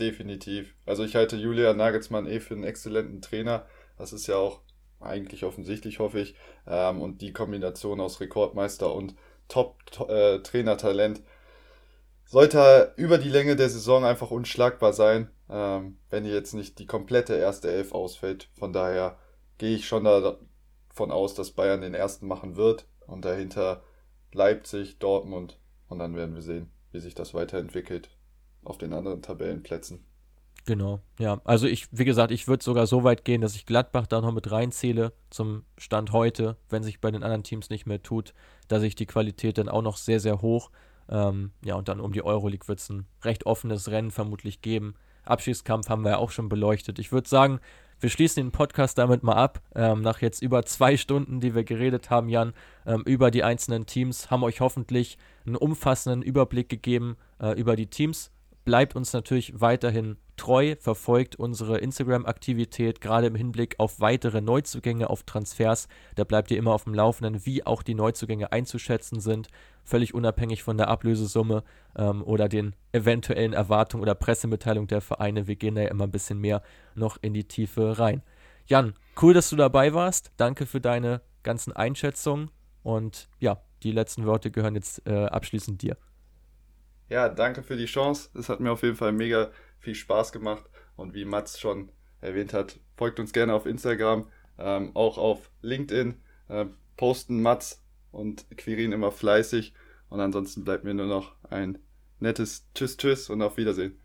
Definitiv. Also ich halte Julian Nagelsmann eh für einen exzellenten Trainer. Das ist ja auch eigentlich offensichtlich, hoffe ich. Ähm, und die Kombination aus Rekordmeister und Top-Trainertalent äh, sollte über die Länge der Saison einfach unschlagbar sein, ähm, wenn jetzt nicht die komplette erste Elf ausfällt. Von daher gehe ich schon davon aus, dass Bayern den ersten machen wird und dahinter Leipzig, Dortmund und dann werden wir sehen, wie sich das weiterentwickelt auf den anderen Tabellenplätzen. Genau, ja. Also ich, wie gesagt, ich würde sogar so weit gehen, dass ich Gladbach da noch mit reinzähle zum Stand heute, wenn sich bei den anderen Teams nicht mehr tut, dass ich die Qualität dann auch noch sehr, sehr hoch. Ähm, ja, und dann um die Euroleague wird es ein recht offenes Rennen vermutlich geben. Abschiedskampf haben wir ja auch schon beleuchtet. Ich würde sagen, wir schließen den Podcast damit mal ab. Ähm, nach jetzt über zwei Stunden, die wir geredet haben, Jan, ähm, über die einzelnen Teams, haben euch hoffentlich einen umfassenden Überblick gegeben äh, über die Teams bleibt uns natürlich weiterhin treu, verfolgt unsere Instagram-Aktivität, gerade im Hinblick auf weitere Neuzugänge, auf Transfers. Da bleibt ihr immer auf dem Laufenden, wie auch die Neuzugänge einzuschätzen sind, völlig unabhängig von der Ablösesumme ähm, oder den eventuellen Erwartungen oder Pressemitteilungen der Vereine. Wir gehen da ja immer ein bisschen mehr noch in die Tiefe rein. Jan, cool, dass du dabei warst. Danke für deine ganzen Einschätzungen und ja, die letzten Worte gehören jetzt äh, abschließend dir. Ja, danke für die Chance. Es hat mir auf jeden Fall mega viel Spaß gemacht. Und wie Mats schon erwähnt hat, folgt uns gerne auf Instagram, ähm, auch auf LinkedIn. Äh, posten Mats und Quirin immer fleißig. Und ansonsten bleibt mir nur noch ein nettes Tschüss, Tschüss und auf Wiedersehen.